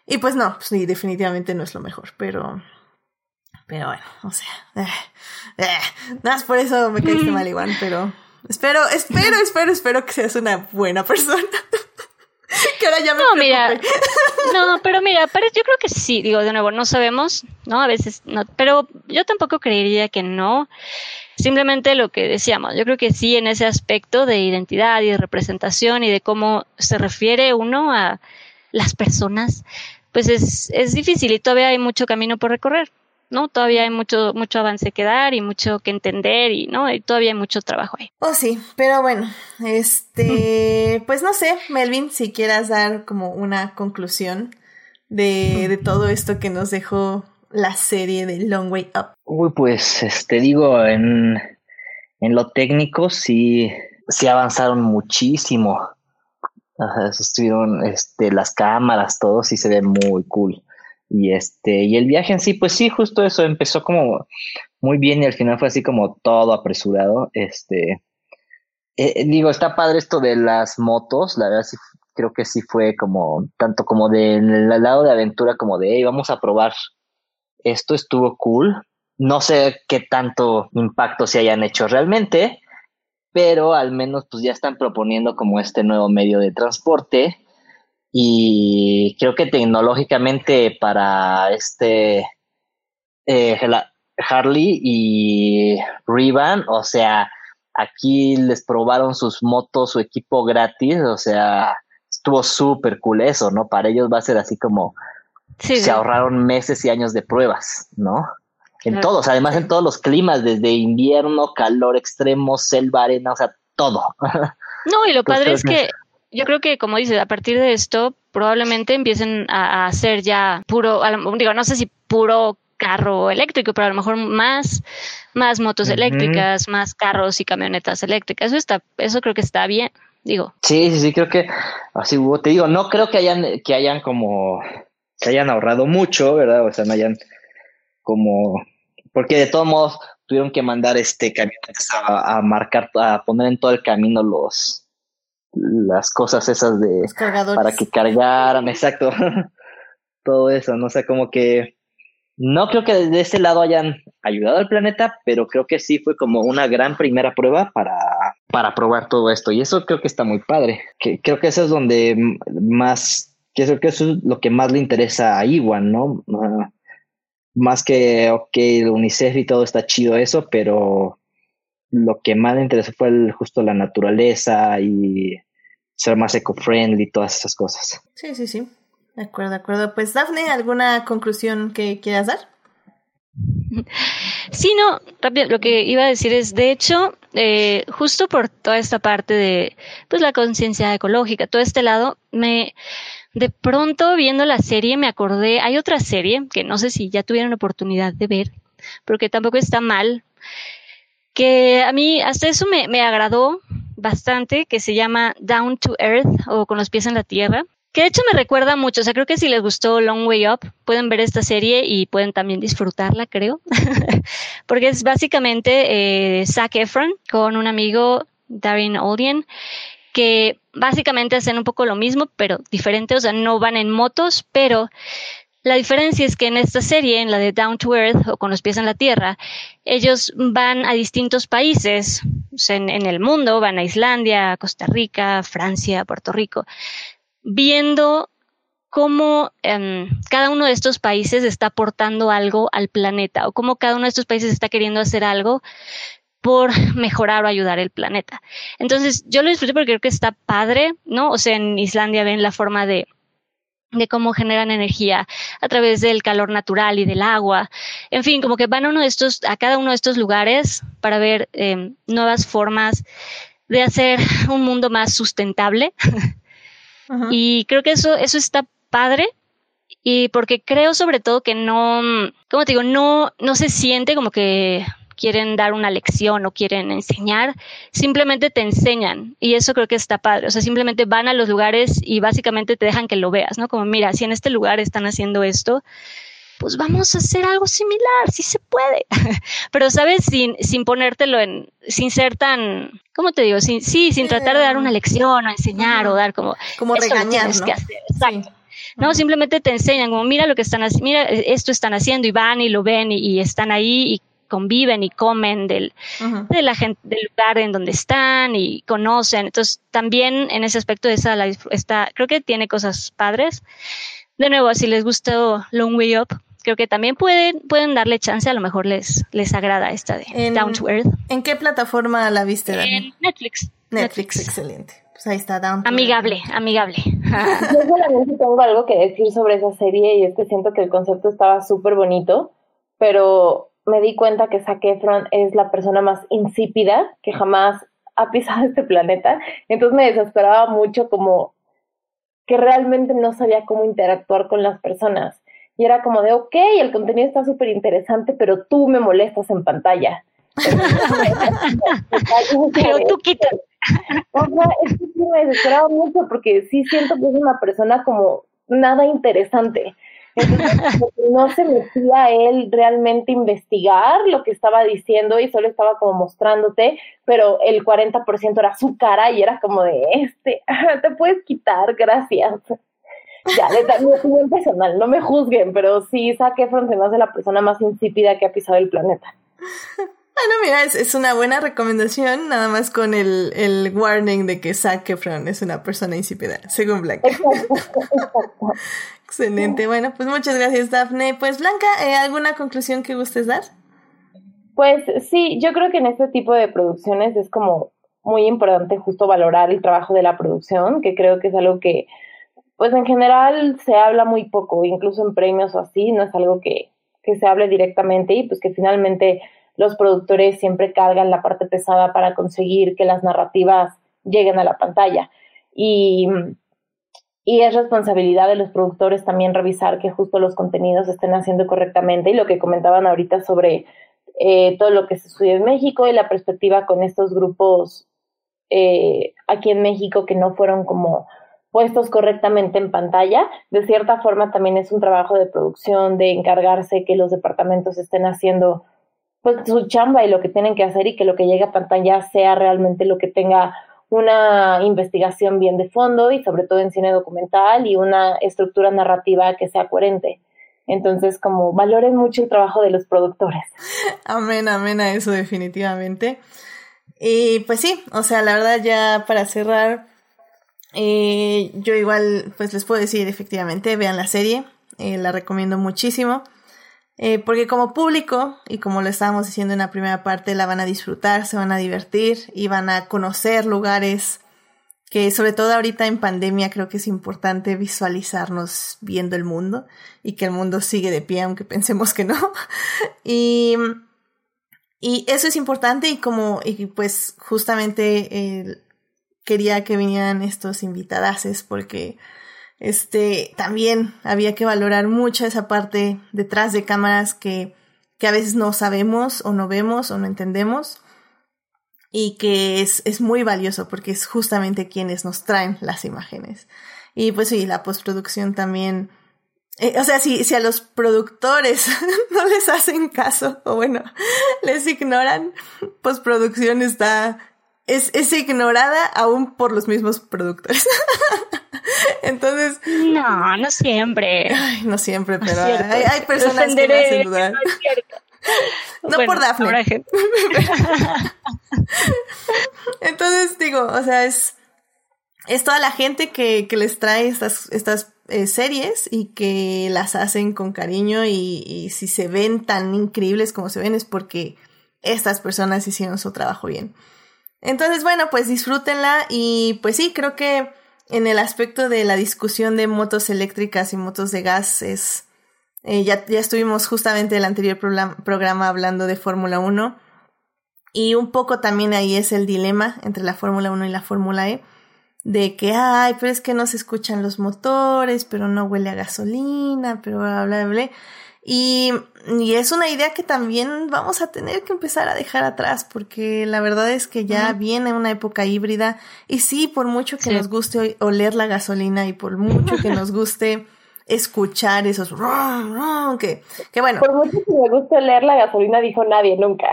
Y pues no, pues sí, definitivamente no es lo mejor, pero... Pero bueno, o sea... Eh, eh, nada más por eso me caíste mal, igual, pero... Espero, espero, espero, espero que seas una buena persona. que ahora ya me No, mira, no, pero mira, yo creo que sí, digo, de nuevo, no sabemos, ¿no? A veces no, pero yo tampoco creería que no. Simplemente lo que decíamos, yo creo que sí en ese aspecto de identidad y de representación y de cómo se refiere uno a las personas, pues es, es difícil y todavía hay mucho camino por recorrer, ¿no? Todavía hay mucho, mucho avance que dar y mucho que entender y, ¿no? Y todavía hay mucho trabajo ahí. Oh, sí, pero bueno, este, pues no sé, Melvin, si quieras dar como una conclusión de, de todo esto que nos dejó la serie de Long Way Up? Uy, pues, este, digo, en, en lo técnico sí, sí avanzaron muchísimo. estuvieron, este, las cámaras, todo sí se ve muy cool. Y este, y el viaje en sí, pues sí, justo eso, empezó como muy bien y al final fue así como todo apresurado. Este, eh, digo, está padre esto de las motos, la verdad sí, creo que sí fue como, tanto como del lado de aventura como de, hey, vamos a probar esto estuvo cool. No sé qué tanto impacto se hayan hecho realmente, pero al menos pues ya están proponiendo como este nuevo medio de transporte y creo que tecnológicamente para este eh, Harley y Rivan, o sea, aquí les probaron sus motos, su equipo gratis, o sea, estuvo súper cool eso, ¿no? Para ellos va a ser así como se ahorraron meses y años de pruebas, ¿no? En todos, además en todos los climas, desde invierno, calor extremo, selva, arena, o sea, todo. No, y lo padre es que yo creo que, como dices, a partir de esto, probablemente empiecen a, hacer ya puro, digo, no sé si puro carro eléctrico, pero a lo mejor más, más motos eléctricas, más carros y camionetas eléctricas. Eso está, eso creo que está bien, digo. Sí, sí, sí, creo que así te digo, no creo que hayan, que hayan como se hayan ahorrado mucho, ¿verdad? O sea, no hayan como, porque de todos modos tuvieron que mandar este camionetas a, marcar, a poner en todo el camino los, las cosas esas de, para que cargaran, exacto, todo eso, no sé, como que no creo que desde ese lado hayan ayudado al planeta, pero creo que sí fue como una gran primera prueba para, para probar todo esto. Y eso creo que está muy padre. Que, creo que eso es donde más que eso, que eso es lo que más le interesa a Iwan, ¿no? Ah, más que, ok, el UNICEF y todo está chido eso, pero lo que más le interesó fue justo la naturaleza y ser más eco-friendly y todas esas cosas. Sí, sí, sí. De acuerdo, de acuerdo. Pues, Dafne, ¿alguna conclusión que quieras dar? Sí, no, rápido, lo que iba a decir es, de hecho, eh, justo por toda esta parte de pues la conciencia ecológica, todo este lado, me de pronto viendo la serie me acordé, hay otra serie que no sé si ya tuvieron oportunidad de ver, pero que tampoco está mal, que a mí hasta eso me, me agradó bastante, que se llama Down to Earth o con los pies en la tierra que de hecho me recuerda mucho, o sea, creo que si les gustó Long Way Up, pueden ver esta serie y pueden también disfrutarla, creo, porque es básicamente eh, Zac Efron con un amigo, Darren Olien, que básicamente hacen un poco lo mismo, pero diferente, o sea, no van en motos, pero la diferencia es que en esta serie, en la de Down to Earth o con los pies en la tierra, ellos van a distintos países en, en, el mundo, van a Islandia, Costa Rica, Francia, Puerto Rico, viendo cómo em, cada uno de estos países está aportando algo al planeta o cómo cada uno de estos países está queriendo hacer algo por mejorar o ayudar el planeta. Entonces, yo lo disfruté porque creo que está padre, ¿no? O sea, en Islandia ven la forma de, de cómo generan energía a través del calor natural y del agua. En fin, como que van a uno de estos, a cada uno de estos lugares para ver eh, nuevas formas de hacer un mundo más sustentable. Y creo que eso, eso está padre. Y porque creo sobre todo que no, como te digo, no, no se siente como que quieren dar una lección o quieren enseñar, simplemente te enseñan y eso creo que está padre, o sea, simplemente van a los lugares y básicamente te dejan que lo veas, ¿no? Como mira, si en este lugar están haciendo esto, pues vamos a hacer algo similar, si se puede. Pero, ¿sabes? Sin, sin ponértelo en, sin ser tan, ¿cómo te digo? Sin, sí, sin tratar de dar una lección o enseñar o dar como... Como regañar, ¿no? Que hacer. Exacto. No, simplemente te enseñan como, mira lo que están haciendo, mira, esto están haciendo y van y lo ven y, están ahí y conviven y comen del, de la gente, del lugar en donde están y conocen. Entonces, también en ese aspecto, esa la, está, creo que tiene cosas padres. De nuevo, si les gustó Long Way Up, creo que también pueden, pueden darle chance, a lo mejor les, les agrada esta de Down to Earth. ¿En qué plataforma la viste, En Netflix. Netflix. excelente. Pues ahí está, Down to Amigable, amigable. Yo solamente tengo algo que decir sobre esa serie y es que siento que el concepto estaba súper bonito, pero me di cuenta que Zac Efron es la persona más insípida que jamás ha pisado este planeta. Entonces me desesperaba mucho como que realmente no sabía cómo interactuar con las personas. Y era como de, ok, el contenido está súper interesante, pero tú me molestas en pantalla. pero tú quitas. O sea, es que sí me desesperaba mucho porque sí siento que es una persona como nada interesante. Entonces, no se metía él realmente investigar lo que estaba diciendo y solo estaba como mostrándote, pero el 40% era su cara y era como de este, te puedes quitar, gracias ya, da mi opinión personal, no me juzguen, pero sí, Zac Efron se me hace la persona más insípida que ha pisado el planeta. Bueno, mira, es, una buena recomendación, nada más con el, el warning de que Zac Efron es una persona insípida, según Blanca. Excelente, bueno, pues muchas gracias, Daphne. Pues Blanca, ¿eh, ¿alguna conclusión que gustes dar? Pues sí, yo creo que en este tipo de producciones es como muy importante justo valorar el trabajo de la producción, que creo que es algo que pues en general se habla muy poco, incluso en premios o así, no es algo que, que se hable directamente y pues que finalmente los productores siempre cargan la parte pesada para conseguir que las narrativas lleguen a la pantalla. Y, y es responsabilidad de los productores también revisar que justo los contenidos estén haciendo correctamente y lo que comentaban ahorita sobre eh, todo lo que se estudia en México y la perspectiva con estos grupos eh, aquí en México que no fueron como puestos correctamente en pantalla. De cierta forma también es un trabajo de producción, de encargarse que los departamentos estén haciendo pues su chamba y lo que tienen que hacer y que lo que llegue a pantalla sea realmente lo que tenga una investigación bien de fondo y sobre todo en cine documental y una estructura narrativa que sea coherente. Entonces, como valoren mucho el trabajo de los productores. Amén, amén a eso definitivamente. Y pues sí, o sea, la verdad ya para cerrar, eh, yo igual, pues les puedo decir, efectivamente, vean la serie, eh, la recomiendo muchísimo, eh, porque como público, y como lo estábamos diciendo en la primera parte, la van a disfrutar, se van a divertir y van a conocer lugares que sobre todo ahorita en pandemia creo que es importante visualizarnos viendo el mundo y que el mundo sigue de pie aunque pensemos que no. y, y eso es importante y como, y pues justamente eh, quería que vinieran estos invitadases porque este también había que valorar mucho esa parte detrás de cámaras que, que a veces no sabemos o no vemos o no entendemos y que es, es muy valioso porque es justamente quienes nos traen las imágenes. Y pues sí, la postproducción también. Eh, o sea, si, si a los productores no les hacen caso, o bueno, les ignoran, postproducción está, es, es ignorada aún por los mismos productores. Entonces. No, no siempre. no siempre, pero hay, hay, personas que lo hacen dudar. No por Daphne. Entonces digo, o sea, es, es toda la gente que, que les trae estas, estas eh, series y que las hacen con cariño y, y, si se ven tan increíbles como se ven es porque estas personas hicieron su trabajo bien. Entonces, bueno, pues disfrútenla y pues sí, creo que en el aspecto de la discusión de motos eléctricas y motos de gas es eh, ya, ya estuvimos justamente en el anterior programa, hablando de Fórmula 1 y un poco también ahí es el dilema entre la Fórmula 1 y la Fórmula E de que, ay, pero es que no se escuchan los motores, pero no huele a gasolina, pero bla, bla, bla. Y, y, es una idea que también vamos a tener que empezar a dejar atrás, porque la verdad es que ya viene una época híbrida. Y sí, por mucho que nos guste oler la gasolina y por mucho que nos guste escuchar esos que, que bueno. Por mucho que me guste leer la gasolina, dijo nadie nunca.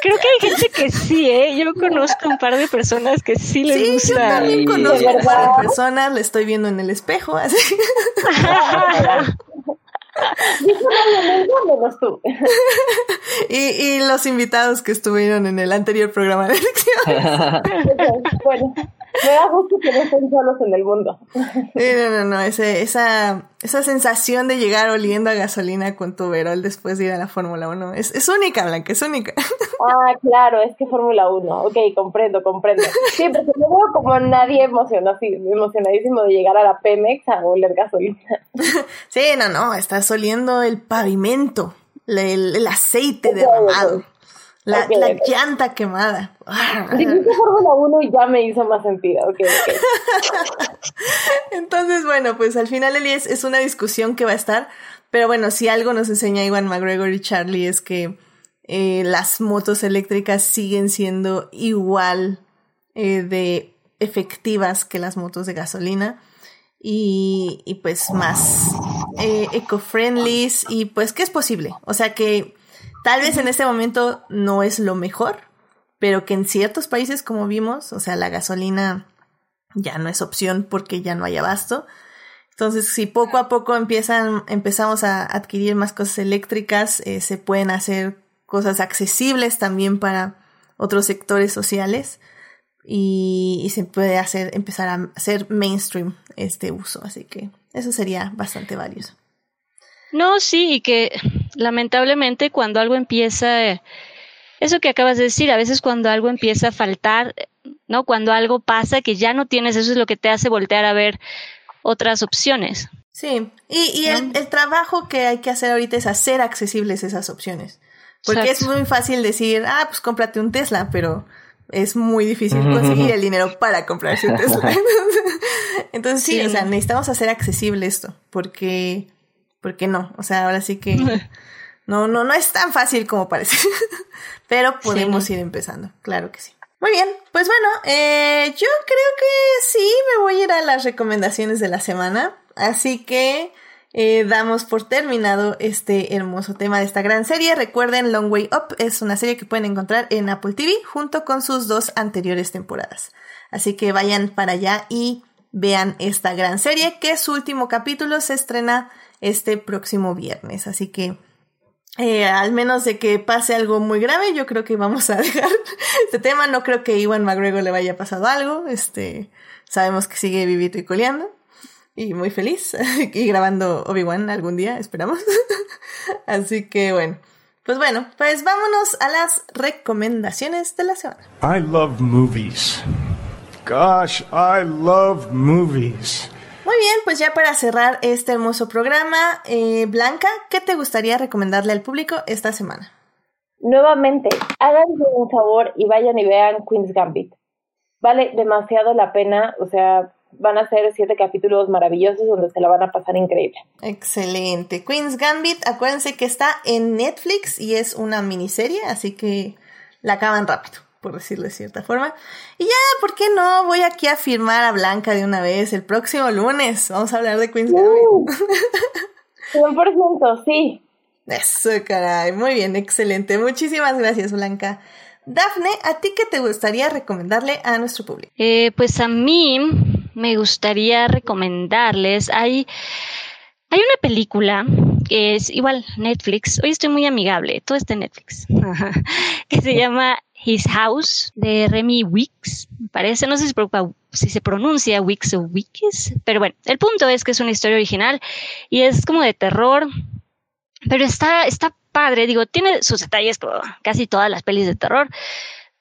Creo que hay gente que sí, ¿eh? Yo conozco un par de personas que sí les sí, gusta. Yo también conozco un par de personas, le estoy viendo en el espejo, así. y, y los invitados que estuvieron en el anterior programa de elecciones. bueno, me da gusto que no estén solos en el mundo. no, no, no, ese, esa, esa sensación de llegar oliendo a gasolina con tu verol después de ir a la Fórmula 1 es, es única, Blanca, es única. Ah, claro, es que Fórmula 1, ok, comprendo, comprendo. Sí, porque no veo como nadie emocionado, emocionadísimo de llegar a la Pemex a oler gasolina. Sí, no, no, estás oliendo el pavimento, el, el aceite derramado. La, la llanta quemada. Dijiste Fórmula 1 y ya me hizo más sentido. Okay, Entonces, bueno, pues al final, Eli, es, una discusión que va a estar. Pero bueno, si algo nos enseña Iwan McGregor y Charlie es que eh, las motos eléctricas siguen siendo igual eh, de efectivas que las motos de gasolina. Y, y pues más eh, eco-friendly y pues que es posible. O sea que Tal vez en este momento no es lo mejor, pero que en ciertos países, como vimos, o sea, la gasolina ya no es opción porque ya no hay abasto. Entonces, si poco a poco empiezan, empezamos a adquirir más cosas eléctricas, eh, se pueden hacer cosas accesibles también para otros sectores sociales y, y, se puede hacer, empezar a hacer mainstream este uso. Así que eso sería bastante valioso. No, sí, y que lamentablemente cuando algo empieza, eso que acabas de decir, a veces cuando algo empieza a faltar, ¿no? Cuando algo pasa que ya no tienes, eso es lo que te hace voltear a ver otras opciones. Sí, y, y el, el, trabajo que hay que hacer ahorita es hacer accesibles esas opciones. Porque es muy fácil decir, ah, pues cómprate un Tesla, pero es muy difícil conseguir el dinero para comprarse un Tesla. Entonces sí, o sea, necesitamos hacer accesible esto, porque porque no, o sea, ahora sí que no, no, no es tan fácil como parece, pero podemos ir empezando, claro que sí. Muy bien, pues bueno, eh, yo creo que sí, me voy a ir a las recomendaciones de la semana, así que eh, damos por terminado este hermoso tema de esta gran serie. Recuerden, Long Way Up es una serie que pueden encontrar en Apple TV junto con sus dos anteriores temporadas. Así que vayan para allá y vean esta gran serie que su último capítulo se estrena este próximo viernes. Así que eh, al menos de que pase algo muy grave, yo creo que vamos a dejar este tema. No creo que Iwan McGregor le vaya pasado algo. Este, sabemos que sigue vivito y coleando. Y muy feliz. y grabando Obi-Wan algún día, esperamos. Así que bueno. Pues bueno, pues vámonos a las recomendaciones de la semana. I love movies. Gosh, I love movies. Muy bien, pues ya para cerrar este hermoso programa, eh, Blanca, ¿qué te gustaría recomendarle al público esta semana? Nuevamente, háganse un favor y vayan y vean Queen's Gambit. Vale demasiado la pena, o sea, van a ser siete capítulos maravillosos donde se la van a pasar increíble. Excelente. Queen's Gambit, acuérdense que está en Netflix y es una miniserie, así que la acaban rápido, por decirlo de cierta forma. Y ya, ¿por qué no? Voy aquí a firmar a Blanca de una vez el próximo lunes. Vamos a hablar de Queen's Gambit. 100%, sí. Eso, caray. Muy bien, excelente. Muchísimas gracias, Blanca. Dafne, ¿a ti qué te gustaría recomendarle a nuestro público? Eh, pues a mí me gustaría recomendarles, hay, hay una película que es igual Netflix, hoy estoy muy amigable, todo está en Netflix, que se llama His House de Remy Wicks, me parece, no sé si, si se pronuncia Wicks o Wicks, pero bueno, el punto es que es una historia original y es como de terror, pero está, está padre, digo, tiene sus detalles como casi todas las pelis de terror,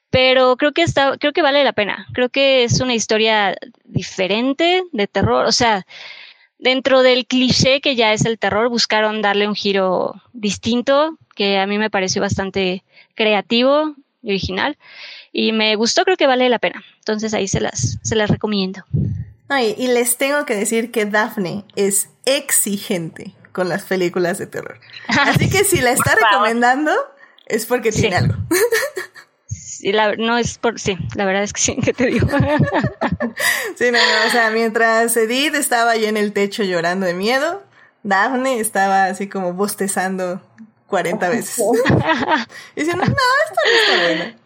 pero creo que está, creo que vale la pena. Creo que es una historia diferente de terror, o sea, dentro del cliché que ya es el terror, buscaron darle un giro distinto, que a mí me pareció bastante creativo y original, y me gustó, creo que vale la pena. Entonces ahí se las, se las recomiendo. y les tengo que decir que Daphne es exigente con las películas de terror. Así que si la está recomendando, es porque tiene algo. Sí, la, no es por, sí, la verdad es que sí, ¿qué te digo? sí, no, no, o sea, mientras Edith estaba ahí en el techo llorando de miedo, Daphne estaba así como bostezando 40 veces. y diciendo, no, esto no está bueno.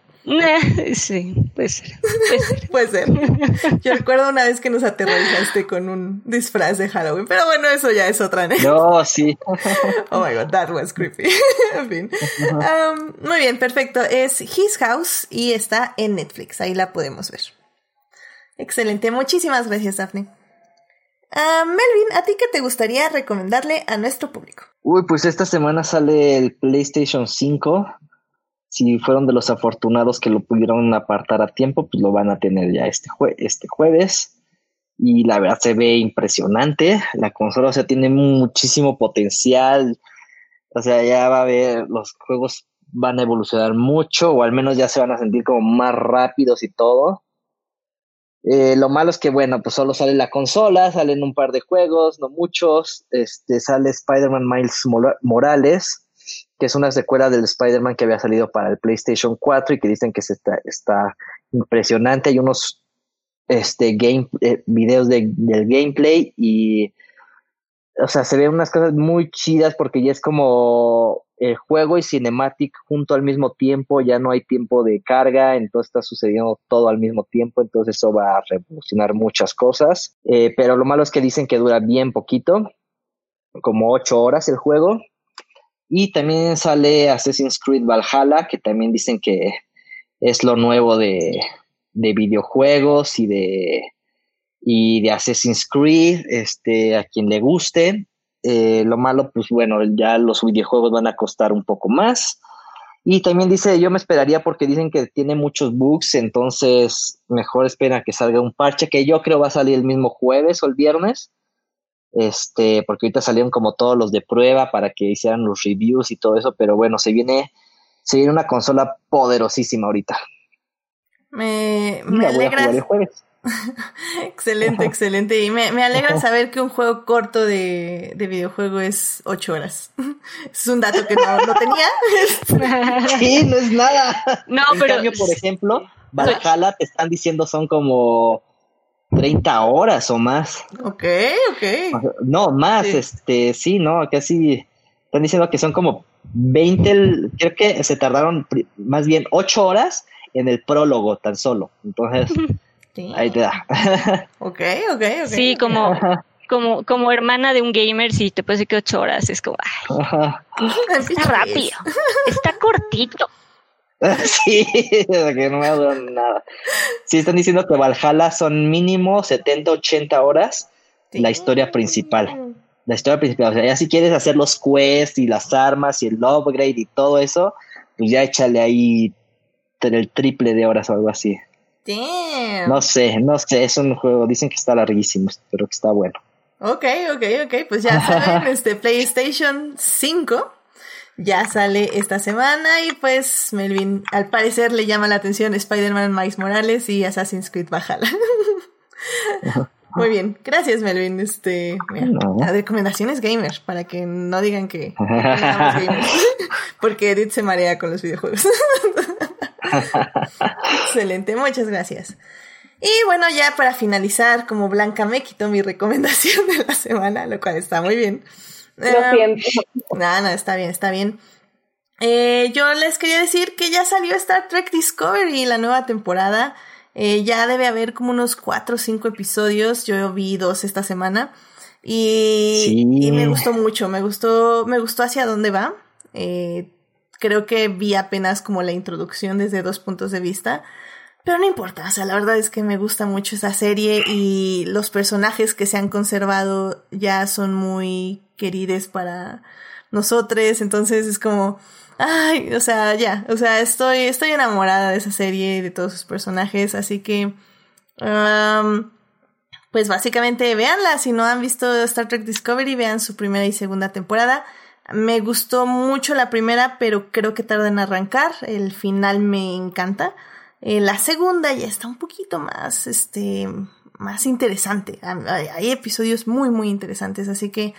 Sí, puede ser. Puede ser. Yo recuerdo una vez que nos aterrorizaste con un disfraz de Halloween, pero bueno, eso ya es otra anécdota. No, sí. Oh my god, that was creepy. en fin. Um, muy bien, perfecto. Es His House y está en Netflix. Ahí la podemos ver. Excelente. Muchísimas gracias, Daphne. Uh, Melvin, ¿a ti qué te gustaría recomendarle a nuestro público? Uy, pues esta semana sale el PlayStation 5 si fueron de los afortunados que lo pudieron apartar a tiempo, pues lo van a tener ya este, este jueves. Y la verdad se ve impresionante. La consola, o sea, tiene muchísimo potencial. O sea, ya va a haber, los juegos van a evolucionar mucho, o al menos ya se van a sentir como más rápidos y todo. Eh, lo malo es que, bueno, pues solo sale la consola, salen un par de juegos, no muchos. Este, sale Spider-Man Miles Morales que es una secuela del Spider-Man que había salido para el PlayStation 4 y que dicen que está, está impresionante. Hay unos este, game, eh, videos de, del gameplay y, o sea, se ven unas cosas muy chidas porque ya es como el juego y cinematic junto al mismo tiempo, ya no hay tiempo de carga, entonces está sucediendo todo al mismo tiempo, entonces eso va a revolucionar muchas cosas. Eh, pero lo malo es que dicen que dura bien poquito, como ocho horas el juego, y también sale Assassin's Creed Valhalla, que también dicen que es lo nuevo de, videojuegos y de, y de Assassin's Creed, este, a quien le guste. Eh, lo malo, pues bueno, ya los videojuegos van a costar un poco más. Y también dice, yo me esperaría porque dicen que tiene muchos bugs, entonces mejor espera que salga un parche que yo creo va a salir el mismo jueves o el viernes este, porque ahorita salieron como todos los de prueba para que hicieran los reviews y todo eso, pero bueno, se viene, se viene una consola poderosísima ahorita. Me, me alegra. excelente, excelente. Y me, me alegra saber que un juego corto de, de videojuego es ocho horas. es un dato que no, no tenía. sí, no es nada. No, pero. Cambio, por ejemplo, Valhalla te están diciendo son como 30 horas o más. Ok, ok. No, más, este, sí, no, casi están diciendo que son como 20, creo que se tardaron más bien 8 horas en el prólogo tan solo. Entonces, ahí te da. ok, ok, ok. Sí, como, como, como hermana de un gamer, sí, te decir que 8 horas es como, ay, está rápido, está cortito. sí, que no me ha nada. Sí, están diciendo que Valhalla son mínimo 70, 80 horas la historia principal. la historia principal. O sea, ya si quieres hacer los quests y las armas y el upgrade y todo eso, pues ya échale ahí el triple de horas o algo así. Damn. No sé, no sé, es un juego, dicen que está larguísimo, pero que está bueno. Ok, ok, ok, pues ya saben, este PlayStation 5 ya sale esta semana y pues Melvin al parecer le llama la atención Spider-Man Miles Morales y Assassin's Creed Valhalla. Muy bien, gracias Melvin. Este, recomendaciones gamers para que no digan que porque Edith se marea con los videojuegos. Excelente, muchas gracias. Y bueno, ya para finalizar, como Blanca me quitó mi recomendación de la semana, lo cual está muy bien. Lo em, siento. No, no, está bien, está bien. Eh, yo les quería decir que ya salió Star Trek Discovery, la nueva temporada. Eh, ya debe haber como unos cuatro o cinco episodios. Yo vi dos esta semana. Y, y, me gustó mucho. Me gustó, me gustó hacia dónde va. Eh, creo que vi apenas como la introducción desde dos puntos de vista. Pero no importa, o sea, la verdad es que me gusta mucho esta serie y los personajes que se han conservado ya son muy queridos para nosotros, entonces es como, ay, o sea, ya, o sea, estoy, estoy enamorada de esa serie y de todos sus personajes, así que, pues básicamente véanla, si no han visto Star Trek Discovery, vean su primera y segunda temporada. Me gustó mucho la primera, pero creo que tarda en arrancar, el final me encanta. Eh, la segunda ya está un poquito más, este, más interesante. Hay, episodios muy, muy interesantes, así que,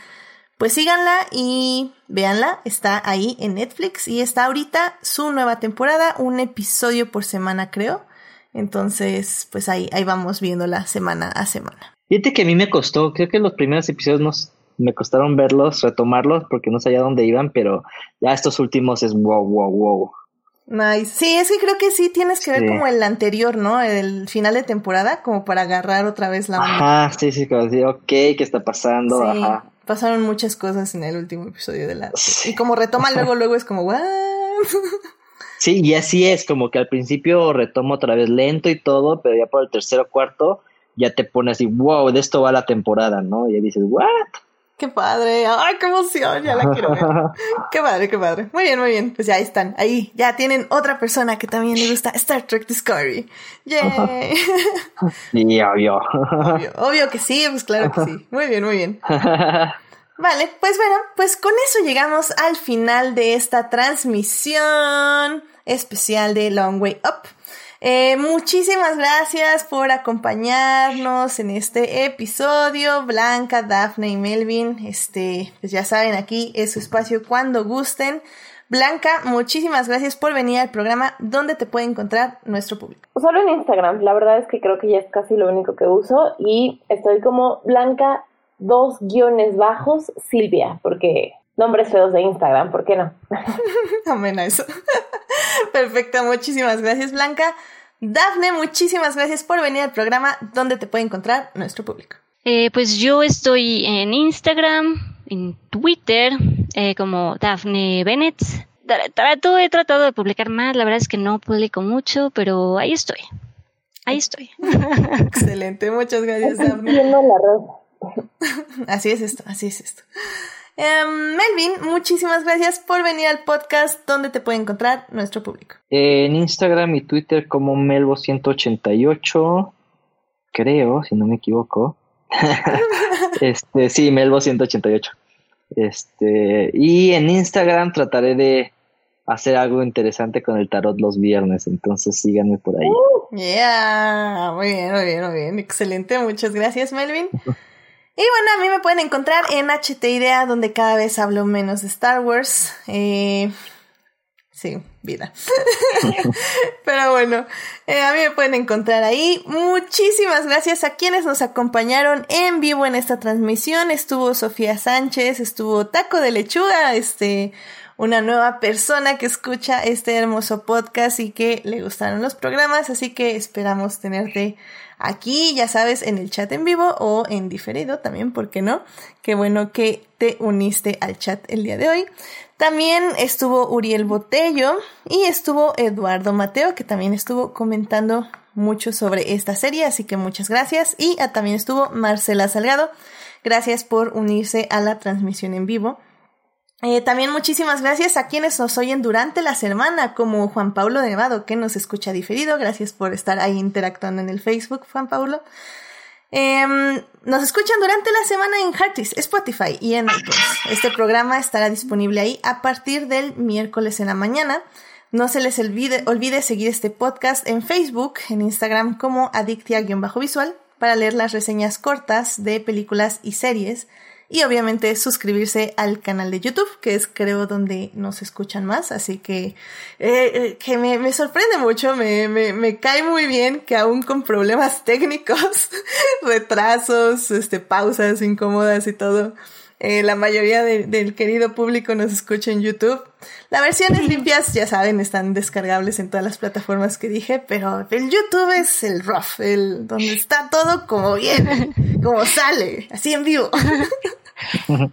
pues síganla y véanla. Está ahí en Netflix y está ahorita su nueva temporada, un episodio por semana, creo. Entonces, pues ahí, ahí vamos viéndola semana a semana. Fíjate que a mí me costó, creo que los primeros episodios nos, me costaron verlos, retomarlos, porque no sabía dónde iban, pero ya estos últimos es wow, wow, wow. Nice. Sí, es que creo que sí tienes que ver como el anterior, ¿no? El final de temporada, como para agarrar otra vez la onda. Ajá, sí, sí, como decir, ok, ¿qué está pasando? Ajá. Pasaron muchas cosas en el último episodio de la. Y como retoma luego, luego es como, ¿what? Sí, y así es, como que al principio retomo otra vez lento y todo, pero ya por el tercero o cuarto ya te pone así, wow, de esto va la temporada, ¿no? Y ya dices, ¿what? Qué padre. Ay, qué emoción. Ya la quiero ver. qué padre, qué padre. Muy bien, muy bien. Pues ya están. Ahí ya tienen otra persona que también le gusta Star Trek Discovery. Yay. Sí, obvio. obvio. Obvio que sí, pues claro que sí. Muy bien, muy bien. Vale, pues bueno, pues con eso llegamos al final de esta transmisión especial de Long Way Up. Eh, muchísimas gracias por acompañarnos en este episodio. Blanca, Daphne y Melvin, este, pues ya saben, aquí es su espacio cuando gusten. Blanca, muchísimas gracias por venir al programa. ¿Dónde te puede encontrar nuestro público? Solo en Instagram. La verdad es que creo que ya es casi lo único que uso y estoy como Blanca dos guiones bajos Silvia, porque nombres feos de Instagram, ¿por qué no? Amén a eso. Perfecto, muchísimas gracias Blanca. Dafne, muchísimas gracias por venir al programa. ¿Dónde te puede encontrar nuestro público? Eh, pues yo estoy en Instagram, en Twitter, eh, como Dafne Bennett. Trato, he tratado de publicar más, la verdad es que no publico mucho, pero ahí estoy. Ahí estoy. Excelente, muchas gracias, Dafne. Así es esto, así es esto. Em, Melvin, muchísimas gracias por venir al podcast. ¿Dónde te puede encontrar nuestro público? En Instagram y Twitter como Melvo188, creo, si no me equivoco. este, sí, Melvo188. Este, y en Instagram trataré de hacer algo interesante con el tarot los viernes, entonces síganme por ahí. yeah, muy bien, muy bien, muy bien, excelente, muchas gracias Melvin. Y bueno, a mí me pueden encontrar en HT Idea, donde cada vez hablo menos de Star Wars. Eh, sí, vida. Pero bueno, eh, a mí me pueden encontrar ahí. Muchísimas gracias a quienes nos acompañaron en vivo en esta transmisión. Estuvo Sofía Sánchez, estuvo Taco de Lechuga, este, una nueva persona que escucha este hermoso podcast y que le gustaron los programas, así que esperamos tenerte aquí, ya sabes, en el chat en vivo o en diferido también, ¿por qué no? Qué bueno que te uniste al chat el día de hoy. También estuvo Uriel Botello y estuvo Eduardo Mateo, que también estuvo comentando mucho sobre esta serie, así que muchas gracias. Y ah, también estuvo Marcela Salgado, Gracias por unirse a la transmisión en vivo. Eh, también muchísimas gracias a quienes nos oyen durante la semana, como Juan Pablo Nevado, que nos escucha diferido. Gracias por estar ahí interactuando en el Facebook, Juan Pablo. Em, nos escuchan durante la semana en Heartis, Spotify y en iTunes. Este programa estará disponible ahí a partir del miércoles en la mañana. No se les olvide, olvide seguir este podcast en Facebook, en Instagram como Adictia-Visual para leer las reseñas cortas de películas y series y obviamente suscribirse al canal de YouTube, que es creo donde nos escuchan más. Así que, eh, eh, que me, me, sorprende mucho, me, me, me, cae muy bien que aún con problemas técnicos, retrasos, este, pausas incómodas y todo, eh, la mayoría del querido público nos escucha en YouTube. Las versiones limpias, ya saben, están descargables en todas las plataformas que dije, pero el YouTube es el rough, el donde está todo como viene, como sale, así en vivo.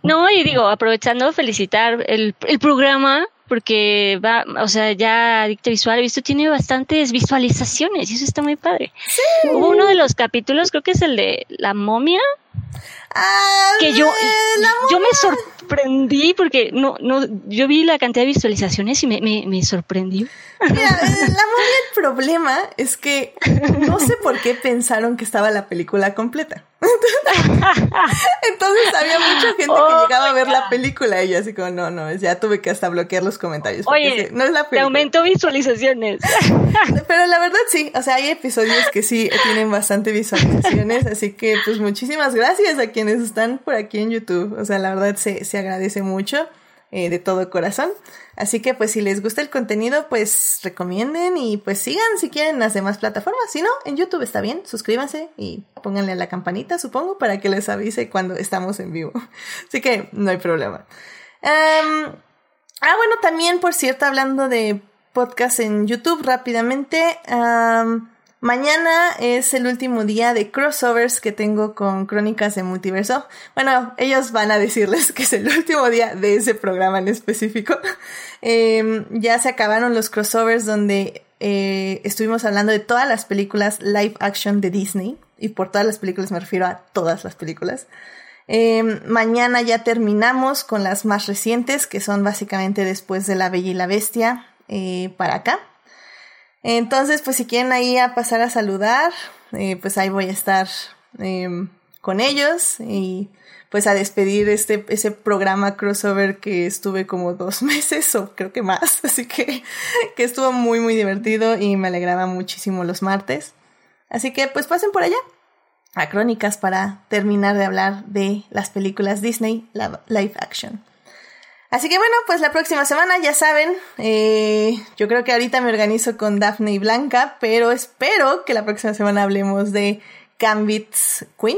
No, y digo, aprovechando, felicitar el, el programa porque va, o sea, ya Adicto Visual, he visto, tiene bastantes visualizaciones y eso está muy padre. Hubo uno de los capítulos, creo que es el de la momia, Ah, que yo, yo me sorprendí porque no, no, yo vi la cantidad de visualizaciones y me, me, me sorprendió. Mira, la momia el problema es que no sé por qué pensaron que estaba la película completa. Entonces había mucha gente que oh llegaba a ver la película y yo así como, no, no, ya tuve que hasta bloquear los comentarios. Oye, no es la película. Te aumentó visualizaciones. Pero la verdad sí, o sea, hay episodios que sí tienen bastante visualizaciones, así que pues muchísimas gracias a quienes están por aquí en YouTube. O sea, la verdad se, se agradece mucho. Eh, de todo corazón. Así que pues si les gusta el contenido, pues recomienden y pues sigan si quieren las demás plataformas. Si no, en YouTube está bien, suscríbanse y pónganle a la campanita, supongo, para que les avise cuando estamos en vivo. Así que no hay problema. ah, bueno, también, por cierto, hablando de podcast en YouTube rápidamente. Mañana es el último día de crossovers que tengo con Crónicas de Multiverso. Bueno, ellos van a decirles que es el último día de ese programa en específico. Em, ya se acabaron los crossovers donde eh, estuvimos hablando de todas las películas live action de Disney. Y por todas las películas me refiero a todas las películas. Em, mañana ya terminamos con las más recientes, que son básicamente después de La Bella y la Bestia eh, para acá. Entonces, pues si quieren ahí a pasar a saludar, eh, pues ahí voy a estar em, con ellos y pues a despedir este, ese programa crossover que estuve como dos meses o creo que más, así que, que estuvo muy muy divertido y me alegraba muchísimo los martes. Así que pues pasen por allá a Crónicas para terminar de hablar de las películas Disney live action. Así que bueno, pues la próxima semana ya saben, eh, yo creo que ahorita me organizo con Daphne y Blanca, pero espero que la próxima semana hablemos de Gambit's Queen.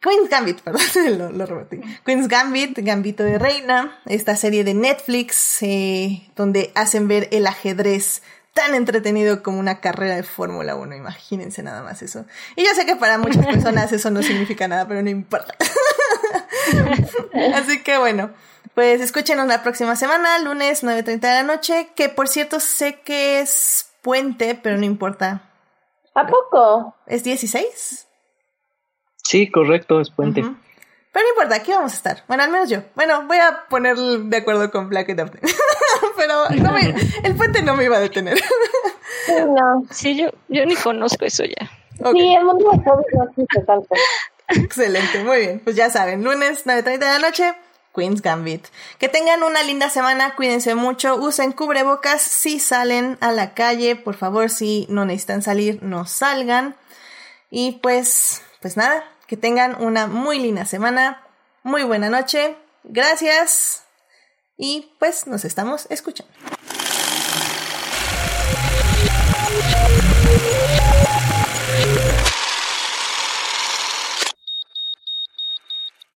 Queen's Gambit, perdón, lo, lo repetí. Queen's Gambit, Gambito de Reina, esta serie de Netflix eh, donde hacen ver el ajedrez tan entretenido como una carrera de Fórmula 1, imagínense nada más eso. Y yo sé que para muchas personas eso no significa nada, pero no importa. Así que bueno, pues escúchenos la próxima semana, lunes 9.30 de la noche, que por cierto sé que es puente, pero no importa. ¿A poco? ¿Es 16? Sí, correcto, es puente. Pero no importa, aquí vamos a estar. Bueno, al menos yo. Bueno, voy a poner de acuerdo con Black Daphne. pero el puente no me iba a detener. no. Sí, yo, yo ni conozco eso ya. Sí, el mundo de no existe tanto. Excelente, muy bien. Pues ya saben, lunes 9.30 de la noche, Queen's Gambit. Que tengan una linda semana, cuídense mucho, usen cubrebocas si salen a la calle, por favor, si no necesitan salir, no salgan. Y pues, pues nada, que tengan una muy linda semana, muy buena noche, gracias y pues nos estamos escuchando.